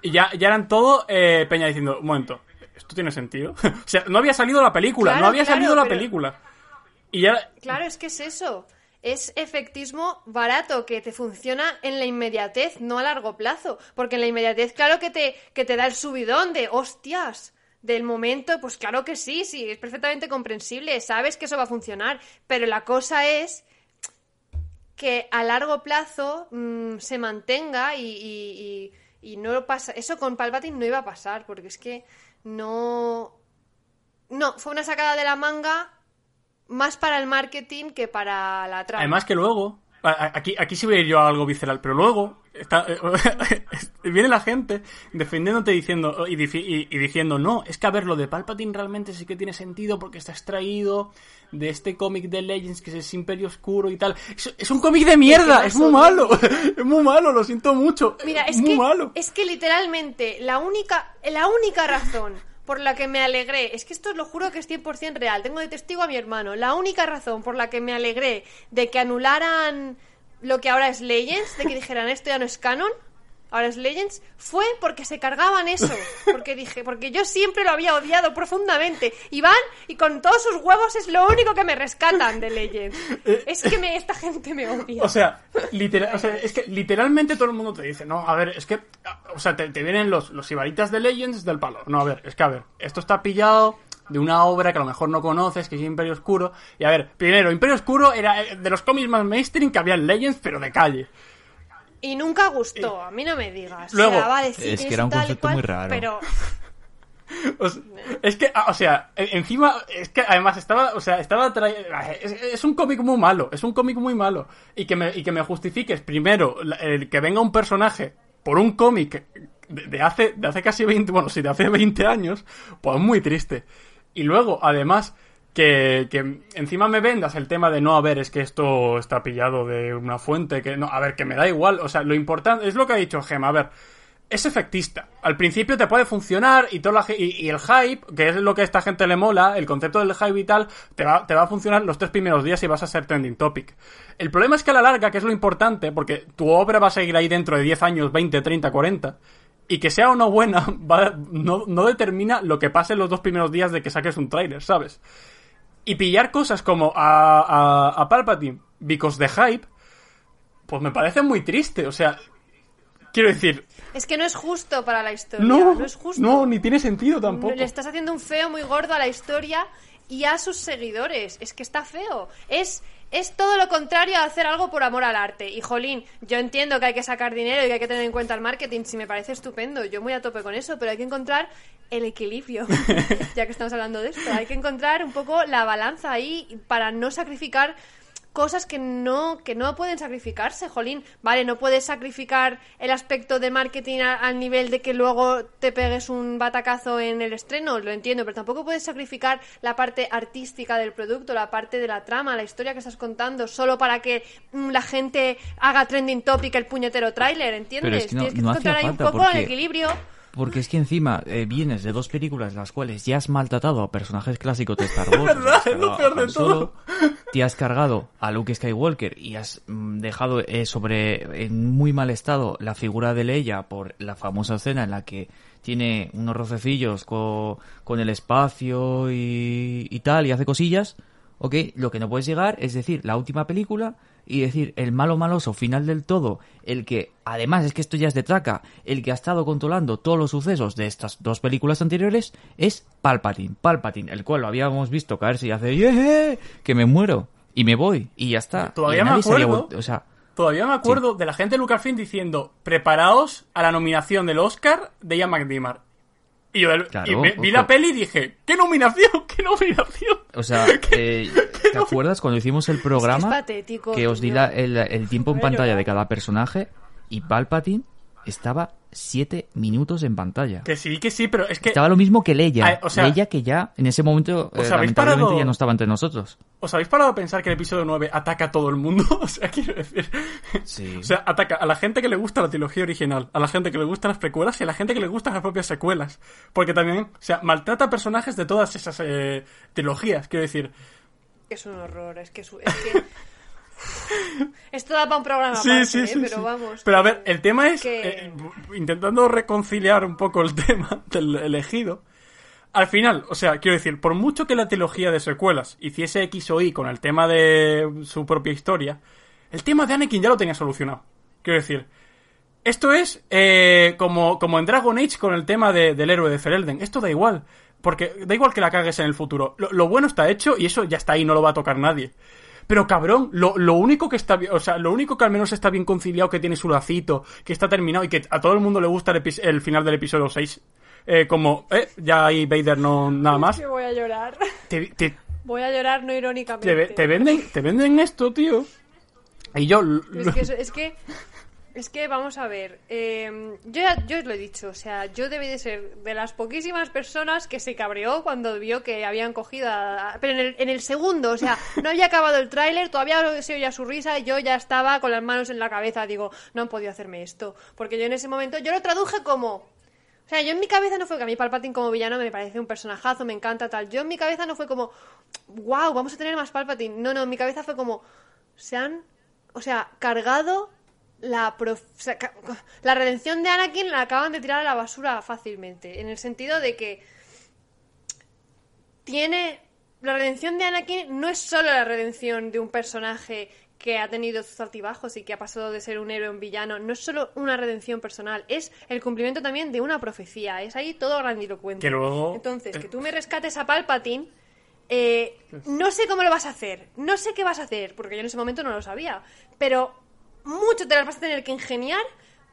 y ya, ya eran todo eh, Peña diciendo: Un momento, ¿esto tiene sentido? [laughs] o sea, no había salido la película, Claro, no había claro, salido la película. Y ya. Claro, es que es eso. es efectismo barato, que te funciona en la inmediatez, no a largo plazo. Porque en la inmediatez, claro que te, que te da el subidón de hostias. Del momento, pues claro que sí, sí, es perfectamente comprensible, sabes que eso va a funcionar, pero la cosa es que a largo plazo mm, se mantenga y, y, y, no pasa. Eso con Palpatine no iba a pasar, porque es que no. No, fue una sacada de la manga más para el marketing que para la trama. Además que luego, aquí, aquí sí voy a ir yo a algo visceral, pero luego está, [laughs] viene la gente defendiéndote diciendo y, y- y diciendo, no, es que a ver, lo de Palpatine realmente sí que tiene sentido porque está extraído de este cómic de Legends que es Imperio Oscuro y tal. Es, es un cómic de mierda, es muy malo, [laughs] es muy malo, lo siento mucho. Mira, es muy que, malo. es que literalmente la única, la única razón por la que me alegré, es que esto lo juro que es 100% real, tengo de testigo a mi hermano, la única razón por la que me alegré de que anularan lo que ahora es Legends, de que dijeran esto ya no es canon, ahora es Legends, fue porque se cargaban eso, [laughs] porque dije, porque yo siempre lo había odiado profundamente, y van y con todos sus huevos es lo único que me rescatan de Legends. [laughs] Es que me, esta gente me odia. O sea, literal, o sea, es que literalmente todo el mundo te dice, no, a ver, es que, o sea, te, te vienen los, los ibaritas de Legends del palo. No, a ver, es que, a ver, esto está pillado de una obra que a lo mejor no conoces, que es Imperio Oscuro. Y a ver, primero, Imperio Oscuro era eh, de los cómics más mainstream que había en Legends, pero de calle. Y nunca gustó, a mí no me digas. Luego, o sea, vale, sí, es que era un concepto cual, muy raro. Pero [laughs] O sea, es que, ah, o sea, e- encima, es que además estaba, o sea, estaba tra- es, es un cómic muy malo, es un cómic muy malo. Y que me, y que me justifiques primero el que venga un personaje por un cómic de, de hace, de hace casi 20, bueno, sí, de hace 20 años, pues muy triste. Y luego, además, que, que encima me vendas el tema de no, a ver, es que esto está pillado de una fuente, que no, a ver, que me da igual, o sea, lo importante, es lo que ha dicho Gema, a ver, es efectista. Al principio te puede funcionar y, toda la y el hype, que es lo que a esta gente le mola, el concepto del hype y tal, te va, te va a funcionar los tres primeros días y vas a ser trending topic. El problema es que a la larga, que es lo importante, porque tu obra va a seguir ahí dentro de 10 años, 20, 30, 40, y que sea o no buena, [laughs] va- no, no determina lo que pase en los dos primeros días de que saques un tráiler, ¿sabes? Y pillar cosas como a, a, a Palpatine, because de hype, pues me parece muy triste, o sea, quiero decir, es que no es justo para la historia. no, No, es justo. no, ni tiene sentido tampoco. Le estás haciendo un feo muy gordo a la historia y a sus seguidores. Es que está feo. Es, es todo lo contrario a hacer algo por amor al arte. Y jolín, yo entiendo que hay que sacar dinero y que hay que tener en cuenta el marketing. Si me parece estupendo, yo muy a tope con eso, pero hay que encontrar el equilibrio. [laughs] ya que estamos hablando de esto, hay que encontrar un poco la balanza ahí para no sacrificar cosas que no que no pueden sacrificarse, jolín. Vale, no puedes sacrificar el aspecto de marketing a- al nivel de que luego te pegues un batacazo en el estreno, lo entiendo, pero tampoco puedes sacrificar la parte artística del producto, la parte de la trama, la historia que estás contando, solo para que mm, la gente haga trending topic el puñetero tráiler, ¿entiendes? Es que no- Tienes que no encontrar ahí un poco el equilibrio. Porque es que encima eh, vienes de dos películas en las cuales ya has maltratado a personajes clásicos de Star [laughs] Wars. has es lo peor de Solo, todo. Te has cargado a Luke Skywalker y has mm, dejado eh, sobre en muy mal estado la figura de Leia por la famosa escena en la que tiene unos rocecillos co- con el espacio y, y tal y hace cosillas. Ok, lo que no puedes llegar es decir la última película y decir el malo maloso final del todo, el que además es que esto ya es de traca, el que ha estado controlando todos los sucesos de estas dos películas anteriores es Palpatine, Palpatine, el cual lo habíamos visto caerse y hace "Yeah", que me muero y me voy y ya está. Todavía me se acuerdo. o sea, Todavía me acuerdo de la gente de Lucasfilm diciendo, preparaos a la nominación del Oscar de Ian McDiarmid. Y yo del- Claro, y ve- vi la peli y dije, ¿qué nominación? ¿Qué nominación? O sea, [laughs] eh, ¿te acuerdas cuando hicimos el programa patético, que os di la- el, el tiempo en pantalla de cada personaje y Palpatine estaba siete minutos en pantalla? Que sí, que sí, pero es que... Estaba lo mismo que Leia. Ah, o sea- Leia que ya en ese momento ¿Os eh, habéis lamentablemente parado- ya no estaba entre nosotros. ¿Os habéis parado a pensar que el episodio 9 ataca a todo el mundo? [laughs] o sea, quiero decir... Sí. O sea, ataca a la gente que le gusta la trilogía original, a la gente que le gustan las precuelas y a la gente que le gustan las propias secuelas. Porque también, o sea, maltrata a personajes de todas esas eh, trilogías, quiero decir. Es un horror, es que... Es, es que... [laughs] Esto da para un programa Sí, aparte, sí, ¿eh? sí. pero vamos. Pero a ver, el tema es, que- eh, intentando reconciliar un poco el [laughs] tema del elegido, al final, o sea, quiero decir, por mucho que la trilogía de secuelas hiciese X o Y con el tema de su propia historia, el tema de Anakin ya lo tenía solucionado. Quiero decir, esto es eh, como, como en Dragon Age con el tema de- del héroe de Ferelden. Esto da igual. Porque da igual que la cagues en el futuro. Lo, lo bueno está hecho y eso ya está ahí, no lo va a tocar nadie. Pero cabrón, lo, lo único que está bien, o sea, lo único que al menos está bien conciliado, que tiene su lacito, que está terminado y que a todo el mundo le gusta el, el final del episodio 6. eh, como, eh, ya ahí Vader no, nada más. Que voy a llorar. Te, te, Voy a llorar no irónicamente. te, ve- te venden, te venden esto, tío. Y yo, Es que, es que, es que vamos a ver, eh, yo ya yo os lo he dicho, o sea, yo debí de ser de las poquísimas personas que se cabreó cuando vio que habían cogido a... a- Pero en el, en el segundo, o sea, [laughs] no había acabado el tráiler, todavía se oía su risa y yo ya estaba con las manos en la cabeza, digo, no han podido hacerme esto, porque yo en ese momento, yo lo traduje como... O sea, yo en mi cabeza no fue que a mí Palpatine como villano me parece un personajazo, me encanta tal. Yo en mi cabeza no fue como, wow, vamos a tener más Palpatine. No, no, en mi cabeza fue como, se han, o sea, cargado la, prof- redención de Anakin la acaban de tirar a la basura fácilmente. En el sentido de que tiene. La redención de Anakin no es solo la redención de un personaje que ha tenido sus altibajos y que ha pasado de ser un héroe a un villano. No es solo una redención personal, es el cumplimiento también de una profecía. Es ahí todo grandilocuente. Que luego- Entonces, eh, que tú me rescates a Palpatine. eh, no sé cómo lo vas a hacer, no sé qué vas a hacer, porque yo en ese momento no lo sabía, pero mucho te las vas a tener que ingeniar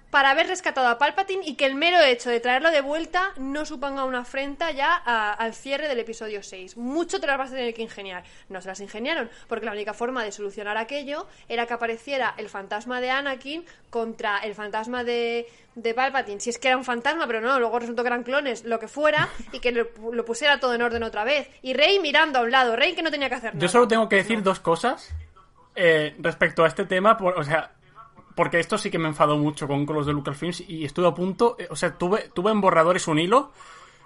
para haber rescatado a Palpatine y que el mero hecho de traerlo de vuelta no suponga una afrenta ya a- al cierre del episodio 6. Mucho te las vas a tener que ingeniar. No se las ingeniaron, porque la única forma de solucionar aquello era que apareciera el fantasma de Anakin contra el fantasma de, de Palpatine. Si es que era un fantasma, pero no, luego resultó que eran clones, lo que fuera, y que lo, lo pusiera todo en orden otra vez. Y Rey mirando a un lado, Rey que no tenía que hacer nada. Yo solo tengo que decir dos cosas eh, respecto a este tema, por- o sea, porque esto sí que me enfadó mucho con, con los de Lucasfilms y estuve a punto, eh, o sea, tuve, tuve en borradores un hilo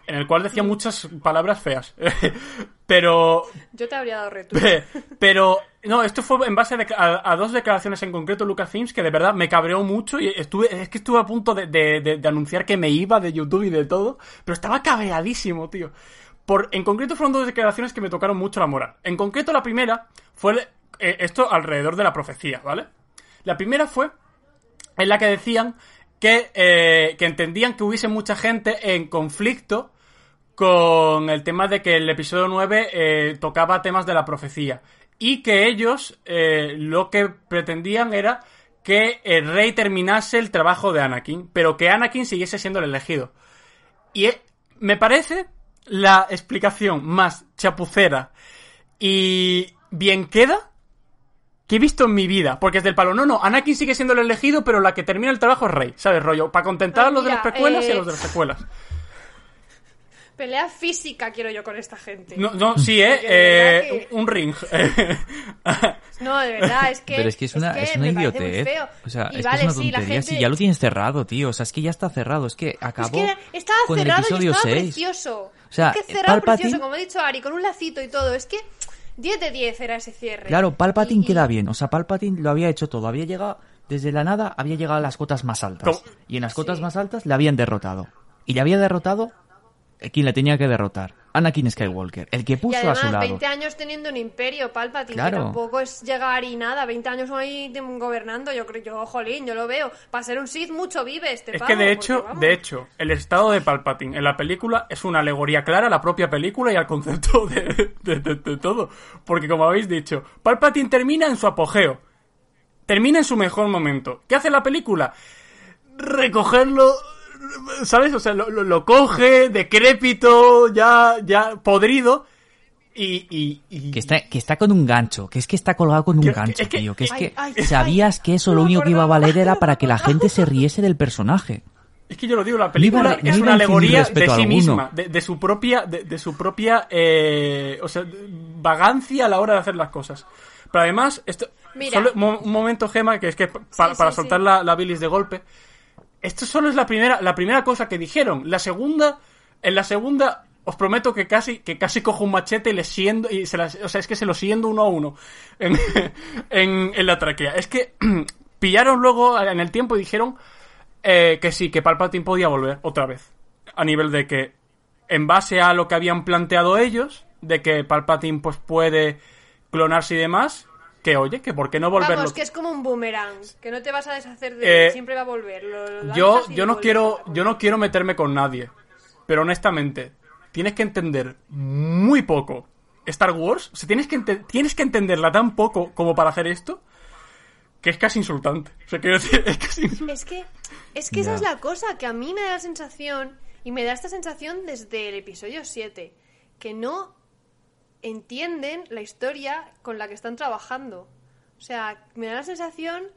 en el cual decía muchas palabras feas, [laughs] pero Yo te habría dado reto. [laughs] pero no, esto fue en base a, dec- a- a dos declaraciones en concreto de Lucasfilms que de verdad me cabreó mucho y estuve es que estuve a punto de, de- de- de anunciar que me iba de YouTube y de todo, pero estaba cabreadísimo, tío. Por, en concreto fueron dos declaraciones que me tocaron mucho la moral. En concreto la primera fue eh, esto alrededor de la profecía, ¿vale? La primera fue en la que decían que, eh, que entendían que hubiese mucha gente en conflicto con el tema de que el episodio 9 eh, tocaba temas de la profecía y que ellos eh, lo que pretendían era que el rey terminase el trabajo de Anakin, pero que Anakin siguiese siendo el elegido. Y me parece la explicación más chapucera y bien queda que he visto en mi vida. Porque es del palo, no, no, Anakin sigue siendo el elegido, pero la que termina el trabajo es Rey, ¿sabes? Rollo, para contentar a los de las precuelas y a eh, los de las secuelas. Pelea física quiero yo con esta gente. No, no, sí, ¿eh? Eh que- un ring. [laughs] No, de verdad, es que. Pero es que es una, es una parece muy idiotez. O sea, Y es vale, que es sí, una la tontería. gente- Si ya lo tienes cerrado, tío. O sea, es que ya está cerrado. Es que acabó Es que era- estaba con el cerrado y episodio estaba 6. precioso. O sea, es que cerrado Palpatine- precioso, como ha dicho Ari, con un lacito y todo. Es que 10 de 10 era ese cierre. Claro, Palpatine Y- queda bien. O sea, Palpatine lo había hecho todo. Había llegado, desde la nada, había llegado a las cotas más altas. ¿Cómo? Y en las cotas Sí. más altas le habían derrotado. Y le había derrotado quien le tenía que derrotar. Anakin Skywalker, el que Y puso a además, su lado. 20 años teniendo un imperio, Palpatine, Claro. que tampoco es llegar y nada. 20 años ahí gobernando, yo creo, yo, jolín, yo lo veo. Para ser un Sith, mucho vive este Es pavo, que de hecho, vamos. de hecho, el estado de Palpatine en la película es una alegoría clara a la propia película y al concepto de, de- de- de todo. Porque como habéis dicho, Palpatine termina en su apogeo. Termina en su mejor momento. ¿Qué hace la película? Recogerlo, ¿sabes? O sea, lo, lo- lo coge, decrépito, ya, ya podrido. Y, y, y- Que está, que está con un gancho, que es que está colgado con un Que- gancho, es que- tío. Que es Ay, que ay, sabías que eso lo único que iba a valer era para que la [laughs] gente se riese del personaje. Es que yo lo digo, la No iba película no es una alegoría de sí misma, de, de su propia, de, de su propia, eh, o sea, vagancia a la hora de hacer las cosas. Pero además, esto, Mira. solo mo- un momento, Gema, que es que pa- para, sí, para sí. soltar la, la bilis de golpe, esto solo es la primera, la primera cosa que dijeron. La segunda, en la segunda, os prometo que casi, que casi cojo un machete y le siendo, y se las, o sea, es que se lo siendo uno a uno en, [laughs] en, en la tráquea. Es que [clears throat] pillaron luego en el tiempo y dijeron eh, que sí, que Palpatine podía volver otra vez. A nivel de que en base a lo que habían planteado ellos, de que Palpatine pues puede clonarse y demás, que oye, que por qué no volverlo. Vamos, que es como un boomerang, que no te vas a deshacer de él, Eh, siempre va a volver. Lo- lo yo, yo no quiero, yo no quiero meterme con nadie, pero honestamente, tienes que entender muy poco Star Wars, o sea, tienes que, tienes que entenderla tan poco como para hacer esto, que es casi insultante. O sea, quiero decir, [laughs] es casi insultante. Es que, es que esa es la cosa, que a mí me da la sensación, y me da esta sensación desde el episodio 7, que no entienden la historia con la que están trabajando. O sea, me da la sensación,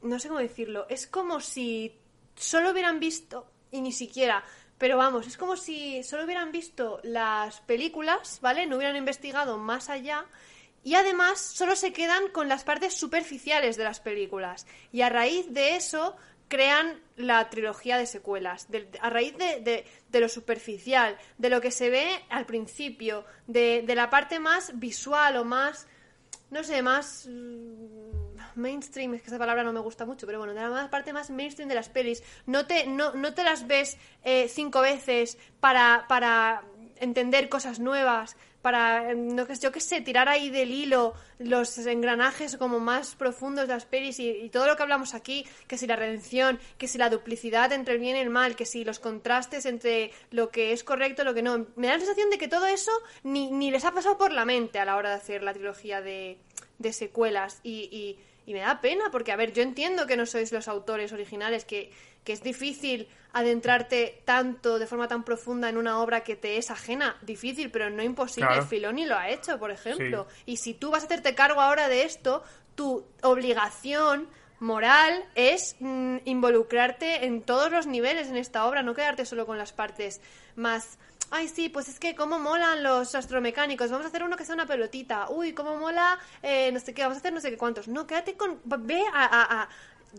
no sé cómo decirlo, es como si solo hubieran visto, y ni siquiera, pero vamos, es como si solo hubieran visto las películas, ¿vale? No hubieran investigado más allá. Y además solo se quedan con las partes superficiales de las películas. Y a raíz de eso crean la trilogía de secuelas. A raíz de, lo superficial, de lo que se ve al principio, de, la parte más visual o más, no sé, más mm, mainstream, es que esa palabra no me gusta mucho, pero bueno, de la parte más mainstream de las pelis. No te, no, no te las ves eh, cinco veces para, para entender cosas nuevas, para, eh, no, yo qué sé, tirar ahí del hilo los engranajes como más profundos de las y, todo lo que hablamos aquí, que si la redención, que si la duplicidad entre el bien y el mal, que si los contrastes entre lo que es correcto y lo que no. Me da la sensación de que todo eso ni, ni les ha pasado por la mente a la hora de hacer la trilogía de, de secuelas y, y- y me da pena porque, a ver, yo entiendo que no sois los autores originales, que, que es difícil adentrarte tanto, de forma tan profunda en una obra que te es ajena, difícil, pero no imposible. Claro. Filoni lo ha hecho, por ejemplo. Y si tú vas a hacerte cargo ahora de esto, tu obligación moral es mm, involucrarte en todos los niveles en esta obra, no quedarte solo con las partes más... Ay, sí, pues es que cómo molan los astromecánicos. Vamos a hacer uno que sea una pelotita. Uy, cómo mola, eh, no sé qué, vamos a hacer no sé qué cuántos. No, quédate con... Ve a, a-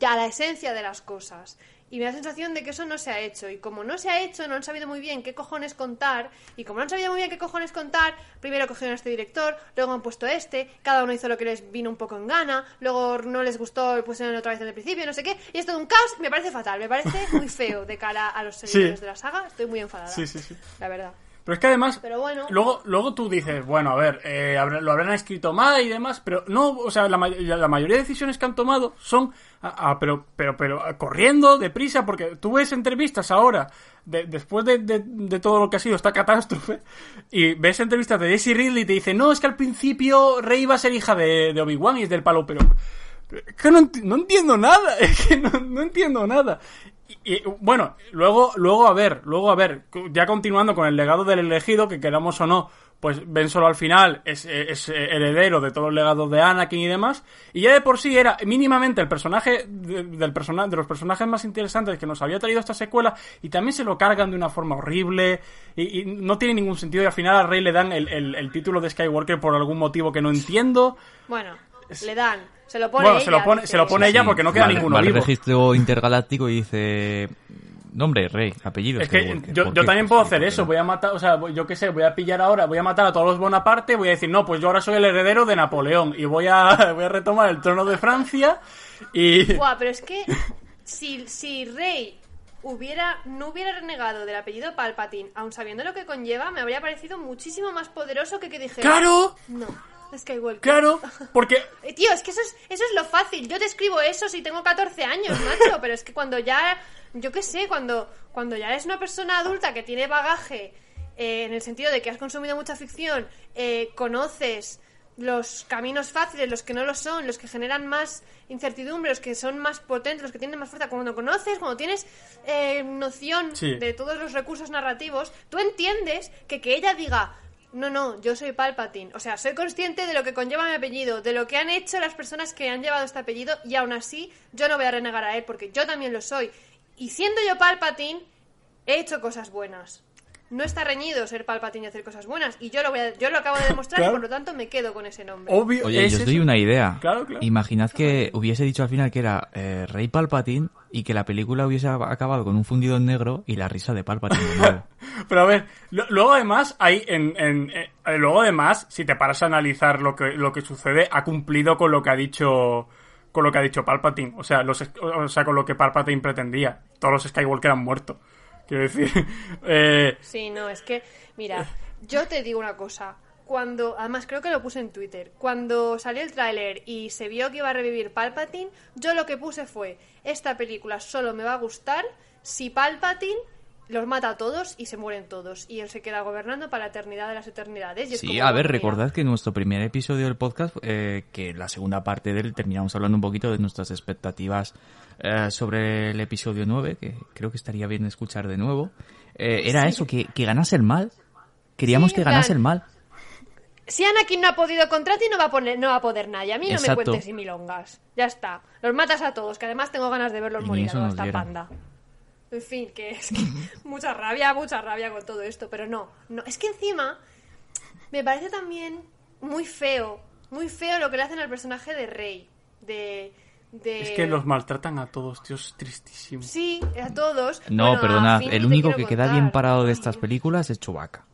a la esencia de las cosas. Y me da la sensación de que eso no se ha hecho. Y como no se ha hecho, no han sabido muy bien qué cojones contar. Y como no han sabido muy bien qué cojones contar, primero cogieron a este director, luego han puesto este, cada uno hizo lo que les vino un poco en gana, luego no les gustó y pusieron otra vez desde el principio, no sé qué. Y es todo un caos, me parece fatal, me parece muy feo de cara a los [laughs] seguidores de la saga. Estoy muy enfadada. Sí, sí, sí. La verdad. Pero es que además, Pero bueno. luego, luego tú dices, bueno, a ver, eh, lo habrán escrito mal y demás, pero no, o sea, la, la mayoría de decisiones que han tomado son, ah, ah, pero, pero, pero, ah, corriendo, deprisa, porque tú ves entrevistas ahora, de- después de, de- de todo lo que ha sido esta catástrofe, y ves entrevistas de Daisy Ridley y te dice, no, es que al principio Rey iba a ser hija de, Obi-Wan y es del palo, pero, [laughs] es que no, no entiendo nada, es que no, no entiendo nada. Y, bueno, luego, luego a ver, luego a ver, ya continuando con el legado del elegido, que queramos o no, pues Ben Solo al final es, es heredero de todos los legados de Anakin y demás, y ya de por sí era mínimamente el personaje de, del persona, de los personajes más interesantes que nos había traído esta secuela, y también se lo cargan de una forma horrible, y, y no tiene ningún sentido, y al final a Rey le dan el, el- el título de Skywalker por algún motivo que no entiendo. Bueno, le dan. Se lo pone Bueno, ella, se lo pone, se lo pone ella Sí, porque no queda vale, ninguno vale, vivo. registro intergaláctico y dice... Nombre, rey, apellido. Es que yo, también puedo hacer eso, voy a matar, o sea, yo qué sé, voy a pillar ahora, voy a matar a todos los Bonaparte, voy a decir, no, pues yo ahora soy el heredero de Napoleón y voy a, [laughs] voy a retomar el trono de Francia y... Buah, pero es que si, si Rey hubiera, no hubiera renegado del apellido Palpatine, aun sabiendo lo que conlleva, me habría parecido muchísimo más poderoso que que dijera... ¡Claro! No, Skywalker. Claro, porque... [laughs] Tío, es que eso es, eso es lo fácil. Yo te escribo eso si tengo 14 años, macho. Pero es que cuando ya, yo qué sé, cuando, cuando ya eres una persona adulta que tiene bagaje, eh, en el sentido de que has consumido mucha ficción, eh, conoces los caminos fáciles, los que no lo son, los que generan más incertidumbre, los que son más potentes, los que tienen más fuerza. Cuando conoces, cuando tienes eh, noción Sí. de todos los recursos narrativos, tú entiendes que que ella diga, no, no, yo soy Palpatine. O sea, soy consciente de lo que conlleva mi apellido, de lo que han hecho las personas que han llevado este apellido y aún así yo no voy a renegar a él porque yo también lo soy. Y siendo yo Palpatine, he hecho cosas buenas. No está reñido ser Palpatine y hacer cosas buenas. Y yo lo, voy a- yo lo acabo de [laughs] demostrar Claro. y por lo tanto me quedo con ese nombre. Obvio, Oye, es yo os doy una idea. Claro, claro. Imaginad que hubiese dicho al final que era eh, Rey Palpatine y que la película hubiese acabado con un fundido en negro y la risa de Palpatine. de nuevo. [laughs] Pero a ver, lo- luego además hay en, en- eh, luego además, si te paras a analizar lo que, lo que sucede, ha cumplido con lo que ha dicho con lo que ha dicho Palpatine, o sea, los, o sea, con lo que Palpatine pretendía. Todos los Skywalker han muerto. Quiero decir, [laughs] eh, Sí, no, es que, mira, yo te digo una cosa. Cuando, además creo que lo puse en Twitter, cuando salió el tráiler y se vio que iba a revivir Palpatine, yo lo que puse fue, esta película solo me va a gustar si Palpatine los mata a todos y se mueren todos. Y él se queda gobernando para la eternidad de las eternidades. y Sí, a ver, mira, recordad que en nuestro primer episodio del podcast, eh, que la segunda parte de él terminamos hablando un poquito de nuestras expectativas eh, sobre el episodio 9, que creo que estaría bien escuchar de nuevo. Eh, era eso, que, que ganase el mal. Queríamos Sí, que ganase plan, el mal. Si Anakin no ha podido contra ti, no va a, poner, no va a poder nadie. A mí no me cuentes y milongas. Ya está. Los matas a todos, que además tengo ganas de verlos Y morir a toda esta dieron. panda. En fin, que es que [laughs] mucha rabia, mucha rabia con todo esto. Pero no, no. Es que encima me parece también muy feo, muy feo lo que le hacen al personaje de Rey. De. de... es que los maltratan a todos, tío, es tristísimo. Sí, a todos. No, Bueno, a perdonad, Finn el único que queda bien parado de estas películas es Chewbacca.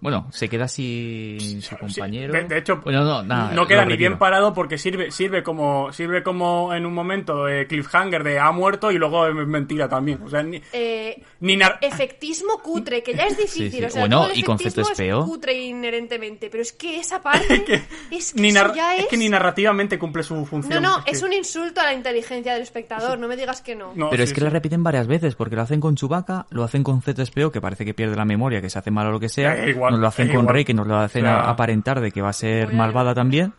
Bueno, se queda sin su compañero. De, de hecho, bueno, no, nada, no queda ni bien parado porque sirve, sirve como, sirve como en un momento de cliffhanger de ha muerto y luego es mentira también. O sea, ni, Eh, ni nar- efectismo cutre, que ya es difícil. Sí, sí. O sea, Bueno, todo el y concepto es cutre inherentemente, pero es que esa [laughs] parte es que ni ya es... es que ni narrativamente cumple su No, función. no, que- es un insulto a la inteligencia del espectador, no me digas que no. no, Pero sí, es que sí. la repiten varias veces, porque lo hacen con Chewbacca, lo hacen con Z-SPO, que parece que pierde la memoria, que se hace mal o lo que sea, Eh, igual, nos lo hacen con igual. Rey, que nos lo hacen O sea- aparentar de que va a ser a- malvada también,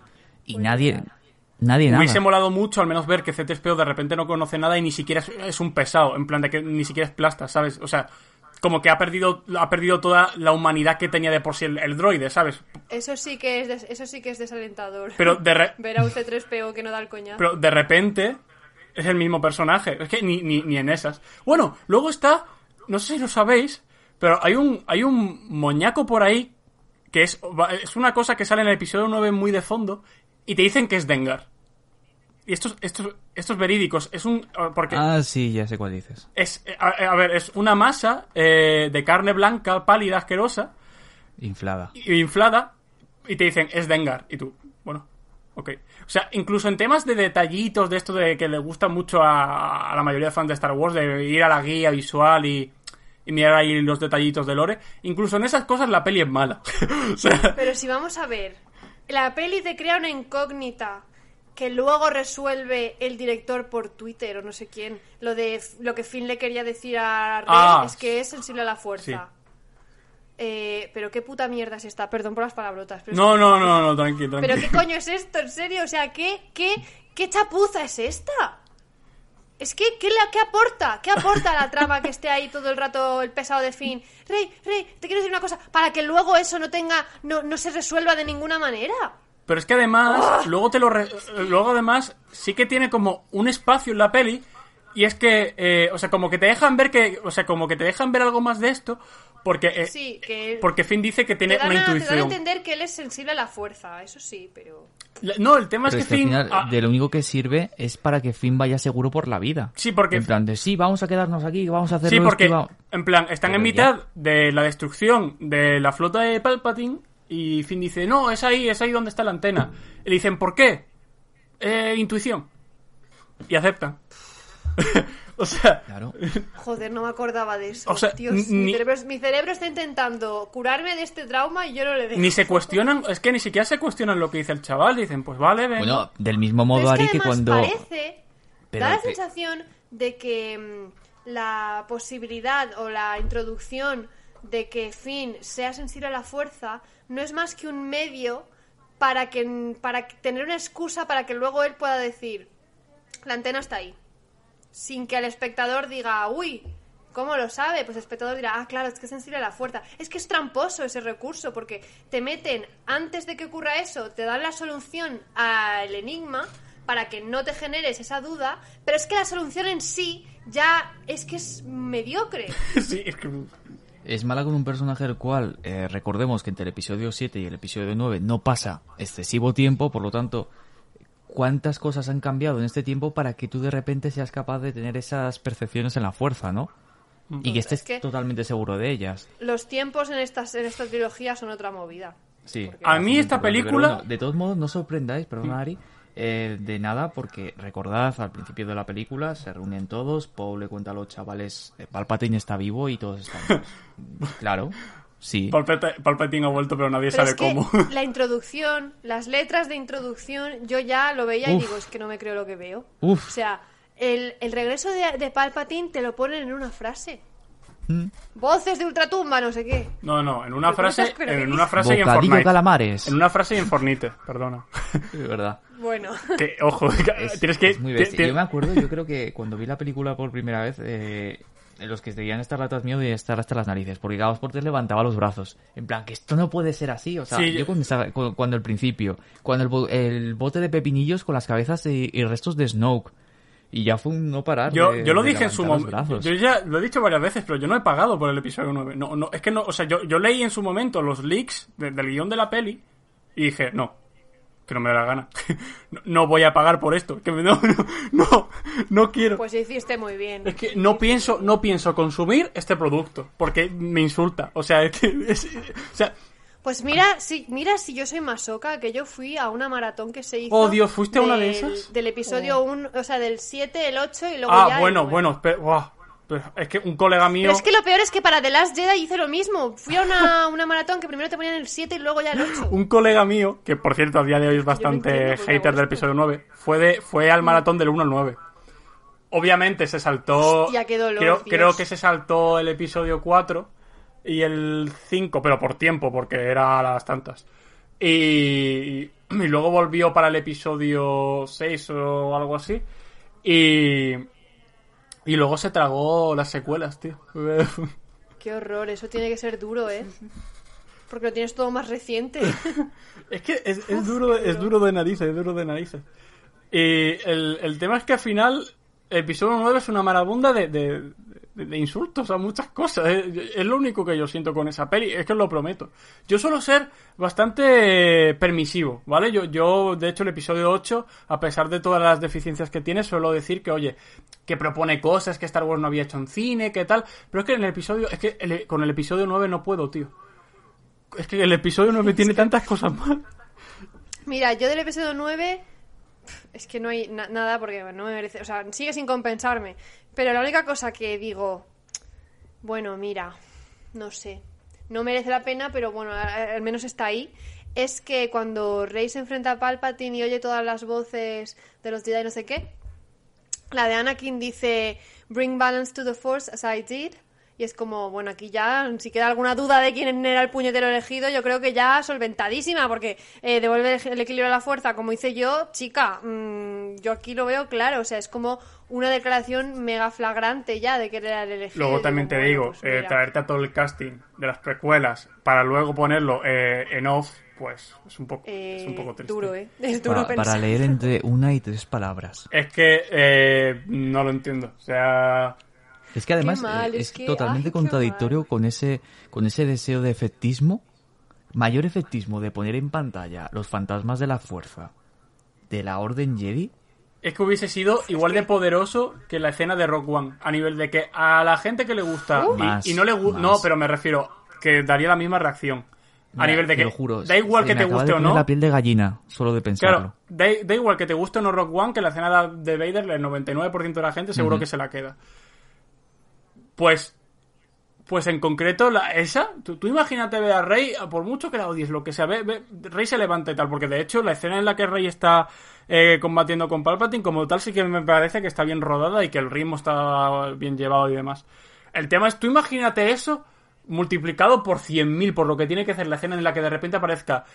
y a nadie, nadie nada. Hubiese molado mucho al menos ver que CTSPO de repente no conoce nada y ni siquiera es, es un pesado, en plan de que ni siquiera es plasta, ¿sabes? O sea, como que ha perdido, ha perdido toda la humanidad que tenía de por sí el, el droide, ¿sabes? Eso sí que es des- eso sí que es desalentador. Pero de, re- Ver a un C3PO que no da el coñazo. pero de repente es el mismo personaje. Es que ni, ni, ni en esas. Bueno, luego está, no sé si lo sabéis, pero hay un, hay un moñaco por ahí que es, es una cosa que sale en el episodio 9 muy de fondo y te dicen que es Dengar. Y estos, estos, estos verídicos, es un... Porque Ah, sí, ya sé cuál dices. es, a, a ver, es una masa eh, de carne blanca, pálida, asquerosa, Inflada. y- inflada, y te dicen, es Dengar. Y tú, bueno, ok. O sea, incluso en temas de detallitos, de esto de que le gusta mucho a, a la mayoría de fans de Star Wars, de ir a la guía visual y, y mirar ahí los detallitos de Lore, incluso en esas cosas la peli es mala. [laughs] o sea, Pero si vamos a ver, la peli te crea una incógnita que luego resuelve el director por Twitter o no sé quién. Lo de lo que Finn le quería decir a Rey Ah, es que es sensible a la fuerza. sí. Eh, pero qué puta mierda es esta, perdón por las palabrotas. Pero es no, no, no, no, tranquilo, ¿Pero qué coño es esto? ¿En serio? O sea, ¿qué, qué, qué chapuza es esta? Es que, ¿qué, la, ¿qué aporta? ¿Qué aporta la trama que esté ahí todo el rato el pesado de Finn? Rey, Rey, te quiero decir una cosa, para que luego eso no tenga, no, no se resuelva de ninguna manera. Pero es que además, luego te lo re- luego además sí que tiene como un espacio en la peli y es que, eh, o sea, como que te dejan ver que, o sea, como que te dejan ver algo más de esto porque, eh, Sí, que porque Finn dice que te tiene dan, una a, te dan a intuición. entender que él es sensible a la fuerza, eso sí, pero... La- No, el tema Pero es que que al Finn, final, ah, de lo único que sirve es para que Finn vaya seguro por la vida. Sí, porque- En plan de, sí, vamos a quedarnos aquí, vamos a hacer sí, porque esto en plan están en mitad de la destrucción de la flota de Palpatine y Finn dice no, es ahí, es ahí donde está la antena. Y le dicen ¿por qué? Eh, intuición. Y aceptan. [laughs] o sea, Claro. Joder, no me acordaba de eso. O sea, Dios, ni- mi, cerebro, mi cerebro está intentando curarme de este trauma y yo no le dejo. ni se cuestionan, es que ni siquiera se cuestionan lo que dice el chaval, dicen, pues vale, venga. Bueno, del mismo modo, que Ari, que además cuando... parece, Pero da la que- sensación de que mm, la posibilidad o la introducción de que Finn sea sensible a la fuerza no es más que un medio para que para que- tener una excusa para que luego él pueda decir la antena está ahí sin que el espectador diga uy ¿Cómo lo sabe? Pues el espectador dirá, ah, claro, es que es sensible a la fuerza. Es que es tramposo ese recurso, porque te meten, antes de que ocurra eso, te dan la solución al enigma para que no te generes esa duda, pero es que la solución en sí ya es que es mediocre. [laughs] sí, es que... Es mala con un personaje el cual, eh, recordemos que entre el episodio 7 y el episodio 9 no pasa excesivo tiempo, por lo tanto, ¿cuántas cosas han cambiado en este tiempo para que tú de repente seas capaz de tener esas percepciones en la fuerza, ¿no? Y que estés Es que- totalmente seguro de ellas. Los tiempos en, estas, en esta trilogía son otra movida. Sí. A mí esta película- bueno, de todos modos, no os sorprendáis, perdona Ari, Eh, de nada, porque recordad, al principio de la película se reúnen todos, Paul le cuenta a los chavales, eh, Palpatine está vivo y todos están vivos. [laughs] claro, sí. Palpatine, Palpatine ha vuelto, pero nadie Pero sabe es que cómo. [laughs] la introducción, las letras de introducción, yo ya lo veía y digo, es que no me creo lo que veo. Uf. O sea, el, el regreso de, de Palpatine te lo ponen en una frase. Mm. Voces de ultratumba, no sé qué. No, no, en una ¿Pero frase, en una frase y en Bocadillo Fortnite. calamares. En una frase y en Fortnite, perdona. [laughs] Es verdad. Bueno, Que, ojo, [laughs] Es, tienes que... es muy ti- bestia. ti- Yo me acuerdo, yo creo que cuando vi la película por primera vez, eh, los que debían estar atrás mío debían estar hasta las narices, porque Gabos Portes levantaba los brazos. En plan, que esto no puede ser así. O sea, Sí, yo cuando, estaba- cu- cuando el principio, cuando el, el bote de pepinillos con las cabezas y, y restos de Snoke. Y ya fue un no parar. Yo, de- yo lo de dije en su momento. Yo ya lo he dicho varias veces, pero yo no he pagado por el episodio 9. No, no, es que no, o sea, yo, yo leí en su momento los leaks de- del guion de la peli y dije, no, que no me da la gana. [laughs] no, no voy a pagar por esto. Que me- no, [laughs] no, no, no quiero. pues hiciste muy bien. es que no pienso, no pienso consumir este producto porque me insulta. O sea, [laughs] es que, es- o sea, Pues mira, si, mira si yo soy masoca, que yo fui a una maratón que se hizo. Oh, Dios, ¿fuiste a una de esas? Del episodio 1, o sea, del 7, el 8 y luego ah, ya. bueno, 9. bueno, espera, guau, pero es que un colega mío. Pero es que lo peor es que para The Last Jedi hice lo mismo. Fui a una, [laughs] una maratón que primero te ponían el 7 y luego ya el 8. Un colega mío, que por cierto a día de hoy es bastante hater del episodio 9, fue, de, fue al maratón del 1 al 9. Obviamente se saltó. Hostia, qué dolor, creo, creo que se saltó el episodio 4 y el 5, pero por tiempo, porque era a las tantas. Y, y luego volvió para el episodio 6 o algo así. Y. Y luego se tragó las secuelas, tío. Qué horror, eso tiene que ser duro, ¿eh? Porque lo tienes todo más reciente. [laughs] Es que es, es duro, es duro de narices, es duro de narices. Y el, el tema es que al final, el episodio 9 es una marabunda de, de, de- insultos a muchas cosas. Es, es lo único que yo siento con esa peli, es que os lo prometo. Yo suelo ser bastante permisivo, ¿vale? Yo, yo, de hecho, el episodio 8, a pesar de todas las deficiencias que tiene, suelo decir que, oye, que propone cosas que Star Wars no había hecho en cine, que tal. Pero es que en el episodio, es que el- con el episodio 9 no puedo, tío. Es que el episodio 9 tiene tantas cosas mal. Mira, yo del episodio 9 es que no hay na- nada porque no me merece, o sea, sigue sin compensarme, pero la única cosa que digo, bueno, mira, no sé, no merece la pena, pero bueno, al menos está ahí, es que cuando Rey se enfrenta a Palpatine y oye todas las voces de los Jedi no sé qué, la de Anakin dice Bring balance to the Force as I did. Y es como, bueno, aquí ya, si queda alguna duda de quién era el puñetero elegido, yo creo que ya solventadísima, porque eh, devuelve el, equilibrio a la fuerza, como hice yo, chica, mm, yo aquí lo veo claro, o sea, es como una declaración mega flagrante ya de que era el elegido. Luego también te bueno, digo, pues eh, traerte a todo el casting de las precuelas para luego ponerlo eh, en off, pues es un poco, es un Eh, poco triste. duro, ¿eh? [laughs] Es duro Pa- para pensar. leer entre una y tres palabras. Es que eh, no lo entiendo. O sea, Es que además mal, eh, es es, que- totalmente ay, contradictorio mal. con ese con ese deseo de efectismo, mayor efectismo de poner en pantalla los fantasmas de la fuerza de la Orden Jedi. es que hubiese sido igual de poderoso que la escena de Rock One. A nivel de que a la gente que le gusta Uh. y, Más, y no le gusta. No, pero me refiero que daría la misma reacción. A nivel de te que. lo juro, da igual que te guste de o no. la piel de gallina solo de pensarlo. Claro, da, da igual que te guste o no Rock One, que la escena de Vader, el 99% de la gente seguro que se la queda. Pues, pues en concreto, la, esa, tú, imagínate ver a Rey, por mucho que la odies, lo que sea, ve- Rey se levanta y tal, porque de hecho la escena en la que Rey está eh, combatiendo con Palpatine, como tal, sí que me parece que está bien rodada y que el ritmo está bien llevado y demás. El tema es, tú imagínate eso multiplicado por 100.000, por lo que tiene que hacer la escena en la que de repente aparezca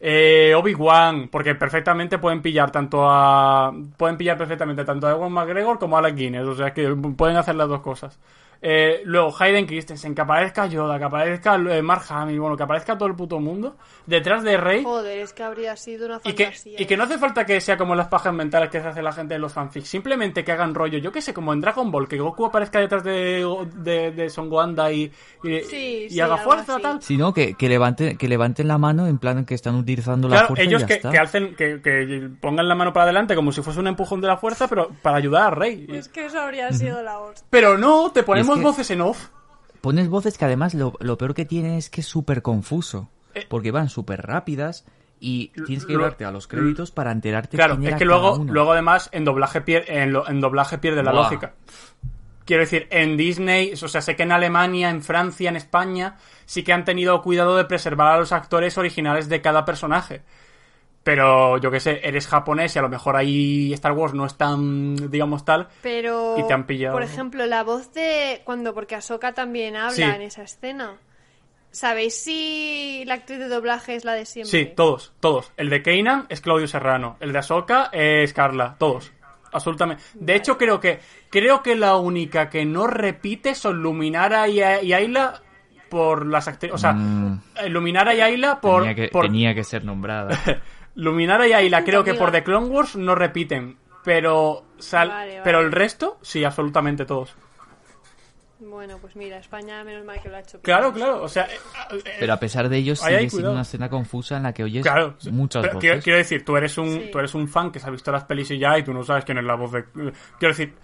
eh, Obi-Wan, porque perfectamente pueden pillar tanto a. Pueden pillar perfectamente tanto a Ewan McGregor como a Alec Guinness, o sea que pueden hacer las dos cosas. Eh, luego Hayden Christensen, que aparezca Yoda, que aparezca eh, Mark Hamill, bueno, que aparezca todo el puto mundo detrás de Rey. Joder, es que habría sido una Y que, fantasía. y que no hace falta que sea como las pajas mentales que se hace la gente en los fanfics. Simplemente que hagan rollo, yo que sé, como en Dragon Ball, que Goku aparezca detrás de, de, de Son Gohan y, y, Sí, y sí, haga fuerza, así. tal. Sino que, que, levanten, que levanten la mano en plan que están utilizando la Claro, fuerza ellos y ya que, está. que alcen, que, que pongan la mano para adelante como si fuese un empujón de la fuerza, pero para ayudar a Rey. Es que eso habría sido la hostia. Pero no, te ponemos que- voces en off. Pones voces que además lo, lo peor que tiene es que es súper confuso. Eh. Porque van súper rápidas y tienes que llevarte a los créditos para enterarte Claro, quién es era que cada luego, uno. luego además en doblaje, pier- en, lo- en doblaje pierde la Buah. lógica. Quiero decir, en Disney, o sea, sé que en Alemania, en Francia, en España, sí que han tenido cuidado de preservar a los actores originales de cada personaje. Pero yo que sé, eres japonés y a lo mejor ahí Star Wars no es tan, digamos tal. Pero, Y te han pillado. por ejemplo, la voz de cuando, porque Ahsoka también habla Sí. en esa escena. ¿Sabéis si la actriz de doblaje es la de siempre? Sí, todos, todos. El de Kanan es Claudio Serrano, el de Ahsoka es Carla, todos. Absolutamente. De hecho, creo que creo que la única que no repite son Luminara y, y Ayla por las actrices. O sea, Mm. Luminara y Ayla por. tenía, que, por- tenía que ser nombrada. [laughs] Luminara y Ayla creo que por The Clone Wars no repiten. Pero. sal- Vale, vale. Pero el resto, sí, absolutamente todos. Bueno, pues mira, España menos mal que lo ha hecho. Claro, claro. O sea. eh, eh, Pero a pesar de ello, sigue siendo una escena confusa en la que oyes Claro, muchas Pero voces. quiero, quiero decir, tú eres un Sí. tú eres un fan que se ha visto las pelis y ya y tú no sabes quién es la voz de quiero decir,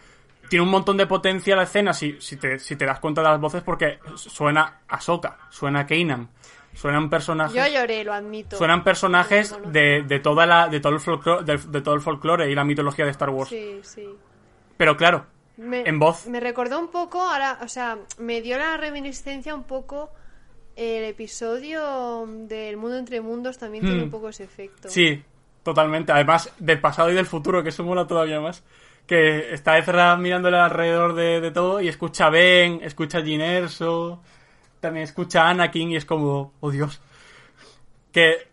tiene un montón de potencia la escena si, si te si te das cuenta de las voces porque suena a Ahsoka, suena a Kanan, suenan personajes Yo lloré, lo admito. suenan personajes de, de toda la de todo el folclore de, de todo el folclore y la mitología de Star Wars. Sí, sí. Pero claro, Me, En voz. Me recordó un poco, ahora, o sea, me dio la reminiscencia un poco. El episodio del Mundo entre Mundos también tiene Hmm. un poco ese efecto. Sí, totalmente. Además, del pasado y del futuro, que eso mola todavía más. Que está Ezra mirándole alrededor de, de todo y escucha a Ben, escucha a Jyn Erso, también escucha a Anakin y es como, oh Dios. Que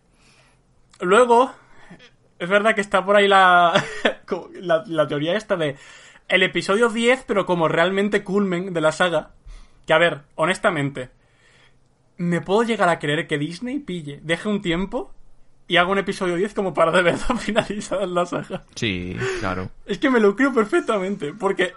luego, es verdad que está por ahí la, [laughs] la, la teoría esta de el episodio 10, pero como realmente culmen de la saga. Que a ver, honestamente, me puedo llegar a creer que Disney pille, deje un tiempo y haga un episodio 10 como para de verdad [laughs] finalizar la saga. Sí, claro. Es que me lo creo perfectamente, porque...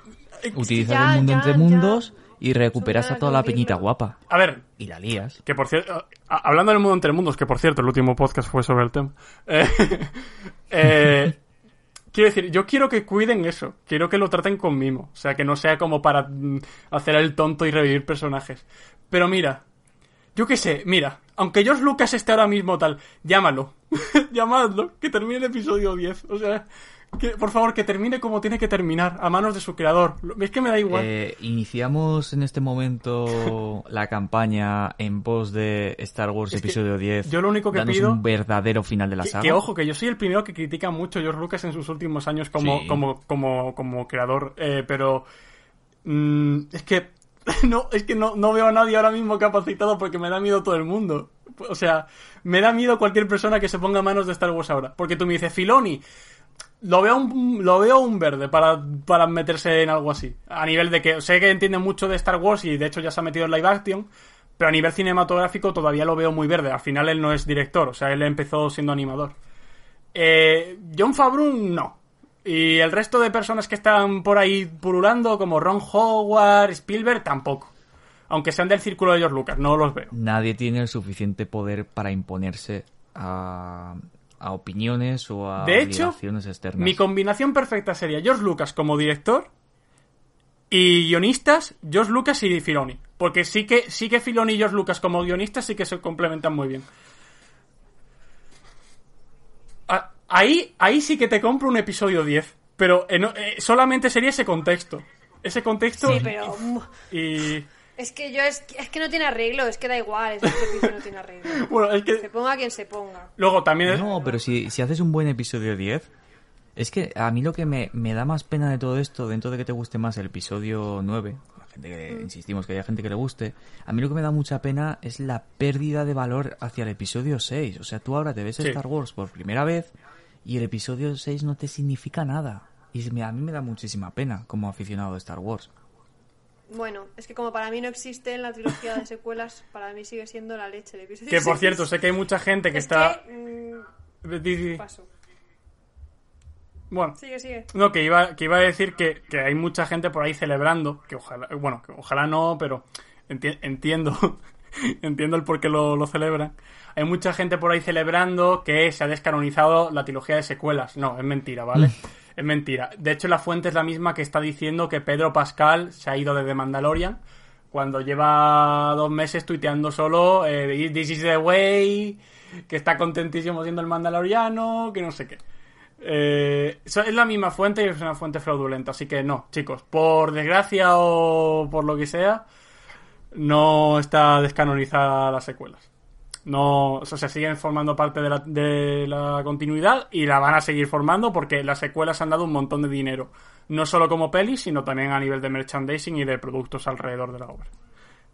Utilizas ya, el mundo ya, entre ya. Y recuperas a toda la peñita guapa. A ver, Y la lías. que por cierto, hablando del mundo entre mundos, que por cierto el último podcast fue sobre el tema. eh, [laughs] eh, quiero decir, yo quiero que cuiden eso, quiero que lo traten con mimo, o sea, que no sea como para mm, hacer el tonto y revivir personajes. Pero mira, yo qué sé, mira, aunque George Lucas esté ahora mismo tal, llámalo, [laughs] llamadlo, que termine el episodio 10, o sea, que por favor que termine como tiene que terminar, a manos de su creador. Es que me da igual. Eh, iniciamos en este momento [laughs] la campaña en pos de Star Wars Es episodio 10. yo lo único que pido- un verdadero final de la Que, saga. que, ojo, que yo soy el primero que critica mucho a George Lucas en sus últimos años como, Sí. como, como, como creador, eh, pero mm, es que [laughs] no, es que no, no veo a nadie ahora mismo capacitado porque me da miedo todo el mundo. O sea, me da miedo cualquier persona que se ponga a manos de Star Wars ahora. Porque tú me dices, Filoni, lo veo un, lo veo un verde para, para meterse en algo así. A nivel de que sé que entiende mucho de Star Wars y de hecho ya se ha metido en live action, pero a nivel cinematográfico todavía lo veo muy verde. Al final él no es director, o sea, él empezó siendo animador. Eh, John Favreau no. Y el resto de personas que están por ahí purulando, como Ron Howard, Spielberg, tampoco. Aunque sean del círculo de George Lucas, no los veo. Nadie tiene el suficiente poder para imponerse a, a opiniones o a De hecho, externas. Mi combinación perfecta sería George Lucas como director y guionistas, George Lucas y Filoni. Porque sí que, sí que Filoni y George Lucas como guionistas sí que se complementan muy bien. Ah, Ahí, ahí sí que te compro un episodio 10. Pero en- eh, solamente sería ese contexto. Ese contexto Sí, pero. mm, y... Es que yo. Es que, es que no tiene arreglo, es que da igual, es que no tiene arreglo. [laughs] Bueno, es Se que ponga quien se ponga. luego también... es- No, pero si, si haces un buen episodio 10, es que a mí lo que me, me da más pena de todo esto, dentro de que te guste más el episodio 9, la gente que, insistimos que haya gente que le guste, a mí lo que me da mucha pena es la pérdida de valor hacia el episodio 6. O sea, tú ahora te ves Sí. Star Wars por primera vez y el episodio 6 no te significa nada. Y se a mí me da muchísima pena como aficionado de Star Wars. Bueno, es que como para mí no existe en la trilogía de secuelas, [laughs] para mí sigue siendo la leche de episodio Que por cierto, sé que hay mucha gente que Es está... que, mm, paso. Bueno, Sigue, sigue. No, que iba, que iba a decir que, que hay mucha gente por ahí celebrando, que ojalá, bueno, que ojalá no, pero enti- entiendo, [laughs] entiendo el por qué lo, lo celebran. Hay mucha gente por ahí celebrando que se ha descanonizado la trilogía de secuelas. No, es mentira, ¿vale? Es mentira. De hecho, la fuente es la misma que está diciendo que Pedro Pascal se ha ido de The Mandalorian, cuando lleva dos meses tuiteando solo eh, This is the way, que está contentísimo siendo el mandaloriano, que no sé qué. Eh, es la misma fuente y es una fuente fraudulenta, así que no, chicos, por desgracia o por lo que sea, no está descanonizada las secuelas. No, se siguen formando parte de la, de la continuidad y la van a seguir formando porque las secuelas han dado un montón de dinero. No solo como pelis, sino también a nivel de merchandising y de productos alrededor de la obra.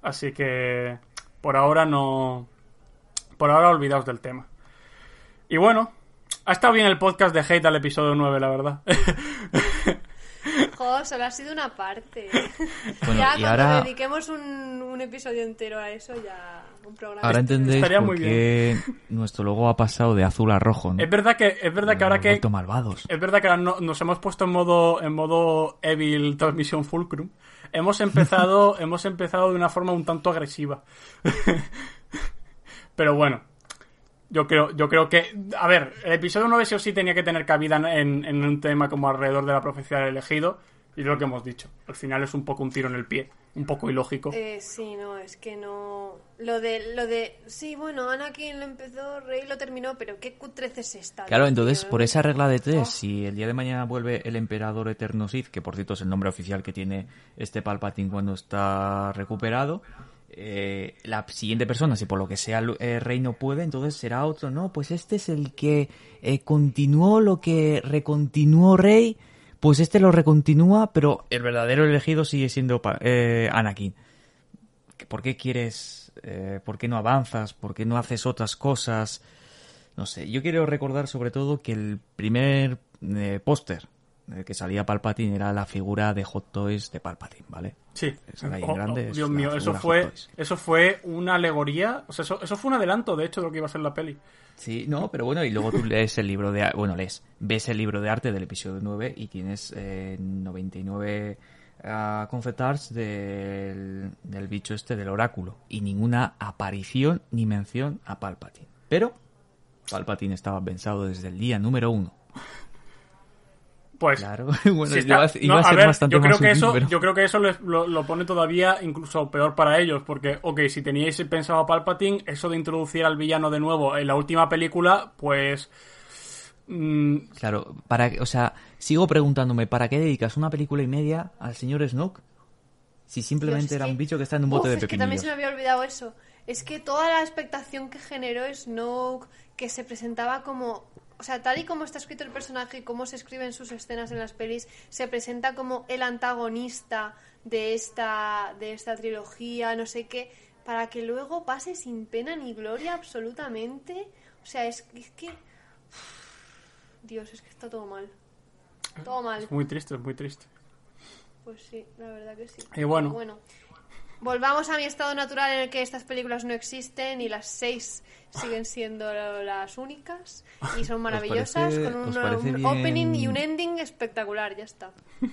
Así que por ahora no. Por ahora olvidaos del tema. Y bueno, ha estado bien el podcast de Hate al episodio 9, la verdad. [laughs] Jo, solo ha sido una parte. [laughs] Bueno, ya y cuando ahora- dediquemos un, un episodio entero a eso, ya un programa. Ahora entendéis Estaría por muy qué nuestro logo ha pasado de azul a rojo, ¿no? es verdad que, es verdad que ahora que. malvados. Es verdad que ahora no- nos hemos puesto en modo, en modo Evil Transmisión Fulcrum. Hemos empezado, [laughs] hemos empezado de una forma un tanto agresiva. [laughs] Pero bueno, yo creo, yo creo que, a ver, el episodio 9 sí o sí tenía que tener cabida en, en un tema como alrededor de la profecía del elegido. Y es lo que hemos dicho. Al final es un poco un tiro en el pie, un poco ilógico. Eh, sí, no, es que no. Lo de, lo de. Sí, bueno, Anakin lo empezó, Rey lo terminó, pero qué cutrez es esta. Claro, tío? entonces, por esa regla de tres, Oh. si el día de mañana vuelve el emperador Eterno Sith, que por cierto es el nombre oficial que tiene este Palpatine cuando está recuperado, eh, la siguiente persona, si por lo que sea el eh, rey no puede, entonces será otro, no, pues este es el que eh, continuó lo que recontinuó rey, pues este lo recontinúa, pero el verdadero elegido sigue siendo eh, Anakin. ¿Por qué quieres, eh, por qué no avanzas, por qué no haces otras cosas? No sé, yo quiero recordar sobre todo que el primer eh, póster eh, que salía Palpatine era la figura de Hot Toys de Palpatine, ¿vale? Sí. Esa Oh, grande oh, es Dios mío, eso fue, eso fue una alegoría. O sea, eso, eso fue un adelanto, de hecho, de lo que iba a ser la peli. Sí, no, pero bueno, y luego tú lees el libro de... Bueno, lees, ves el libro de arte del episodio 9 y tienes eh, 99 ah, concept arts del, del bicho este, del oráculo. Y ninguna aparición ni mención a Palpatine. Pero Palpatine estaba pensado desde el día número uno. Pues Claro, [laughs] bueno, iba, está- a- iba no, a ser ver, bastante yo creo más que sutil, eso, pero- yo creo que eso les- lo, lo pone todavía incluso peor para ellos, porque, ok, si teníais pensado a Palpatine, eso de introducir al villano de nuevo en la última película, pues... mm, Claro, para, o sea, sigo preguntándome, ¿para qué dedicas una película y media al señor Snoke? Si simplemente Dios, era que- un bicho que está en un bote Uf, de es que también pepinillos. se me había olvidado eso. Es que toda la expectación que generó Snoke, que se presentaba como... O sea, tal y como está escrito el personaje y cómo se escriben sus escenas en las pelis, se presenta como el antagonista de esta, de esta trilogía, no sé qué, para que luego pase sin pena ni gloria absolutamente. O sea, es, es que... Dios, es que está todo mal. Todo mal. es muy triste, es muy triste. Pues sí, la verdad que sí. Y bueno. Bueno, volvamos a mi estado natural en el que estas películas no existen y las seis siguen siendo las únicas y son maravillosas parece- con un, bien? opening y un ending espectacular, ya está.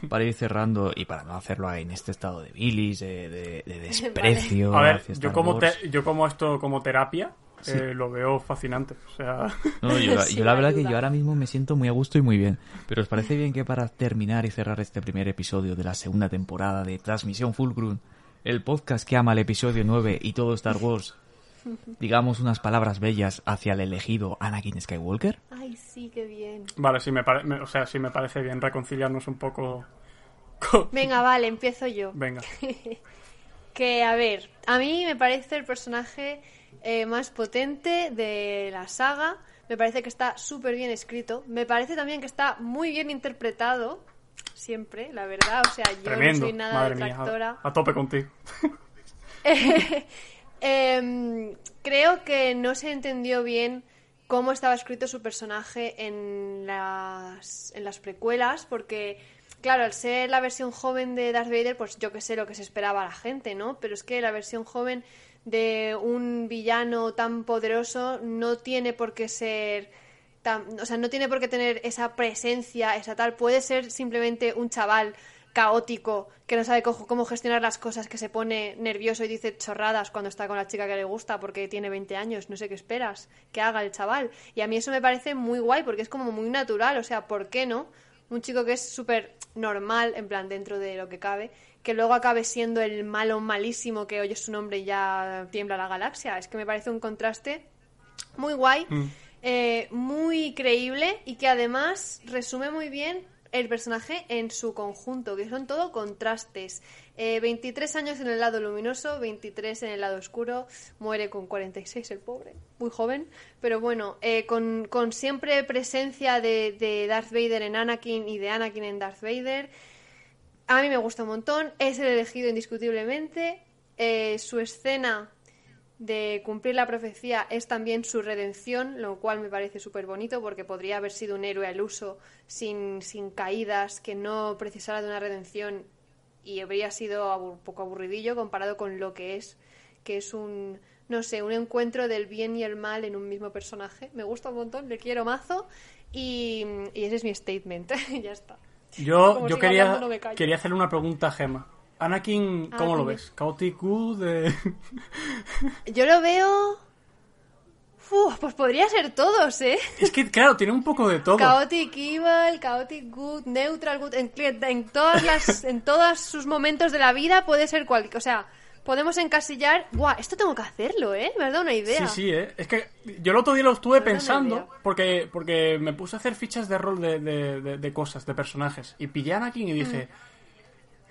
Para ir cerrando y para no hacerlo en este estado de bilis, de, de- de [laughs] desprecio. A ver, hacia yo como, te- yo como esto como terapia, eh, lo veo fascinante. O sea, [laughs] No, yo, la- [laughs] Sí, yo la verdad ayuda. que yo ahora mismo me siento muy a gusto y muy bien. Pero ¿os parece bien que para terminar y cerrar este primer episodio de la segunda temporada de Transmisión Fulcrum, el podcast que ama el episodio 9 y todo Star Wars, digamos unas palabras bellas hacia el elegido Anakin Skywalker? Ay, sí, qué bien. vale, sí me, pare- me- o sea, sí me parece bien reconciliarnos un poco. [laughs] con- Venga, vale, empiezo yo. Venga. [laughs] Que, a ver, a mí me parece el personaje eh, más potente de la saga. Me parece que está súper bien escrito. Me parece también que está muy bien interpretado. Siempre, la verdad. O sea, yo Tremendo. no soy nada Madre mía, detractora. a, a tope contigo. [laughs] Em, creo que no se entendió bien cómo estaba escrito su personaje en las, en las precuelas, porque, claro, al ser la versión joven de Darth Vader, pues yo que sé lo que se esperaba a la gente, ¿no? Pero es que la versión joven de un villano tan poderoso no tiene por qué ser o sea, no tiene por qué tener esa presencia, esa tal, puede ser simplemente un chaval caótico que no sabe cómo gestionar las cosas, que se pone nervioso y dice chorradas cuando está con la chica que le gusta porque tiene 20 años, no sé qué esperas que haga el chaval. Y a mí eso me parece muy guay porque es como muy natural, o sea, ¿por qué no? Un chico que es súper normal, en plan dentro de lo que cabe, que luego acabe siendo el malo malísimo que oye su nombre y ya tiembla la galaxia. Es que me parece un contraste muy guay, eh, muy creíble y que además resume muy bien el personaje en su conjunto, que son todo contrastes. Eh, 23 años en el lado luminoso, 23 en el lado oscuro, muere con 46 el pobre, muy joven, pero bueno, eh, con, con siempre presencia de, Darth Vader en Anakin y de Anakin en Darth Vader. A mí me gusta un montón, es el elegido indiscutiblemente. Eh, su escena de cumplir la profecía es también su redención, lo cual me parece súper bonito porque podría haber sido un héroe al uso, sin, sin caídas, que no precisara de una redención y habría sido un poco aburridillo comparado con lo que es, que es un, no sé, un encuentro del bien y el mal en un mismo personaje. Me gusta un montón, le quiero mazo y, y ese es mi statement. [laughs] ya está. Yo, Como yo quería, hablando, no quería hacerle una pregunta a Gema. Anakin, ¿cómo lo ves? ¿Chaotic Good? [laughs] eh, Yo lo veo... Uf, pues podría ser todos, ¿eh? Es que, claro, tiene un poco de todo. Chaotic Evil, Chaotic Good, Neutral Good, en, en todas las, [laughs] en todos sus momentos de la vida puede ser cualquier, o sea, podemos encasillar, guau, esto tengo que hacerlo, ¿eh? Me has dado una idea. Sí, sí, ¿eh? Es que yo el otro día lo estuve pensando porque, porque me puse a hacer fichas de rol de, de- de- de cosas, de personajes. Y pillé a Anakin y dije,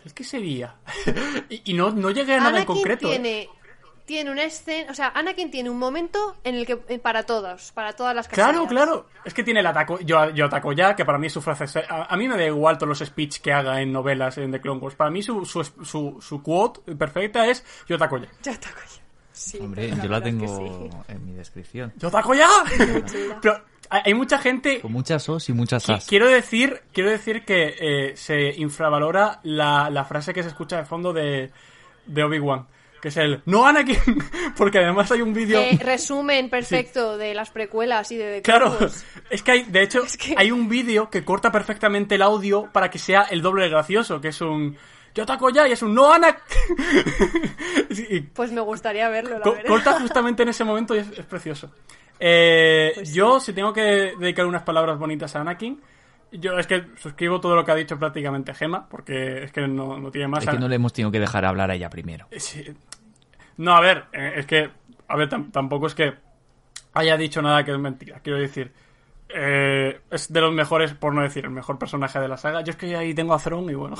¿el qué sería? [laughs] y y no, no llegué a nada en Anakin concreto. ¿eh? tiene, tiene una escena, o sea, Anakin tiene un momento en el que, eh, para todos, para todas las Claro, casillas. claro. Es que tiene el ataco. Yo, yo ataco ya, que para mí es su frase. A, a mí me da igual todos los speech que haga en novelas en The Clone Wars. Para mí su, su, su, su quote perfecta es yo ataco ya. Ya está, coño. Sí, Hombre, la yo la es que tengo sí. en mi descripción. ¡Yo ataco ya! [laughs] Pero hay mucha gente Con muchas os y muchas as. Quiero decir, quiero decir que eh, se infravalora la, la frase que se escucha de fondo de, de Obi-Wan, que es el no Anakin, [laughs] porque además hay un vídeo. Eh, resumen perfecto de las precuelas y de Claro, [laughs] es que hay, de hecho, Es que- hay un vídeo que corta perfectamente el audio para que sea el doble de gracioso, que es un yo ataco ya y es un no Anakin. [laughs] y Pues me gustaría verlo, la Co- verdad. corta justamente en ese momento y es, es precioso. Eh, Pues sí. yo, si tengo que dedicar unas palabras bonitas a Anakin, yo es que suscribo todo lo que ha dicho prácticamente Gema, porque es que no, no tiene más. Es que no le hemos tenido que dejar hablar a ella primero. Eh, sí. No, a ver, eh, es que, a ver, tam- tampoco es que haya dicho nada que es mentira. Quiero decir, eh, es de los mejores, por no decir el mejor personaje de la saga. Yo es que ahí tengo a Thrawn y bueno,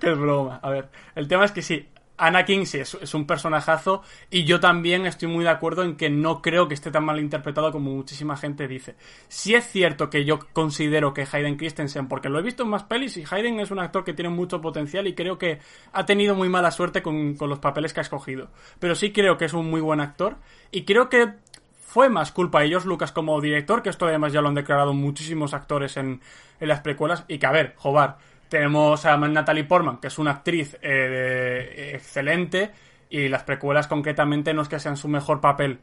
que [laughs] es broma. A ver, el tema es que sí, Anakin sí, es, un personajazo y yo también estoy muy de acuerdo en que no creo que esté tan mal interpretado como muchísima gente dice. Sí es cierto que yo considero que Hayden Christensen, porque lo he visto en más pelis y Hayden es un actor que tiene mucho potencial y creo que ha tenido muy mala suerte con, con los papeles que ha escogido. Pero sí creo que es un muy buen actor y creo que fue más culpa de George Lucas como director, que esto además ya lo han declarado muchísimos actores en, en las precuelas, y que a ver, Jobar, tenemos a Natalie Portman, que es una actriz eh, excelente, y las precuelas concretamente no es que sean su mejor papel.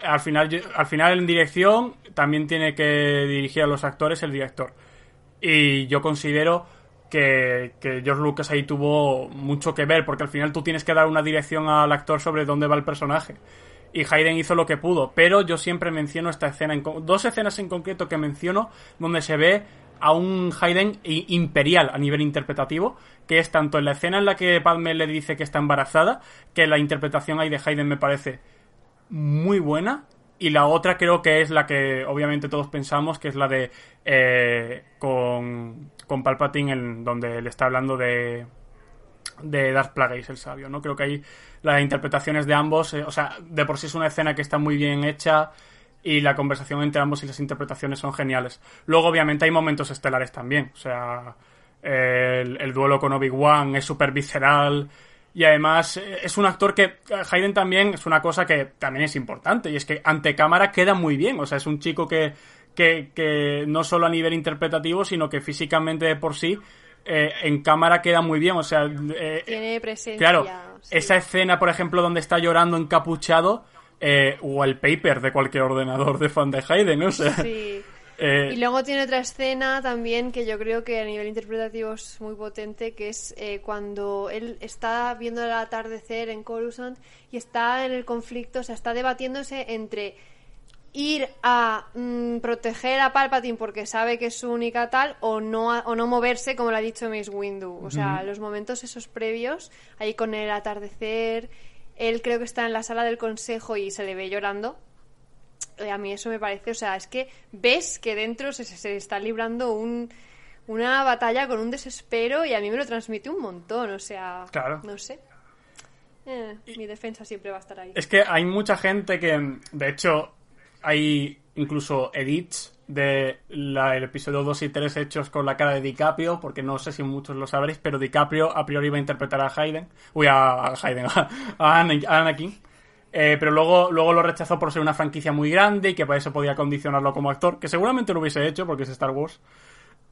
Al final, al final en dirección también tiene que dirigir a los actores el director. Y yo considero que, George Lucas ahí tuvo mucho que ver, porque al final tú tienes que dar una dirección al actor sobre dónde va el personaje. Y Hayden hizo lo que pudo, pero yo siempre menciono esta escena, en dos escenas en concreto que menciono, donde se ve a un Hayden imperial a nivel interpretativo, que es tanto en la escena en la que Padme le dice que está embarazada, que la interpretación ahí de Hayden me parece muy buena. Y la otra creo que es la que obviamente todos pensamos, que es la de eh, con, con Palpatine, en donde le está hablando de, de Darth Plagueis, el sabio, ¿no? Creo que ahí las interpretaciones de ambos, eh, o sea, de por sí es una escena que está muy bien hecha y la conversación entre ambos y las interpretaciones son geniales. Luego, obviamente, hay momentos estelares también, o sea, eh, el, el duelo con Obi-Wan es súper visceral y además eh, es un actor que eh, Hayden también es una cosa que también es importante y es que ante cámara queda muy bien, o sea, es un chico que, que, que no solo a nivel interpretativo, sino que físicamente de por sí eh, en cámara queda muy bien, o sea, eh, Tiene presencia. Claro, sí. esa escena, por ejemplo, donde está llorando encapuchado, eh, o el paper de cualquier ordenador de fan de Hayden, o sea, Sí. [laughs] eh, Y luego tiene otra escena también que yo creo que a nivel interpretativo es muy potente, que es eh, cuando él está viendo el atardecer en Coruscant y está en el conflicto, o sea, está debatiéndose entre ir a mm, proteger a Palpatine porque sabe que es su única tal o no, a- o no moverse como lo ha dicho Mace Windu. O sea, los momentos esos previos, ahí con el atardecer, él creo que está en la sala del consejo y se le ve llorando. Eh, a mí eso me parece, o sea, es que ves que dentro se, se está librando un, una batalla con un desespero y a mí me lo transmite un montón, o sea, Claro. no sé. Eh, mi defensa siempre va a estar ahí. Es que hay mucha gente que, de hecho, hay incluso edits de la- el episodio 2 y 3 hechos con la cara de DiCaprio, porque no sé si muchos lo sabréis, pero DiCaprio a priori iba a interpretar a Hayden, uy, a, a Hayden, [laughs] a, Ana- a Anakin, eh, pero luego, luego lo rechazó por ser una franquicia muy grande y que para eso podía condicionarlo como actor, que seguramente lo hubiese hecho porque es Star Wars.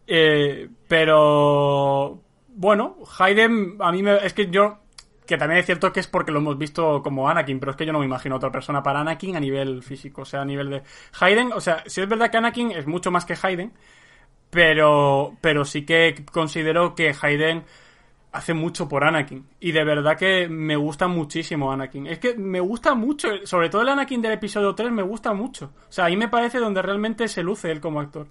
Eh, pero bueno, Hayden a mí me, es que yo que también es cierto que es porque lo hemos visto como Anakin, pero es que yo no me imagino otra persona para Anakin a nivel físico, o sea, a nivel de Hayden, o sea, si es verdad que Anakin es mucho más que Hayden, pero pero sí que considero que Hayden hace mucho por Anakin y de verdad que me gusta muchísimo Anakin. Es que me gusta mucho, sobre todo el Anakin del episodio 3 me gusta mucho. O sea, ahí me parece donde realmente se luce él como actor.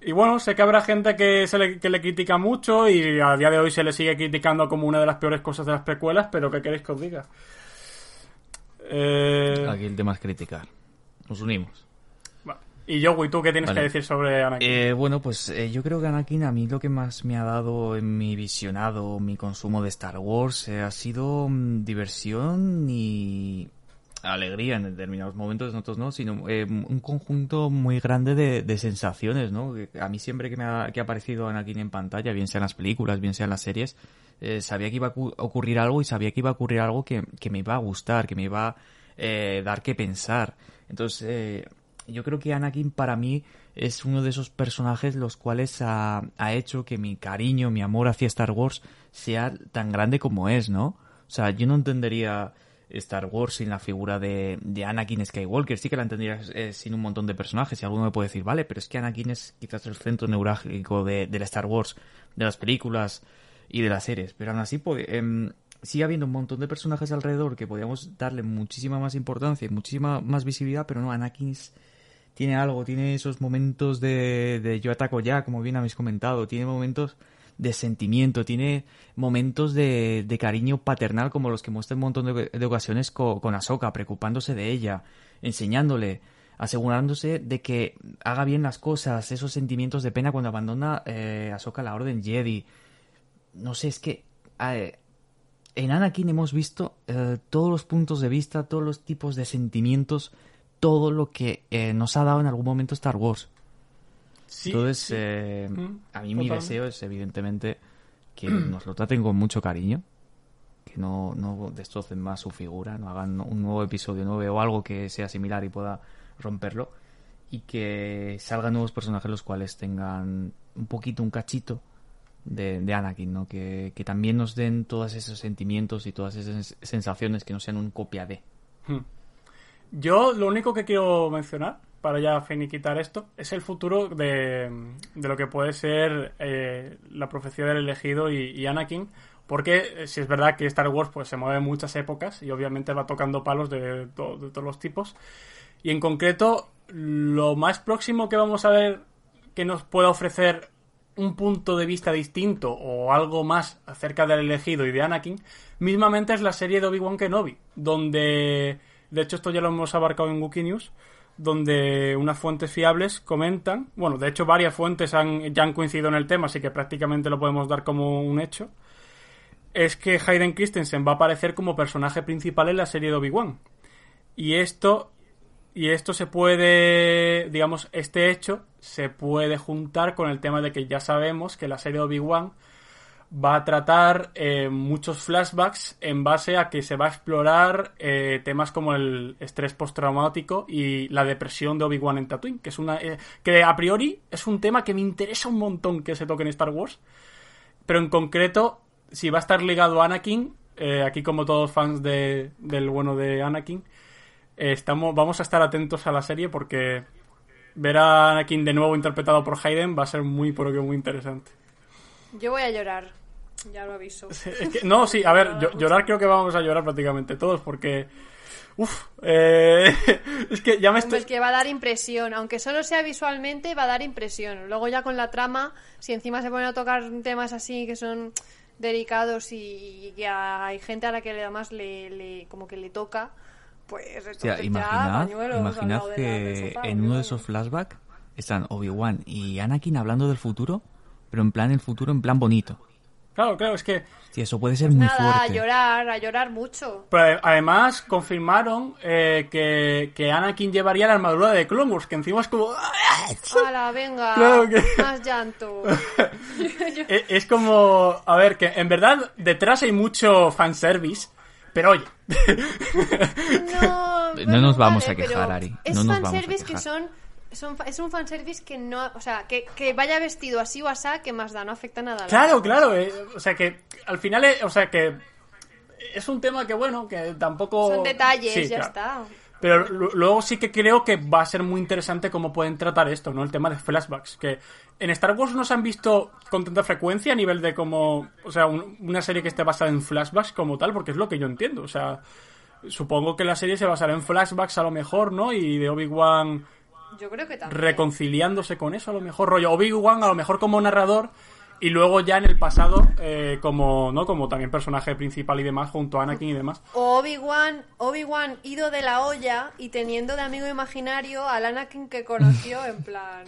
Y bueno, sé que habrá gente que, se le, que le critica mucho y a día de hoy se le sigue criticando como una de las peores cosas de las precuelas, pero ¿qué queréis que os diga? Eh, Aquí el tema es criticar. Nos unimos. va. Y yo, ¿y tú qué tienes Vale. que decir sobre Anakin? Eh, bueno, pues eh, yo creo que Anakin a mí lo que más me ha dado en mi visionado, mi consumo de Star Wars, eh, ha sido mm, diversión y alegría en determinados momentos, en otros no, sino eh, un conjunto muy grande de, sensaciones, ¿no? A mí siempre que me ha, aparecido Anakin en pantalla, bien sea en las películas, bien sea en las series, eh, sabía que iba a cu- ocurrir algo y sabía que iba a ocurrir algo que, que me iba a gustar, que me iba a eh, dar que pensar. Entonces, yo creo que Anakin para mí es uno de esos personajes los cuales ha, ha hecho que mi cariño, mi amor hacia Star Wars sea tan grande como es, ¿no? O sea, yo no entendería Star Wars sin la figura de, de Anakin Skywalker. Sí que la entendería eh, sin un montón de personajes. Y alguno me puede decir, vale, pero es que Anakin es quizás el centro neurálgico de, de la Star Wars, de las películas y de las series. Pero aún así, pues, em, sigue habiendo un montón de personajes alrededor que podríamos darle muchísima más importancia y muchísima más visibilidad, pero no, Anakin tiene algo, tiene esos momentos de, de yo ataco ya, como bien habéis comentado, tiene momentos de sentimiento, tiene momentos de, de cariño paternal como los que muestra un montón de, ocasiones co- con, Ahsoka, preocupándose de ella, enseñándole, asegurándose de que haga bien las cosas, esos sentimientos de pena cuando abandona eh, Ahsoka la Orden Jedi. No sé, es que eh, en Anakin hemos visto eh, todos los puntos de vista, todos los tipos de sentimientos, todo lo que eh, nos ha dado en algún momento Star Wars. Sí, Entonces, sí. eh, Mm, a mí mi deseo es evidentemente que [clears throat] nos lo traten con mucho cariño, que no, no destrocen más su figura, no hagan un nuevo episodio 9 o algo que sea similar y pueda romperlo, y que salgan nuevos personajes los cuales tengan un poquito, un cachito de, de Anakin, ¿no? Que, que también nos den todos esos sentimientos y todas esas sensaciones que no sean un copia de. Yo lo único que quiero mencionar, para ya finiquitar esto, es el futuro de, de lo que puede ser eh, la profecía del elegido y, Anakin, porque eh, si es verdad que Star Wars pues, se mueve en muchas épocas y obviamente va tocando palos de, de todos los tipos. Y en concreto, lo más próximo que vamos a ver que nos pueda ofrecer un punto de vista distinto o algo más acerca del elegido y de Anakin, mismamente es la serie de Obi-Wan Kenobi, donde, de hecho esto ya lo hemos abarcado en Wookiee News, donde unas fuentes fiables comentan, bueno, de hecho varias fuentes han, ya han coincidido en el tema, así que prácticamente lo podemos dar como un hecho, es que Hayden Christensen va a aparecer como personaje principal en la serie de Obi-Wan. Y esto y esto se puede, digamos, este hecho se puede juntar con el tema de que ya sabemos que la serie de Obi-Wan va a tratar eh, muchos flashbacks en base a que se va a explorar eh, temas como el estrés postraumático y la depresión de Obi-Wan en Tatooine, que es una eh, que a priori es un tema que me interesa un montón que se toque en Star Wars, pero en concreto si va a estar ligado a Anakin, eh, aquí como todos fans de, del bueno de Anakin, estamos, vamos a estar atentos a la serie porque ver a Anakin de nuevo interpretado por Hayden va a ser muy, pero que muy interesante. Yo voy a llorar, ya lo aviso. [laughs] Es que- no, sí, a ver, [laughs] yo- llorar creo que vamos a llorar prácticamente todos porque Uf, eh, [laughs] es que ya me estoy... es que va a dar impresión, aunque solo sea visualmente, va a dar impresión. Luego ya con la trama, si encima se ponen a tocar temas así que son delicados y, y hay gente a la que además le, le- como que le toca, pues O sea, ya imaginad, de que sofá, en uno de esos flashbacks están Obi-Wan y Anakin hablando del futuro, pero en plan el futuro, en plan bonito. Claro, claro, es que... Hostia, eso puede ser muy Nada, a fuerte. llorar, a llorar mucho. Pero además confirmaron eh, que, que Anakin llevaría la armadura de Clone Wars, que encima es como... ¡Hala, venga! Claro que- Más llanto. [laughs] E- Es como, a ver, que en verdad detrás hay mucho fanservice, pero oye, No, No nos vamos a quejar, Ari, Es no nos vamos a fanservice que quejar. son, son es un fanservice que no, o sea, que, que vaya vestido así o asá, que más da, no afecta nada. claro, claro, eh, o sea que al final, eh, o sea que es un tema que bueno, que tampoco... Son detalles, Sí, ya claro. está. Pero lu- luego sí que creo que va a ser muy interesante cómo pueden tratar esto, ¿no? El tema de flashbacks. Que en Star Wars no se han visto con tanta frecuencia a nivel de como. O sea, un- una serie que esté basada en flashbacks como tal, porque es lo que yo entiendo. O sea, supongo que la serie se basará en flashbacks a lo mejor, ¿no? Y de Obi-Wan Yo creo que también. reconciliándose con eso, a lo mejor. Rollo Obi-Wan, a lo mejor como narrador. Y luego ya en el pasado, eh, como, ¿no? Como también personaje principal y demás, junto a Anakin y demás. O Obi-Wan, Obi-Wan ido de la olla y teniendo de amigo imaginario al Anakin que conoció, en plan.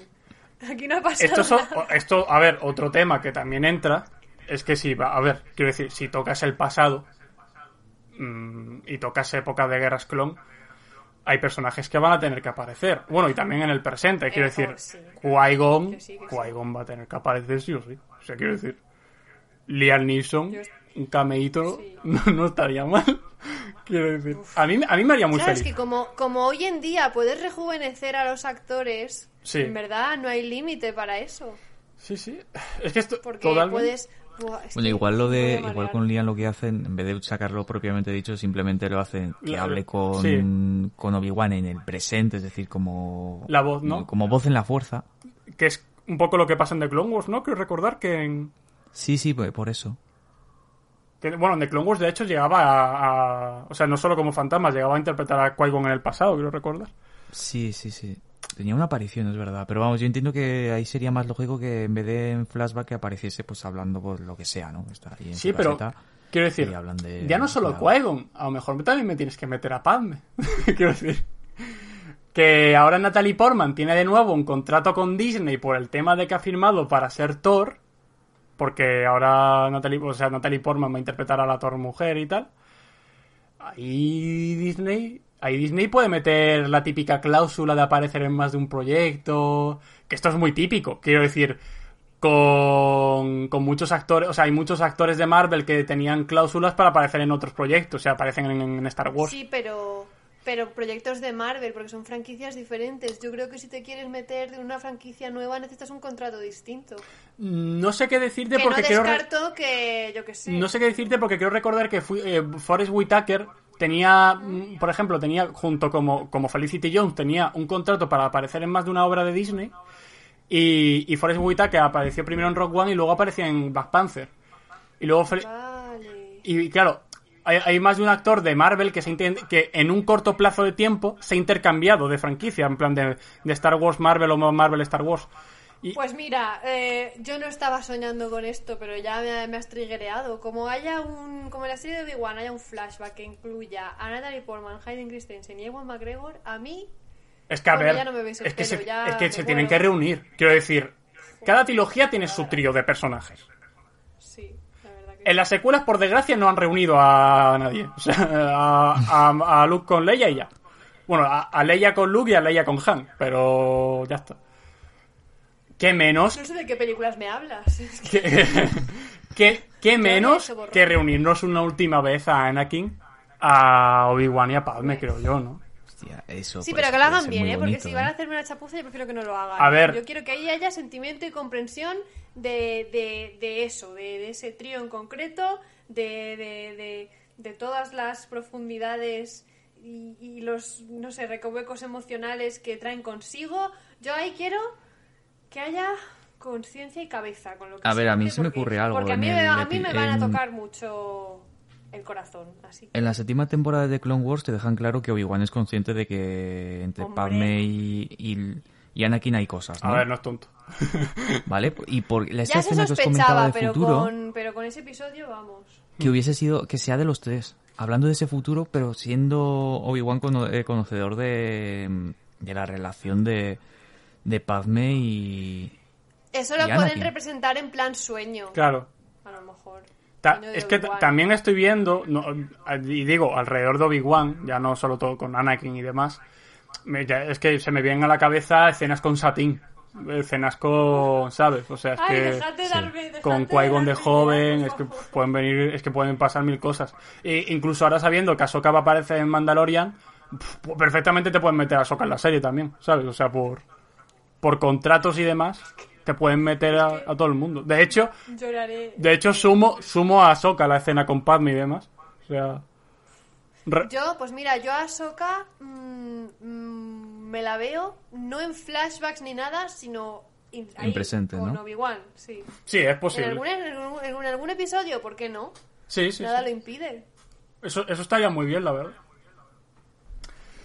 Aquí no ha pasado Esto, so- nada. esto, a ver, otro tema que también entra es que si, va- a ver, quiero decir, si tocas el pasado mm, y tocas época de guerras clon, hay personajes que van a tener que aparecer. Bueno, y también en el presente, quiero Eh, decir, oh, sí. Qui-Gon, sí, sí. Va a tener que aparecer sí o sí. O sea, quiero decir, Liam Neeson, Yo- un cameíto, [laughs] no, no estaría mal. [laughs] Quiero decir, a mí, a mí me haría muy Claro, es feliz. que como, como hoy en día puedes rejuvenecer a los actores, Sí. en verdad no hay límite para eso. Sí, sí. Es que esto Porque totalmente... puedes... Buah, Bueno, igual lo de, igual con Liam lo que hacen, en vez de sacarlo propiamente dicho, simplemente lo hacen que La- hable con, sí. con Obi-Wan en el presente, es decir, como La voz, ¿no? como voz en la fuerza. que es un poco lo que pasa en The Clone Wars, ¿no? Quiero recordar que en... Sí, sí, pues por eso. que, bueno, en The Clone Wars, de hecho, llegaba a, a- O sea, no solo como fantasma, llegaba a interpretar a Qui-Gon en el pasado, quiero recordar. Sí, sí, sí. Tenía una aparición, es verdad. Pero vamos, yo entiendo que ahí sería más lógico que en vez de en flashback que apareciese pues hablando por lo que sea, ¿no? Está ahí en Sí, pero... caseta Quiero decir, de- ya no solo. Qui-Gon, a lo mejor también me tienes que meter a Padme. [laughs] quiero decir... Que ahora Natalie Portman tiene de nuevo un contrato con Disney por el tema de que ha firmado para ser Thor. Porque ahora Natalie, o sea, Natalie Portman va a interpretar a la Thor mujer y tal. Ahí Disney, ahí Disney puede meter la típica cláusula de aparecer en más de un proyecto. Que esto es muy típico, quiero decir. Con, con muchos actores, o sea, hay muchos actores de Marvel que tenían cláusulas para aparecer en otros proyectos, o sea, aparecen en, en Star Wars. Sí, pero, pero proyectos de Marvel, porque son franquicias diferentes. Yo creo que si te quieres meter de una franquicia nueva necesitas un contrato distinto. No sé qué decirte Que porque no quiero. descarto que, yo que sé. No sé qué decirte porque quiero recordar que fui, eh, Forrest Whitaker tenía, mm, por ejemplo, tenía junto como, como Felicity Jones, tenía un contrato para aparecer en más de una obra de Disney. Y, y Forrest Whitaker apareció primero en Rock One y luego apareció en Black Panther. Y luego Fel- Vale. y claro, hay, hay más de un actor de Marvel que se que en un corto plazo de tiempo se ha intercambiado de franquicia, en plan de, de Star Wars Marvel o Marvel Star Wars. Y, Pues mira, eh, yo no estaba soñando con esto, pero ya me, me has triggereado. Como haya un, como en la serie de Obi-Wan haya un flashback que incluya a Natalie Portman, Hayden Christensen y Ewan McGregor, a mí Es que a Bueno, ver, ya no me veis el es que se, ya es que se tienen que reunir. Quiero decir, cada trilogía tiene su trío de personajes. sí, la verdad que En las secuelas, por desgracia, no han reunido a nadie. O sea, a, a- a Luke con Leia y ya. Bueno, a, a Leia con Luke y a Leia con Han, pero ya está. ¿Qué menos? No sé de qué películas me hablas. [laughs] Es que- ¿Qué, qué- qué menos que reunirnos una última vez a Anakin, a Obi-Wan y a Padme, creo yo, ¿no? Hostia, eso Sí, pues, pero que lo hagan bien, ¿eh? Porque si van a ¿eh? hacerme una chapuza, yo prefiero que no lo hagan. A ver. Yo quiero que ahí haya sentimiento y comprensión de, de, de eso, de, de ese trío en concreto, de, de, de, de todas las profundidades y, y los, no sé, recovecos emocionales que traen consigo. Yo ahí quiero que haya conciencia y cabeza con lo que A ver, a mí se me ocurre algo Porque a en mí, el me, a mí me van a tocar mucho el corazón, así. En la séptima temporada de Clone Wars te dejan claro que Obi-Wan es consciente de que entre Hombre. Padme y, y, y Anakin hay cosas, ¿no? A ver, no es tonto. [laughs] ¿Vale? Y por la Ya se escena que os comentaba sospechaba, de pero futuro, con, pero con ese episodio, vamos. que hubiese sido, que sea de los tres. Hablando de ese futuro, pero siendo Obi-Wan cono- eh, conocedor de, de la relación de, de Padme y... Eso Y lo pueden Anakin. representar en plan sueño, Claro. a lo mejor. Ta- es que también estoy viendo, no, y digo, alrededor de Obi-Wan, ya no solo todo con Anakin y demás, me- ya- es que se me vienen a la cabeza escenas con Satín, escenas con, ¿sabes? O sea, es Ay, que darme, con Qui-Gon de joven, es que pueden venir, es que pueden pasar mil cosas. E incluso ahora sabiendo que Ahsoka va a aparecer en Mandalorian, perfectamente te pueden meter a Ahsoka en la serie también, ¿sabes? O sea, por, por contratos y demás, te pueden meter a, a todo el mundo. De hecho, Lloraré. de hecho, sumo, sumo a Ahsoka la escena con Padme y demás. O sea. re- Yo, pues mira, yo a Ahsoka mm, mm, me la veo no en flashbacks ni nada, sino in- ahí, presente, con ¿no? Obi-Wan, sí. sí, es En posible. algún, en, algún, en algún episodio, ¿por qué no? Sí, sí. Nada sí. lo impide. Eso, eso estaría muy bien, la verdad.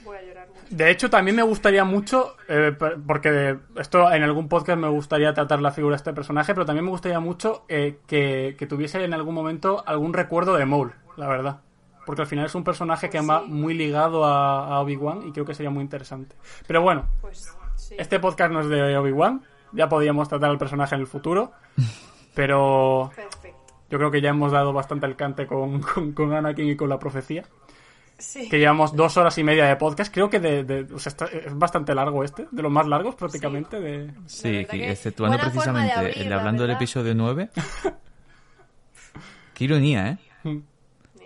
Voy a llorar mucho. De hecho, también me gustaría mucho, eh, porque esto en algún podcast me gustaría tratar la figura de este personaje, pero también me gustaría mucho eh, que, que tuviese en algún momento algún recuerdo de Maul, la verdad. Porque al final es un personaje que Pues va sí. muy ligado a, a Obi-Wan y creo que sería muy interesante. Pero bueno, Pues sí. Este podcast no es de Obi-Wan, ya podíamos tratar al personaje en el futuro, [laughs] pero Perfecto. yo creo que ya hemos dado bastante con, con, con Anakin y con la profecía. Sí. Que llevamos dos horas y media de podcast, creo que de, de- o sea, está- es bastante largo este, de los más largos prácticamente. De... Sí, que que exceptuando de precisamente abrir, el la hablando del episodio 9. [laughs] Qué ironía, ¿eh? Mm.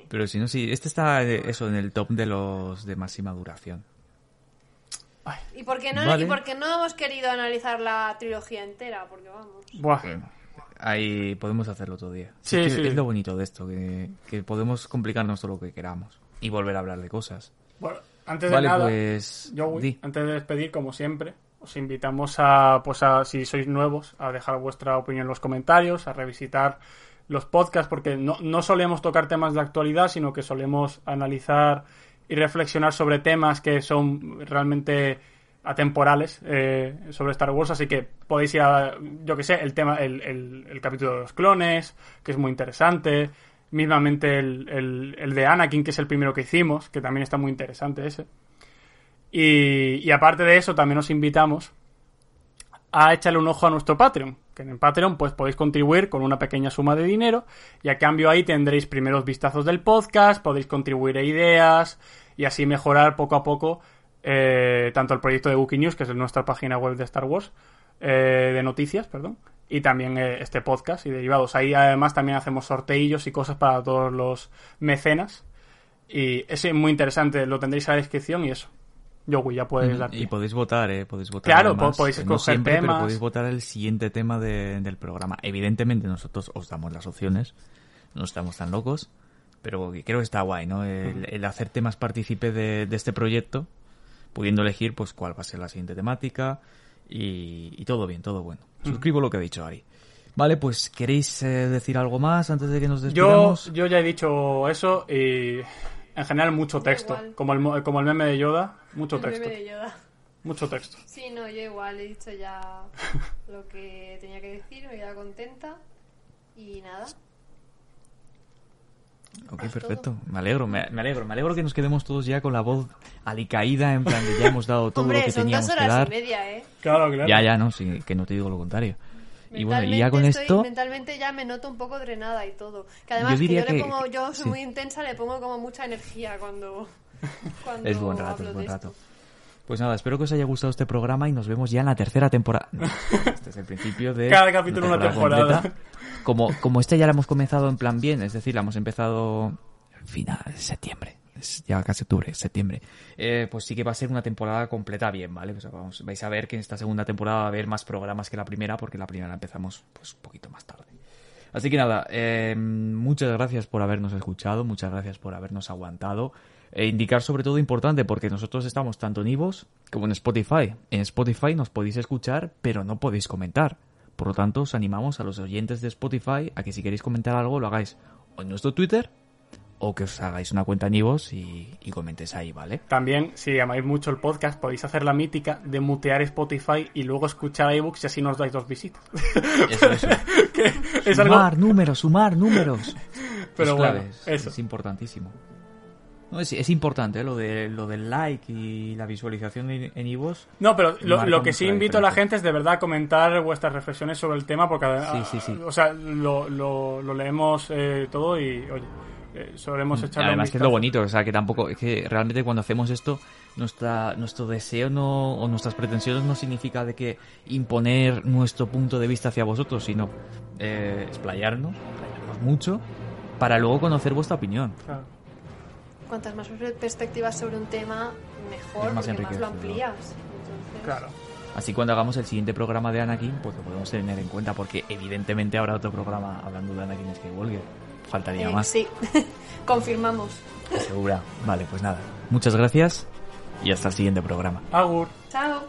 Pero si no, sí, este está eh, eso en el top de los de máxima duración. ¿Y por, qué no, Vale. ¿Y por qué no hemos querido analizar la trilogía entera? Porque vamos. Buah. Ahí podemos hacerlo otro día. Sí, es, sí. es lo bonito de esto, que, que podemos complicarnos todo lo que queramos y volver a hablar de cosas. Bueno, antes de Vale, nada, pues. yo, di. antes de despedir, como siempre, os invitamos a, pues a, si sois nuevos, a dejar vuestra opinión en los comentarios, a revisitar los podcasts, porque no, no solemos tocar temas de actualidad, sino que solemos analizar y reflexionar sobre temas que son realmente atemporales eh, sobre Star Wars, así que podéis ir a, yo que sé, el tema, el, el- el capítulo de los clones, que es muy interesante, mismamente el, el- el de Anakin, que es el primero que hicimos, que también está muy interesante ese. Y, aparte de eso, también os invitamos a echarle un ojo a nuestro Patreon. Que en el Patreon pues podéis contribuir con una pequeña suma de dinero y a cambio ahí tendréis primeros vistazos del podcast, podéis contribuir a ideas y así mejorar poco a poco eh, tanto el proyecto de Wookiee News, que es nuestra página web de Star Wars, eh, de noticias, perdón, y también eh, este podcast y derivados. Ahí además también hacemos sorteillos y cosas para todos los mecenas. Y es muy interesante, lo tendréis a la descripción y eso. Yo, ya puedes dar. Y podéis votar, ¿eh? Podéis votar. Claro, además, podéis eh, no escoger pero temas. podéis votar el siguiente tema de- del programa. Evidentemente nosotros os damos las opciones, no estamos tan locos, pero creo que está guay, ¿no? El, el hacer temas partícipe de, de este proyecto, pudiendo elegir pues cuál va a ser la siguiente temática y, y todo bien, todo bueno. Suscribo lo que ha dicho Ari. Vale, pues ¿queréis eh, decir algo más antes de que nos Yo, despidamos? yo ya he dicho eso y en general mucho texto. igual. Como el, mo- como el meme de Yoda, mucho El meme texto. de Yoda. Mucho texto. Sí, no, yo igual he dicho ya lo que tenía que decir, me he quedado contenta y nada. Ok, es perfecto. Me alegro, me, me alegro. Me alegro que nos quedemos todos ya con la voz alicaída, en plan de ya hemos dado todo lo Hombre, que son teníamos dos que horas dar. y media, ¿eh? Claro, claro. Ya, ya, no, sí, que no te digo lo contrario. Y bueno, y ya con estoy- esto, Mentalmente ya me noto un poco drenada y todo. Que además Yo que diría yo le que- pongo, yo soy sí. muy intensa, le pongo como mucha energía cuando, [laughs] cuando es buen rato, hablo es buen rato. esto. Pues nada, espero que os haya gustado este programa y nos vemos ya en la tercera temporada. No, este es el principio de Cada capítulo una temporada. completa. Como, como este ya la hemos comenzado en plan bien, es decir, la hemos empezado final de septiembre. Ya casi octubre, septiembre. Eh, pues sí que va a ser una temporada completa bien, ¿vale? O vais a ver que en esta segunda temporada va a haber más programas que la primera, porque la primera la empezamos pues un poquito más tarde. Así que nada, eh, muchas gracias por habernos escuchado, muchas gracias por habernos aguantado. E indicar sobre todo importante, porque nosotros estamos tanto en Ivos como en Spotify. En Spotify nos podéis escuchar, pero no podéis comentar. Por lo tanto, os animamos a los oyentes de Spotify a que si queréis comentar algo lo hagáis o en nuestro Twitter o que os hagáis una cuenta en Ivos y, y comentéis ahí, ¿vale? También, si amáis mucho el podcast, podéis hacer la mítica de mutear Spotify y luego escuchar iBooks y así nos dais dos visitas. Eso, [laughs] es algo... Sumar números, sumar números. Pero bueno, eso. es importantísimo. No, es, es importante ¿eh? lo, de, lo del like y la visualización en, en Ivos. No, pero lo, que sí invito a la gente es de verdad a comentar vuestras reflexiones sobre el tema porque, ah, Sí, sí, sí. o sea, lo, lo, lo leemos eh, todo y, oye, eh, solemos echarle un Además que es lo bonito, o sea que tampoco, es que realmente cuando hacemos esto, nuestra, nuestro deseo no, o nuestras pretensiones no significa de que imponer nuestro punto de vista hacia vosotros, sino eh, explayarnos, explayarnos mucho, para luego conocer vuestra opinión. Claro. Cuantas más perspectivas sobre un tema, mejor, Es más porque más lo amplías. Entonces, Claro. Así cuando hagamos el siguiente programa de Anakin, pues lo podemos tener en cuenta, porque evidentemente habrá otro programa hablando de Anakin Skywalker. Faltaría eh, más. sí, [laughs] confirmamos. Segura. Vale, pues nada. Muchas gracias y hasta el siguiente programa. Agur. Chao.